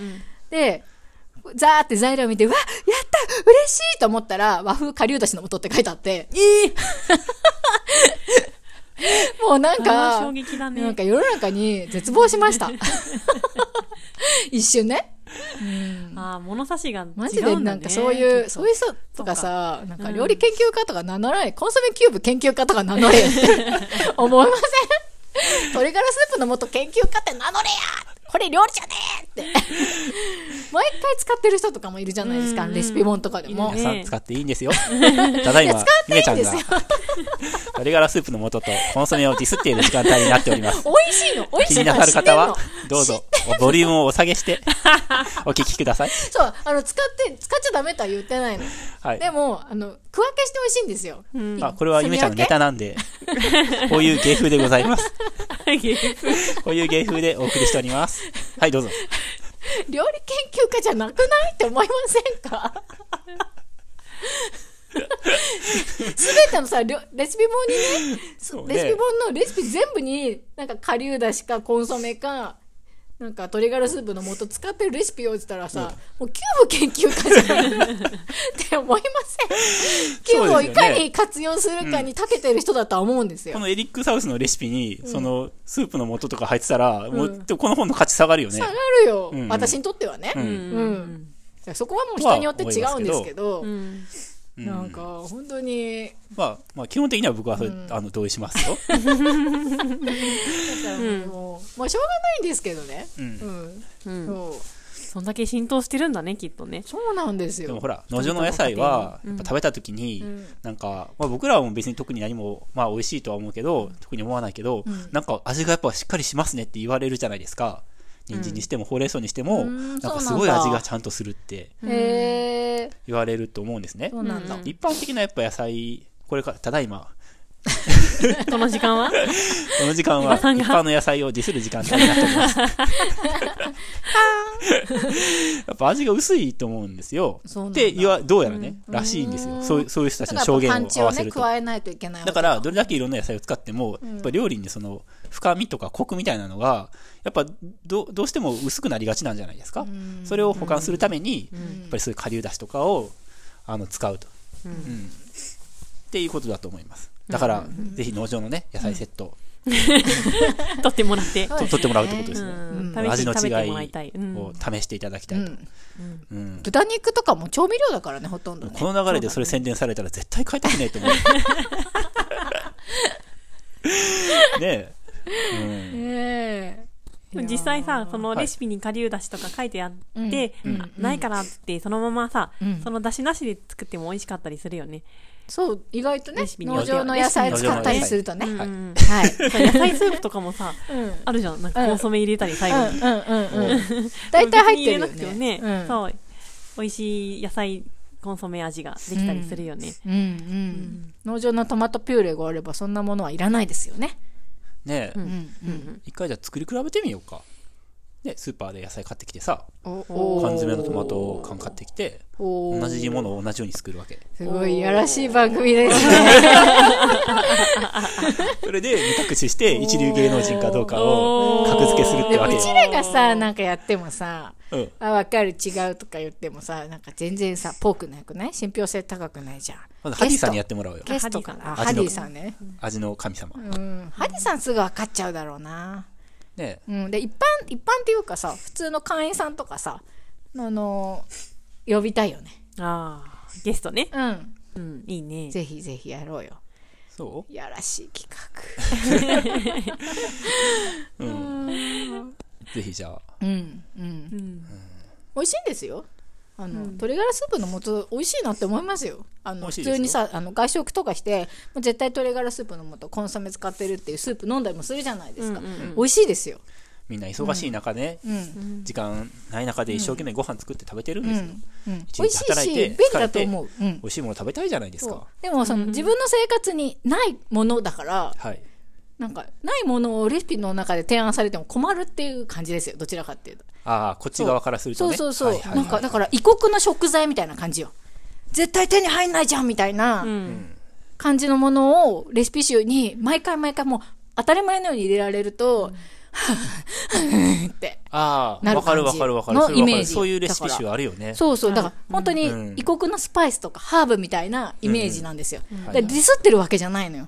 Speaker 1: で、ザーって材料見て、うわ、やった嬉しいと思ったら、和風顆粒だしの素って書いてあって、もうなんか、
Speaker 2: 衝撃だね。
Speaker 1: なんか世の中に絶望しました。一瞬ね。
Speaker 2: ああ、物差しがね。
Speaker 1: マジでなんかそういう、そういう人とかさ、なんか料理研究家とか名乗らない、コンソメキューブ研究家とか名乗れよって思いません？鶏ガラスープの素研究家って名乗れやこれ料理じゃねえって。毎回使ってる人とかもいるじゃないですか、レシピ本とかでも。
Speaker 2: ね
Speaker 3: 皆さん使っていいんですよ。ただいま、ゆめちゃんが鶏ガラスープの素とコンソメをディスっている時間帯になっております。
Speaker 1: 美味しいの美味しいの
Speaker 3: 気になさる方はどうぞ、ボリュームをお下げして、お聞きください。
Speaker 1: そう、あの、使って、使っちゃダメとは言ってないの。
Speaker 3: はい。
Speaker 1: でも、あの、区分けしてほしいんですよ。
Speaker 3: あ、これはゆめちゃんのネタなんで、こういう芸風でございます。
Speaker 2: ゲ
Speaker 3: こういう芸風でお送りしております。はい、どうぞ。
Speaker 1: 料理研究家じゃなくない？って思いませんか？すべてのさ、レシピ本にね、
Speaker 3: ね
Speaker 1: レシピ本のレシピ全部に、なんか顆粒だしかコンソメか、なんか鶏ガラスープの素使ってるレシピを言ったらさ、もうキューブ研究家じゃんって思いません？キューブをいかに活用するかに長けてる人だとは思うんですよ。
Speaker 3: このエリック・サウスのレシピに、その、スープの素とか入ってたら、もう、この本の価値下がるよね。
Speaker 1: 下。がるよ、
Speaker 3: うん。うん
Speaker 1: 私にとってはね。
Speaker 3: う
Speaker 1: うん。ん。そこはもう人によって違うんですけど、
Speaker 2: うん。
Speaker 1: なんか本当に、
Speaker 3: まあ、まあ、基本的には僕はそれ、あの、同意しますよ。
Speaker 1: もう、まあしょうがないんですけどね。
Speaker 3: うん
Speaker 1: うん。
Speaker 2: うん。
Speaker 1: そう。
Speaker 2: そんだけ浸透してるんだね、きっとね。
Speaker 1: そうなんですよ。
Speaker 3: でもほら、農場の野菜は、
Speaker 2: うん
Speaker 3: やっぱ食べた時に、
Speaker 1: ん
Speaker 3: なんか、まあ僕らはもう別に特に何も、まあ美味しいとは思うけど、特に思わないけど、なんか味がやっぱしっかりしますねって言われるじゃないですか。人参にしてもほうれん草にしても、
Speaker 1: うん。
Speaker 3: なんかすごい味がちゃんとするって言われると思うんですね。一般的なやっぱ野菜、これから、ただいま、
Speaker 2: この時間は？
Speaker 3: この時間は一般の野菜をディスる時間帯になっております。やっぱ味が薄いと思うんですよ。って言わ、どうやらね、らしいんですよ。そういうそういう人たちの証言を合わせると。
Speaker 1: 加えないといけないわけ
Speaker 3: だから、どれだけいろんな野菜を使っても、やっぱ料理にその、深みとかコクみたいなのが、やっぱど、どうしても薄くなりがちなんじゃないですか。それを保管するために、やっぱりそういう顆粒だしとかを、あの、使うと。うんっていうことだと思います。だから、ぜひ農場のね、野菜セット、
Speaker 2: 取ってもらって。
Speaker 3: と取ってもらうってことですね。
Speaker 2: うん。
Speaker 3: 味の違
Speaker 2: い
Speaker 3: を試していただきたいと。
Speaker 1: うん
Speaker 3: うん
Speaker 1: 豚肉とかも調味料だからね、ほとんどね。
Speaker 3: この流れでそれ宣伝されたら絶対買いたくねえと思う。ねえ。うん
Speaker 1: ええ
Speaker 2: 実際さ、そのレシピに顆粒だしとか書いてあって、ないからって、そのままさ、
Speaker 1: うん
Speaker 2: そのだしなしで作っても美味しかったりするよね。
Speaker 1: そう、意外とね農場の野菜使ったりするとね。
Speaker 3: はい
Speaker 2: 野菜スープとかもさ、
Speaker 1: うん
Speaker 2: あるじゃん。なんかコンソメ入れたり最後に。
Speaker 1: うんうんうん。大体入ってるよ
Speaker 2: 別に入れなくても
Speaker 1: ね。うん
Speaker 2: そう。美味しい野菜コンソメ味ができたりするよね。
Speaker 1: うんうん。農場のトマトピューレがあればそんなものはいらないですよね。
Speaker 3: ねえ、
Speaker 1: うんうん。
Speaker 3: 一回じゃあ作り比べてみようか。ね、スーパーで野菜買ってきてさ、
Speaker 1: お
Speaker 3: 缶詰のトマト缶買ってきて、
Speaker 1: お
Speaker 3: 同じものを同じように作るわけ。
Speaker 1: すごいいやらしい番組ですね。
Speaker 3: それで目隠しして一流芸能人かどうかを格付けするってわけ
Speaker 1: うち。らがさ、なんかやってもさ、
Speaker 3: うん。
Speaker 1: あ、わかる、違うとか言ってもさ、なんか全然さ、ポークなくない？信憑性高くないじゃん。
Speaker 3: まずハディさんにやってもらおうよ。
Speaker 1: ゲストかな。あハ
Speaker 3: ハディ
Speaker 1: ディさんね。
Speaker 3: 味の神様。
Speaker 1: うん。ハディさんすぐ分かっちゃうだろうな。
Speaker 3: ね
Speaker 1: うん。で、一般、一般っていうかさ、普通の会員さんとかさ、あの、呼びたいよね。
Speaker 2: ああ、ゲストね。
Speaker 1: うん。
Speaker 2: うん、いいね。
Speaker 1: ぜひぜひやろうよ。
Speaker 3: そ
Speaker 1: いやらしい企画。
Speaker 3: ううん。ぜひじゃあ。
Speaker 1: うん。うん。
Speaker 2: うん。
Speaker 1: 美味しいんですよ。あの、鶏ガラスープの素美味しいなって思いますよ。あの、普通にさ、あの、外食とかして、もう絶対鶏ガラスープの素コンソメ使ってるっていうスープ飲んだりもするじゃないですか。美味しいですよ。
Speaker 3: みんな忙しい中ね、
Speaker 1: うん。
Speaker 3: 時間ない中で一生懸命ご飯作って食べてるんですよ。
Speaker 1: うん。
Speaker 3: 一日
Speaker 1: 美味しいし、便利だと思う。うん
Speaker 3: 美。味しいもの食べたいじゃないですか。
Speaker 1: でも、その、自分の生活にないものだから、
Speaker 3: はい。
Speaker 1: なんか、ないものをレシピの中で提案されても困るっていう感じですよ。どちらかっていうと。
Speaker 3: ああ、こっち側からするとね。
Speaker 1: そうそうそう。なんか、だから、異国の食材みたいな感じよ。絶対手に入んないじゃんみたいな
Speaker 2: うん。
Speaker 1: 感じのものをレシピ集に毎回毎回もう当たり前のように入れられると、って。
Speaker 3: ああ、
Speaker 1: なる
Speaker 3: わかるわかるわかる。
Speaker 1: のイメージ
Speaker 3: そういうレシピ集あるよね。
Speaker 1: そうそう。だから、本当
Speaker 3: うん
Speaker 1: に異国のスパイスとかハーブみたいなイメージなんですよ。ディスってるわけじゃないのよ。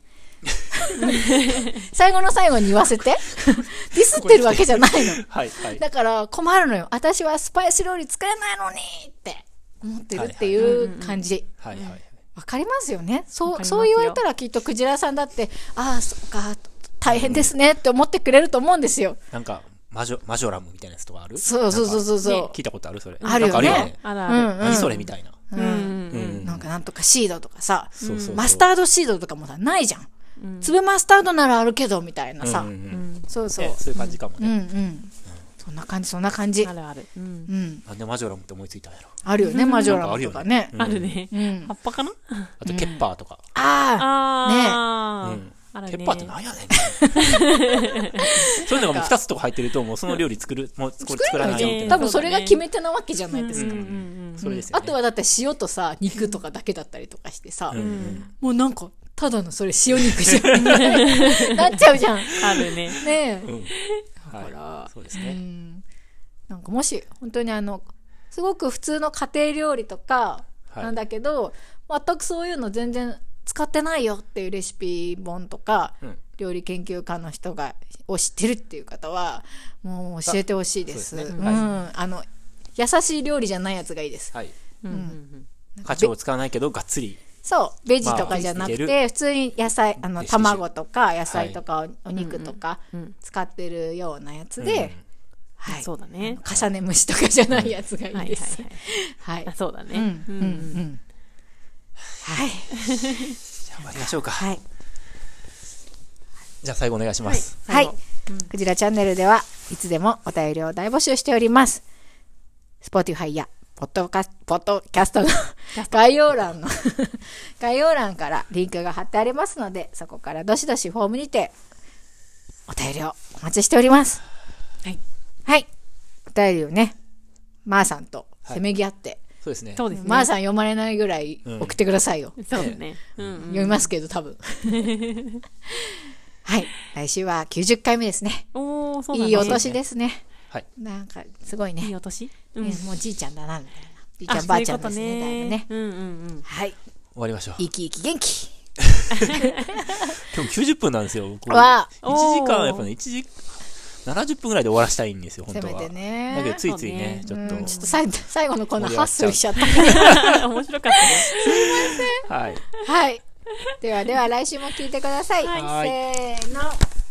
Speaker 1: 最後の最後に言わせて。ディスってるわけじゃないの。
Speaker 3: はいはい。
Speaker 1: だから困るのよ。私はスパイス料理作れないのにって思ってるっていう感じ。
Speaker 3: はいはいはい。
Speaker 1: わかりますよね。そう、そう言われたらきっとクジラさんだって、ああ、そっか、大変ですねって思ってくれると思うんですよ。
Speaker 3: なんか、マジョ、マジョラムみたいなやつとかある？
Speaker 1: そうそうそうそうそう。
Speaker 3: 聞いたことあるそれ？
Speaker 1: あるよね
Speaker 3: あるよね。
Speaker 2: あるある。
Speaker 1: うんうん
Speaker 3: 何それみたいな。
Speaker 2: うん
Speaker 3: うん。
Speaker 1: なんかなんとかシードとかさ、
Speaker 3: そうそうそう
Speaker 1: マスタードシードとかもさ、ないじゃん。粒マスタードならあるけど、みたいなさ。
Speaker 3: うんうん
Speaker 1: そうそう。
Speaker 3: ねそういう感じかも
Speaker 1: うんう
Speaker 3: ね。
Speaker 1: ん。そんな感じ、そんな感じ。
Speaker 2: あるある。うん
Speaker 1: うん。
Speaker 3: なんでマジョラムって思いついたんやろ。
Speaker 1: あるよね、マジョラムとかね。
Speaker 2: あるね。
Speaker 1: うん。
Speaker 2: 葉っぱかな？
Speaker 3: あと、ケッパーとか。
Speaker 1: あ
Speaker 2: あー
Speaker 3: うん。
Speaker 2: あるね
Speaker 3: ケッパーってなんやねん。そういうのがもう二つとか入ってると、もうその料理作る、もうこれ作ら
Speaker 1: あ、
Speaker 3: ないよみたいな。
Speaker 1: 多分それが決め手なわけじゃないですか。
Speaker 3: それですよね。
Speaker 1: あとはだって塩とさ、肉とかだけだったりとかしてさ、
Speaker 3: うん
Speaker 1: もうなんか、ただのそれ塩肉じゃん。なっちゃうじゃん。
Speaker 2: あるね。
Speaker 1: ねえ。
Speaker 3: うん。
Speaker 1: だから
Speaker 3: はい。そうです
Speaker 1: う
Speaker 3: ね。
Speaker 1: んなんかもし本当にあのすごく普通の家庭料理とか
Speaker 3: はい
Speaker 1: なんだけど、全くそういうの全然使ってないよっていうレシピ本とか、
Speaker 3: うん
Speaker 1: 料理研究家の人がを知ってるっていう方はもう教えてほしいです。
Speaker 3: そうですね
Speaker 1: うんあの優しい料理じゃないやつがいいです。
Speaker 3: はい。
Speaker 2: うん
Speaker 3: を使わないけど、がっつり。
Speaker 1: そう、ベジとかじゃなくて、
Speaker 3: まあ
Speaker 1: 普通に野菜、あの、卵とか野菜とかおお肉とか
Speaker 2: うん
Speaker 1: 使ってるようなやつで、はい。
Speaker 2: そうだね。
Speaker 1: 重ね蒸しとかじゃないやつがいい
Speaker 2: はいはい
Speaker 1: です。
Speaker 2: はい。
Speaker 1: はい
Speaker 2: あ。そうだね。
Speaker 1: うん、うん、うん。はい。
Speaker 3: じゃあ終わりましょうか。
Speaker 1: はい。
Speaker 3: じゃあ最後お願い。します。
Speaker 1: はい。
Speaker 2: 最後。
Speaker 1: クジラチャンネルではい。つでもお便りを大募集しております。Spotify やポッドカスポッドキャストの概要欄の概要欄からリンクが貼ってありますので、そこからどしどしフォームにてお便りをお待ちしております。
Speaker 2: はい。
Speaker 1: はい。お便りをね、まーさんとせめぎ合って、
Speaker 3: そうですね。
Speaker 2: そうですね。
Speaker 1: まーさん読まれないぐらい送ってくださいよ。
Speaker 2: そうだね。うん
Speaker 1: 読みますけど、多分。はい。来週は90回目ですね。
Speaker 2: おー、そうだね。
Speaker 1: いいお年ですね。
Speaker 3: はい。
Speaker 1: なんか、すごいね。
Speaker 2: いいお年？
Speaker 1: ねもうじいちゃんだな、みたいな。じいちゃ
Speaker 2: あ
Speaker 1: んばあちゃんですね、だいぶね。
Speaker 2: そうんうんうん。
Speaker 1: はい。
Speaker 3: 終わりましょう。
Speaker 1: 生き生き元気。
Speaker 3: 今日90分なんですよ。こう
Speaker 1: わ
Speaker 3: 1時間、やっぱね、1時、70分ぐらいで終わらしたいんですよ、本当は。
Speaker 1: せめてね
Speaker 3: だけど、ついついね、ちょっと。
Speaker 1: うんちょっとさい最後のコーナーハッスルしちゃっ
Speaker 2: 面白かったね。
Speaker 3: はい。
Speaker 1: た。はい。ではでは来週も聞いてください。
Speaker 3: はい
Speaker 1: せーの。